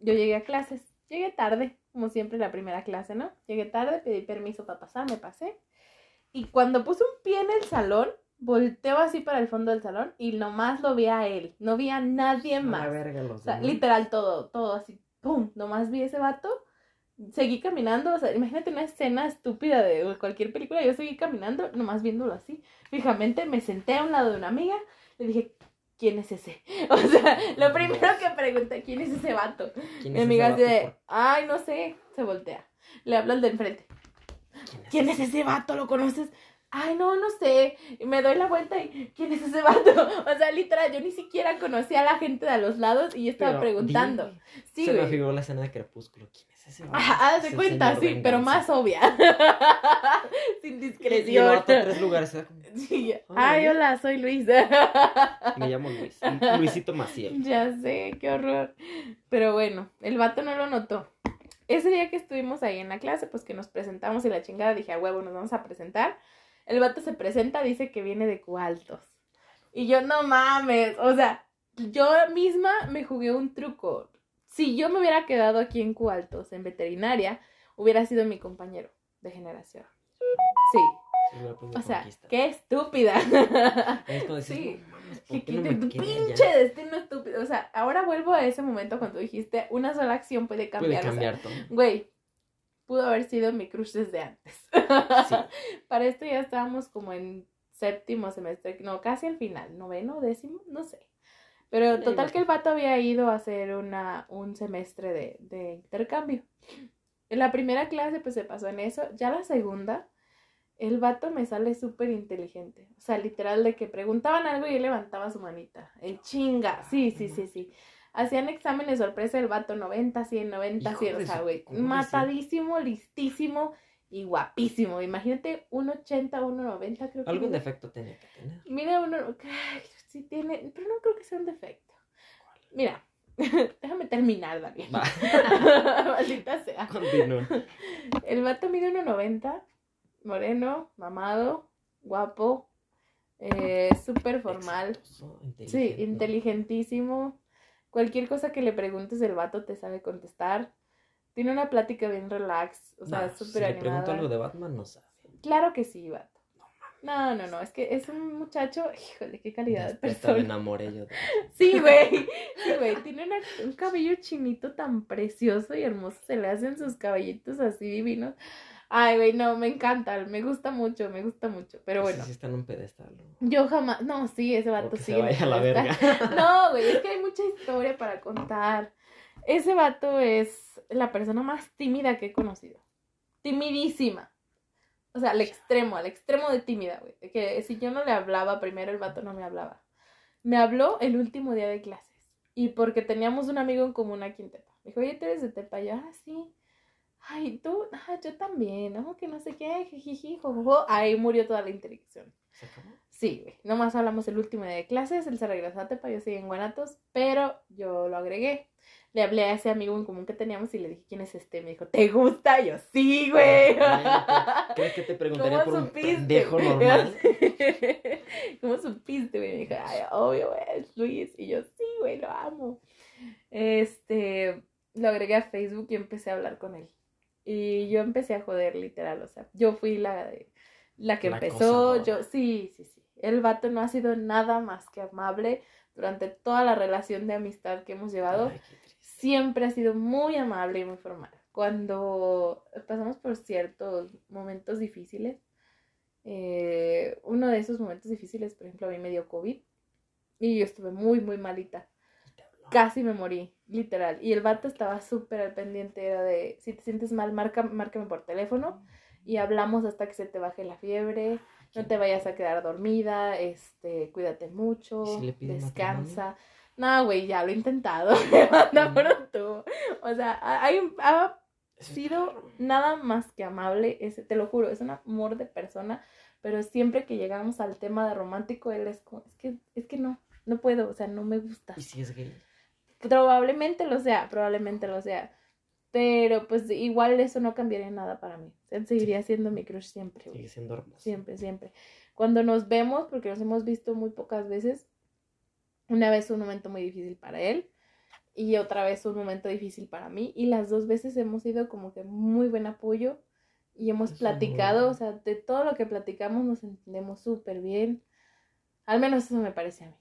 yo llegué a clases. Llegué tarde, como siempre la primera clase, ¿no? Llegué tarde, pedí permiso para pasar, me pasé. Y cuando puse un pie en el salón, volteo así para el fondo del salón y nomás lo vi a él. No vi a nadie A la más. verga los O sea, demás. literal todo, todo así, ¡pum! Nomás vi ese vato, seguí caminando, o sea, imagínate una escena estúpida de cualquier película, yo seguí caminando, nomás viéndolo así. Fijamente me senté a un lado de una amiga, le dije, ¿quién es ese? [laughs] O sea, lo primero que pregunté, ¿quién es ese vato? ¿Quién Mi amiga de, ay, no sé, se voltea. Le habla al de enfrente, ¿Quién es ¿quién es ese vato? ¿Lo conoces? Ay, no, no sé. Y me doy la vuelta y, ¿quién es ese vato? [laughs] O sea, literal, yo ni siquiera conocía a la gente de a los lados y yo estaba Pero, preguntando. dime, Sí, Se me güey. figuró la escena de Crepúsculo. ¿Quién Ajá, haz de cuenta, sí, pero más obvia. [laughs] Sin discreción. tres lugares. Sí. Ay, hola, soy Luis. Me llamo Luis. [laughs] Luisito Maciel. ya sé, qué horror. Pero bueno, el vato no lo notó. Ese día que estuvimos ahí en la clase, pues que nos presentamos y la chingada, dije, a huevo, nos vamos a presentar. El vato se presenta, dice que viene de Cualtos. Y yo, no mames, o sea, yo misma me jugué un truco. Si yo me hubiera quedado aquí en Cualtos, en veterinaria, hubiera sido mi compañero de generación. Sí, o sea, qué estúpida. Es dices, sí. no mames, ¿por Que qué no quite me tu quedé pinche allá? destino estúpido. O sea, ahora vuelvo a ese momento cuando dijiste una sola acción puede Puede cambiar. o sea, cambiar todo. güey, pudo haber sido mi crush desde antes. Sí. [laughs] Para esto ya estábamos como en séptimo semestre, no, casi al final, noveno, décimo, no sé. Pero total que el vato había ido a hacer una, un semestre de, de intercambio. En la primera clase pues se pasó en eso, ya la segunda, el vato me sale súper inteligente. O sea, literal de que preguntaban algo y él levantaba su manita. En chinga, sí, sí, sí, sí. Hacían exámenes sorpresa el vato 90, 100, 90, Hijo 100, o sea, güey, matadísimo, listísimo y guapísimo. Imagínate 1,80, 1,90 creo que Algún defecto tenía que tener. Mira, uno, ay, sí tiene, pero no creo que sea un defecto. Mira, [laughs] déjame terminar, Daniel. [laughs] Maldita sea. continúa. El vato mide 1,90, moreno, mamado, guapo, eh, súper formal. Sí, inteligentísimo. Cualquier cosa que le preguntes, el vato te sabe contestar. Tiene una plática bien relax, o sea, No, súper si le pregunto animada. algo de Batman, no sabe. Claro que sí, vato. No, no, no, es que es un muchacho, híjole, qué calidad de hasta me persona. enamoré yo de Sí, [laughs] güey. Sí, güey. Tiene una- un cabello chinito tan precioso y hermoso. Se le hacen sus cabellitos así divinos. Ay, güey, no, me encanta. Me gusta mucho, me gusta mucho. Pero bueno, sí está en un pedestal. ¿no? yo jamás. No, sí, ese vato O que sí. se vaya a la verga. [laughs] No, güey, es que hay mucha historia para contar. Ese vato es la persona más tímida que he conocido. Timidísima. O sea, al extremo, al extremo de tímida, güey. Que si yo no le hablaba primero, el vato no me hablaba. Me habló el último día de clases. Y porque teníamos un amigo en común aquí en Tepa. Me dijo, oye, ¿tú eres de Tepa? Y yo, ah, sí. Ay, tú, ah, yo también, ¿no? Que no sé qué, jijiji, jojojo. Ahí murió toda la interacción. ¿Se acabó? Sí, güey. Nomás hablamos el último día de clases, él se regresó a Tepa, yo seguí en Guanatos, pero yo lo agregué. Le hablé a ese amigo en común que teníamos y le dije, ¿quién es este? Me dijo, ¿te gusta? Y yo, sí, güey. ¿Crees que te preguntaría por ¿Cómo un supiste? pendejo [laughs] normal? [laughs] ¿Cómo supiste, güey? Me dijo, ay, obvio, güey, es Luis. Y yo, sí, güey, lo amo. Este, lo agregué a Facebook y empecé a hablar con él. Y yo empecé a joder, literal, o sea, yo fui la, de- la que La empezó, yo, sí, sí, sí. El vato no ha sido nada más que amable durante toda la relación de amistad que hemos llevado Ay, qué. Siempre ha sido muy amable y muy formal. Cuando pasamos por ciertos momentos difíciles, eh, uno de esos momentos difíciles, por ejemplo, a mí me dio COVID y yo estuve muy, muy malita. Casi me morí, literal. Y el vato estaba súper al pendiente, era de, si te sientes mal, marca, márcame por teléfono y hablamos hasta que se te baje la fiebre. No te vayas a quedar dormida, este, cuídate mucho, ¿Y si le pide descansa. No, güey, ya lo he intentado. [laughs] Me manda por un tubo. O sea, ha, hay- ha sido nada más que amable. Ese, te lo juro, es un amor de persona. Pero siempre que llegamos al tema de romántico, él es como, es que, es que no, no puedo, o sea, no me gusta. ¿Y si es gay? Probablemente lo sea, probablemente lo sea. Pero pues igual eso no cambiaría nada para mí. Él seguiría siendo mi crush siempre. Sigue siendo hermoso. Siempre, siempre. Cuando nos vemos, porque nos hemos visto muy pocas veces, una vez un momento muy difícil para él. y otra vez un momento difícil para mí. Y las dos veces hemos sido como que muy buen apoyo y hemos platicado, o sea, de todo lo que platicamos nos entendemos súper bien. Al menos eso me parece a mí,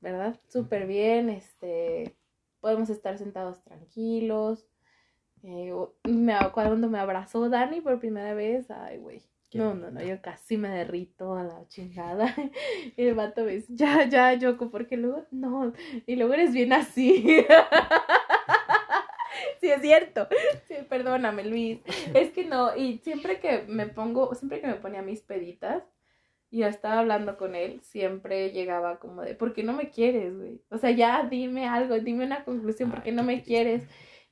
¿verdad? Súper bien, este, podemos estar sentados tranquilos. Eh, me, cuando me abrazó Dani por primera vez, ay, güey. No, no, no, yo casi me derrito a la chingada. Y [laughs] el vato me dice, ya, ya, Yoko, porque luego, no, y luego eres bien así. [laughs] sí, es cierto. Sí, perdóname, Luis. Es que no, y siempre que me pongo, siempre que me ponía mis peditas y yo estaba hablando con él, siempre llegaba como de, ¿por qué no me quieres, güey? O sea, ya dime algo, dime una conclusión, ¿por Ay, qué no me quieres?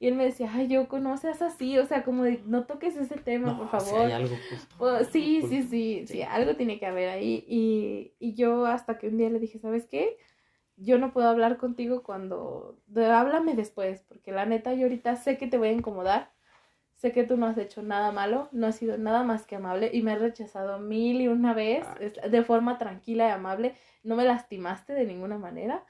Y él me decía, ay, Yoko, no seas así, o sea, como de, no toques ese tema, por si favor. hay algo, pues, Pues, sí, sí, sí, sí, sí. algo tiene que haber ahí. Y, y yo hasta que un día le dije, ¿sabes qué? Yo no puedo hablar contigo cuando... háblame después, porque la neta yo ahorita sé que te voy a incomodar. Sé que tú no has hecho nada malo, no has sido nada más que amable y me has rechazado mil y una vez es- de forma tranquila y amable. No me lastimaste de ninguna manera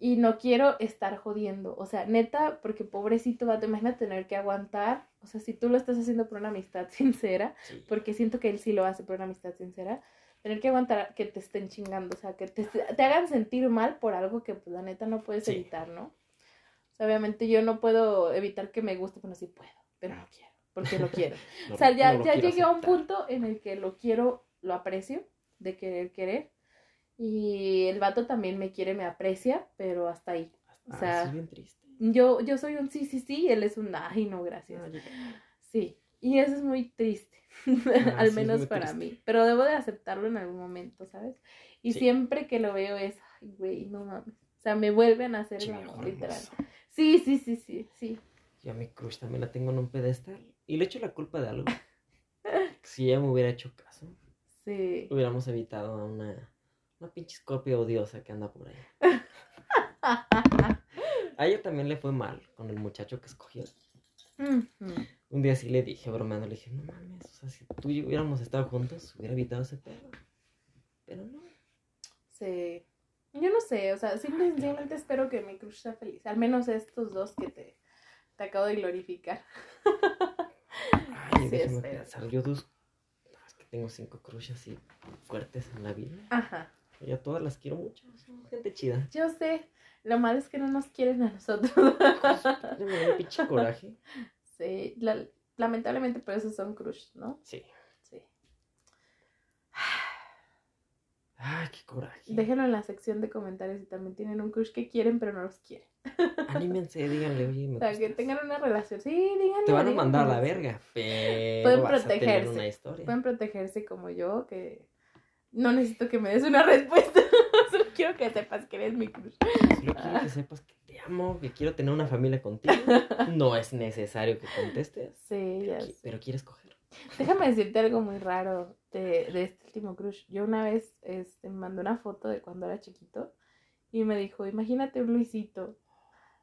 y no quiero estar jodiendo. O sea, neta, porque pobrecito va, te imaginas tener que aguantar. O sea, si tú lo estás haciendo por una amistad [laughs] sincera, sí. porque siento que él sí lo hace por una amistad sincera, tener que aguantar que te estén chingando, o sea, que te, te hagan sentir mal por algo que pues la neta no puedes Sí. evitar, ¿no? O sea, obviamente yo no puedo evitar que me guste, bueno, sí puedo, pero no quiero, porque lo quiero. [laughs] No- o sea, ya, no ya llegué a un punto en el que lo quiero, lo aprecio, de querer querer, y el vato también me quiere, me aprecia, pero hasta ahí. o Ah, sea, sí, es bien triste. Yo, yo soy un sí, sí, sí, él es un ay, no, gracias. Ah, yo- Sí, y eso es muy triste, [laughs] Ah, al sí, menos para triste. mí, pero debo de aceptarlo en algún momento, ¿sabes? Y Sí. siempre que lo veo es, ay, güey, no mames. O sea, me vuelven a hacer el amor, literal. Sí, sí, sí, sí, sí. Yo a mi crush también la tengo en un pedestal. Y le echo la culpa de algo. [laughs] si ella me hubiera hecho caso, Sí. hubiéramos evitado una, una pinche escorpio odiosa que anda por ahí. [laughs] A ella también le fue mal con el muchacho que escogió. Un día sí le dije, bromeando, le dije, no mames, o sea, si tú y yo hubiéramos estado juntos, hubiera evitado ese pedo. Pero no. Sí. Yo no sé, o sea, simple- simplemente espero que mi crush sea feliz. Al menos estos dos que te, te acabo de glorificar. Ay, Sí, déjame espero. pensar, yo dos... es que tengo cinco crushes así fuertes en la vida. Ajá. Y a todas las quiero mucho, son gente chida. Yo sé, lo malo es que no nos quieren a nosotros. Me da un [laughs] pinche coraje. sí, la- lamentablemente por eso son crush, ¿no? Sí. Sí. Ay, qué coraje. Déjenlo en la sección de comentarios si también tienen un crush que quieren pero no los quieren. Anímense, díganle, oye, me [laughs] O sea, que tengan una relación. Sí, díganlo. Te van a mandar a la verga, pero Pueden vas a tener protegerse. una historia. Pueden protegerse como yo, que no necesito que me des una [laughs] respuesta. Solo quiero que sepas que eres mi crush. Solo quiero que sepas que te amo, que quiero tener una familia contigo. No es necesario que contestes, Sí, ya qui- sé. pero quieres coger. Déjame decirte algo muy raro de, de este último crush. Yo una vez este, me mandó una foto de cuando era chiquito y me dijo, imagínate un Luisito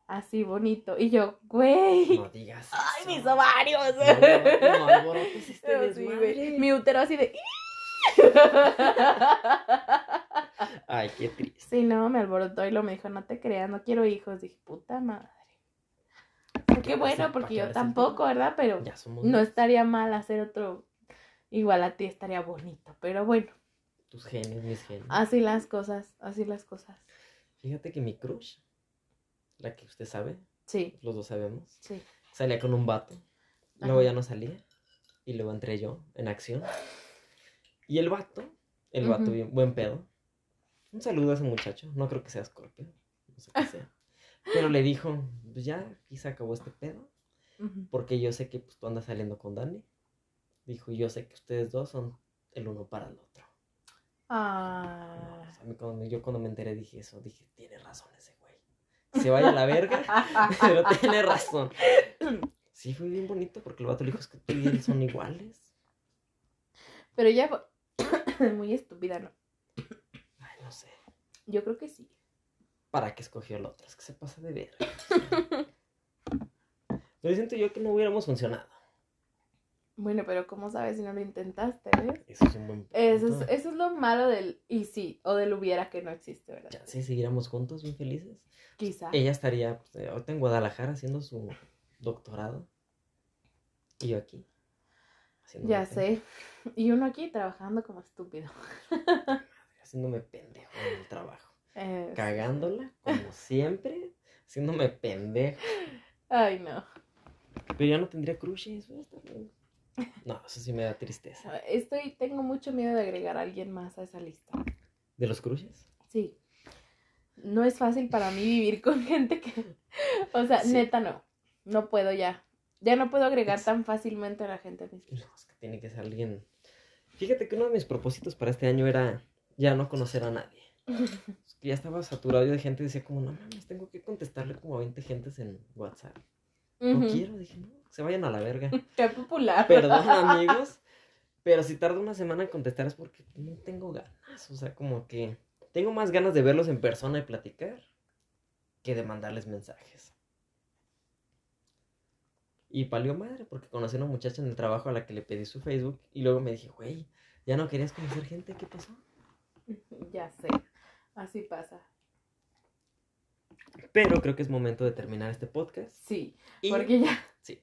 así bonito. Y yo, güey, No digas ¡ay, eso. mis ovarios! No, no [laughs] este Sí. Mi útero así de... [laughs] Ay, qué triste. Sí, no, me alborotó y lo me dijo, no te creas, no quiero hijos. Dije, puta madre. Qué bueno, porque yo tampoco, ¿verdad? Pero Ya somos no dos. estaría mal hacer otro igual a ti, estaría bonito. Pero bueno, tus genes, mis genes. así las cosas, así las cosas. Fíjate que mi crush, la que usted sabe, Sí, los dos sabemos, sí. salía con un vato. Luego ya no salía. Y luego entré yo en acción. Y el vato, el vato bien, buen pedo. Un saludo a ese muchacho. No creo que sea Scorpio. No sé qué sea. Pero le dijo, pues ya, aquí se acabó este pedo. Porque yo sé que pues, tú andas saliendo con Dani. Dijo, yo sé que ustedes dos son el uno para el otro. No, Ah. o sea, a mí cuando me- yo cuando me enteré dije eso, dije, tiene razón ese güey. Se vaya a la verga, [laughs] pero tiene razón. Sí, fue bien bonito porque el vato le dijo, es que tú y él son iguales. Pero ya [laughs] muy estúpida, ¿no? Ay, no sé. Yo creo que sí. ¿Para qué escogió el otro? Es que se pasa de verga. Pero siento yo que no hubiéramos funcionado. Bueno, pero ¿cómo sabes si no lo intentaste, ves? Eso es un buen punto. Eso es, eso es lo malo del y sí, o del hubiera que no existe, ¿verdad? Ya si siguiéramos juntos, bien felices. Quizá. Ella estaría pues, eh, ahorita en Guadalajara haciendo su doctorado. Y yo aquí. Haciéndome Ya pendejo, sé. [laughs] Y uno aquí trabajando como estúpido. [laughs] Haciéndome pendejo en el trabajo. Cagándola, como siempre. Haciéndome pendejo. Ay, no. Pero ya no tendría crushes. No, eso sí me da tristeza. Estoy, tengo mucho miedo de agregar a alguien más a esa lista. ¿De los crushes? Sí. No es fácil para mí vivir con [laughs] gente que. O sea, Sí. neta, no. No puedo ya. Ya no puedo agregar Es- tan fácilmente a la gente a mis No, es que tiene que ser alguien. Fíjate que uno de mis propósitos para este año era ya no conocer a nadie. [laughs] Es que ya estaba saturado yo de gente y decía como, no mames, tengo que contestarle como a 20 gentes en WhatsApp. No quiero, dije, no, se vayan a la verga. [laughs] Qué popular. Perdón, [laughs] amigos, pero si tardo una semana en contestar es porque no tengo ganas. O sea, como que tengo más ganas de verlos en persona y platicar que de mandarles mensajes. Y palió madre, porque conocí a una muchacha en el trabajo a la que le pedí su Facebook y luego me dije, güey, ya no querías conocer gente, ¿qué pasó? [laughs] Ya sé. Así pasa. Pero creo que es momento de terminar este podcast. Sí. Y- Porque ya. Sí.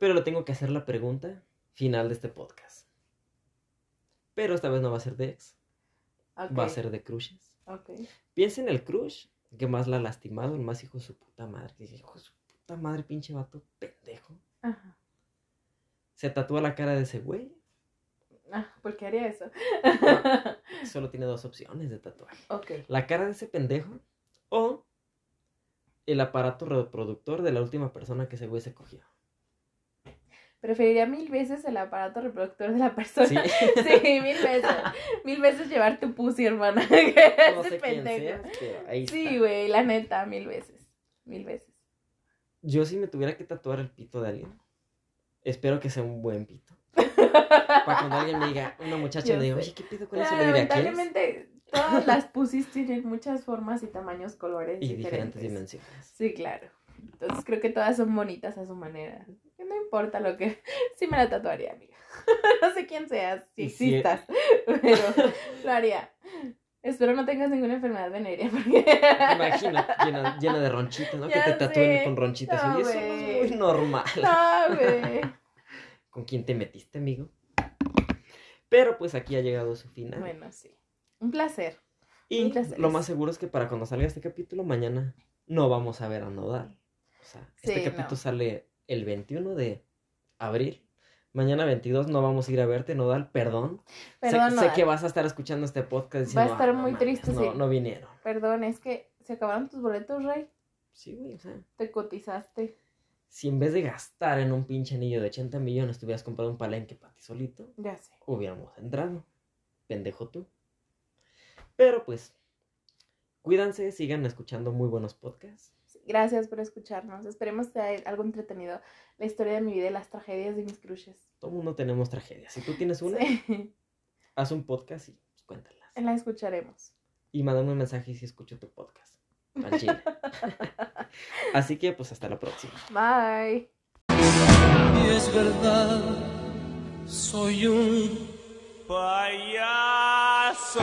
Pero le tengo que hacer la pregunta final de este podcast. Pero esta vez no va a ser de ex, va a ser de crushes. Ok. Piensa en el crush que más la ha lastimado, el más hijo de su puta madre. Dije, hijo de su puta madre, pinche vato pendejo. Ajá. Se tatúa la cara de ese güey. Ah, ¿por qué haría eso? Solo tiene dos opciones de tatuaje. ok. La cara de ese pendejo o el aparato reproductor de la última persona que ese güey se cogió. Preferiría mil veces el aparato reproductor de la persona. Sí. [laughs] Sí, mil veces. Mil veces llevar tu pussy, hermana. [laughs] Que No sé pendejo. sea, pero ahí Sí, güey, la neta, mil veces. Mil veces. Yo si me tuviera que tatuar el pito de alguien, espero que sea un buen pito. [laughs] Para cuando alguien me diga, una muchacha Yo me diga, oye, ¿qué pido con Pero eso? Lamentablemente, todas las pussies tienen muchas formas y tamaños, colores Y diferentes. diferentes dimensiones. Sí, claro. Entonces creo que todas son bonitas a su manera. No importa lo que... [laughs] Sí me la tatuaría, amiga. [laughs] no sé quién seas, si existas, pero lo haría. Espero no tengas ninguna enfermedad venérea [laughs] porque... Imagina, llena, llena de ronchitas, ¿no? Ya que te tatúen con ronchitas. No, Oye, eso es muy normal. No, güey. [laughs] ¿Con quién te metiste, amigo? Pero pues aquí ha llegado su final. Bueno, sí. Un placer. y muchas gracias. lo más seguro es que para cuando salga este capítulo, mañana no vamos a ver a Nodal. O sea, este capítulo no. sale el 21 de abril. Mañana 22 no vamos a ir a verte, Nodal, perdón. Sé- Perdón, sé, Nodal. que vas a estar escuchando este podcast Va a diciendo, estar "Ah, muy triste, no, sí. no vinieron. Perdón, es que se acabaron tus boletos, Rey. Sí, güey, o sea, Te cotizaste. si en vez de gastar en un pinche anillo de 80 millones, te hubieras comprado un palenque para ti solito, Ya sé. hubiéramos entrado. Pendejo tú. Pero pues, cuídense, sigan escuchando muy buenos podcasts. Gracias por escucharnos. Esperemos que haya algo entretenido. La historia de mi vida y las tragedias de mis crushes. Todo mundo tenemos tragedias. Si tú tienes una, Sí, haz un podcast y cuéntalas. la escucharemos. Y mándame un mensaje si escucho tu podcast. Chile. [laughs] Así que pues hasta la próxima. Bye. Y es verdad, soy un payaso.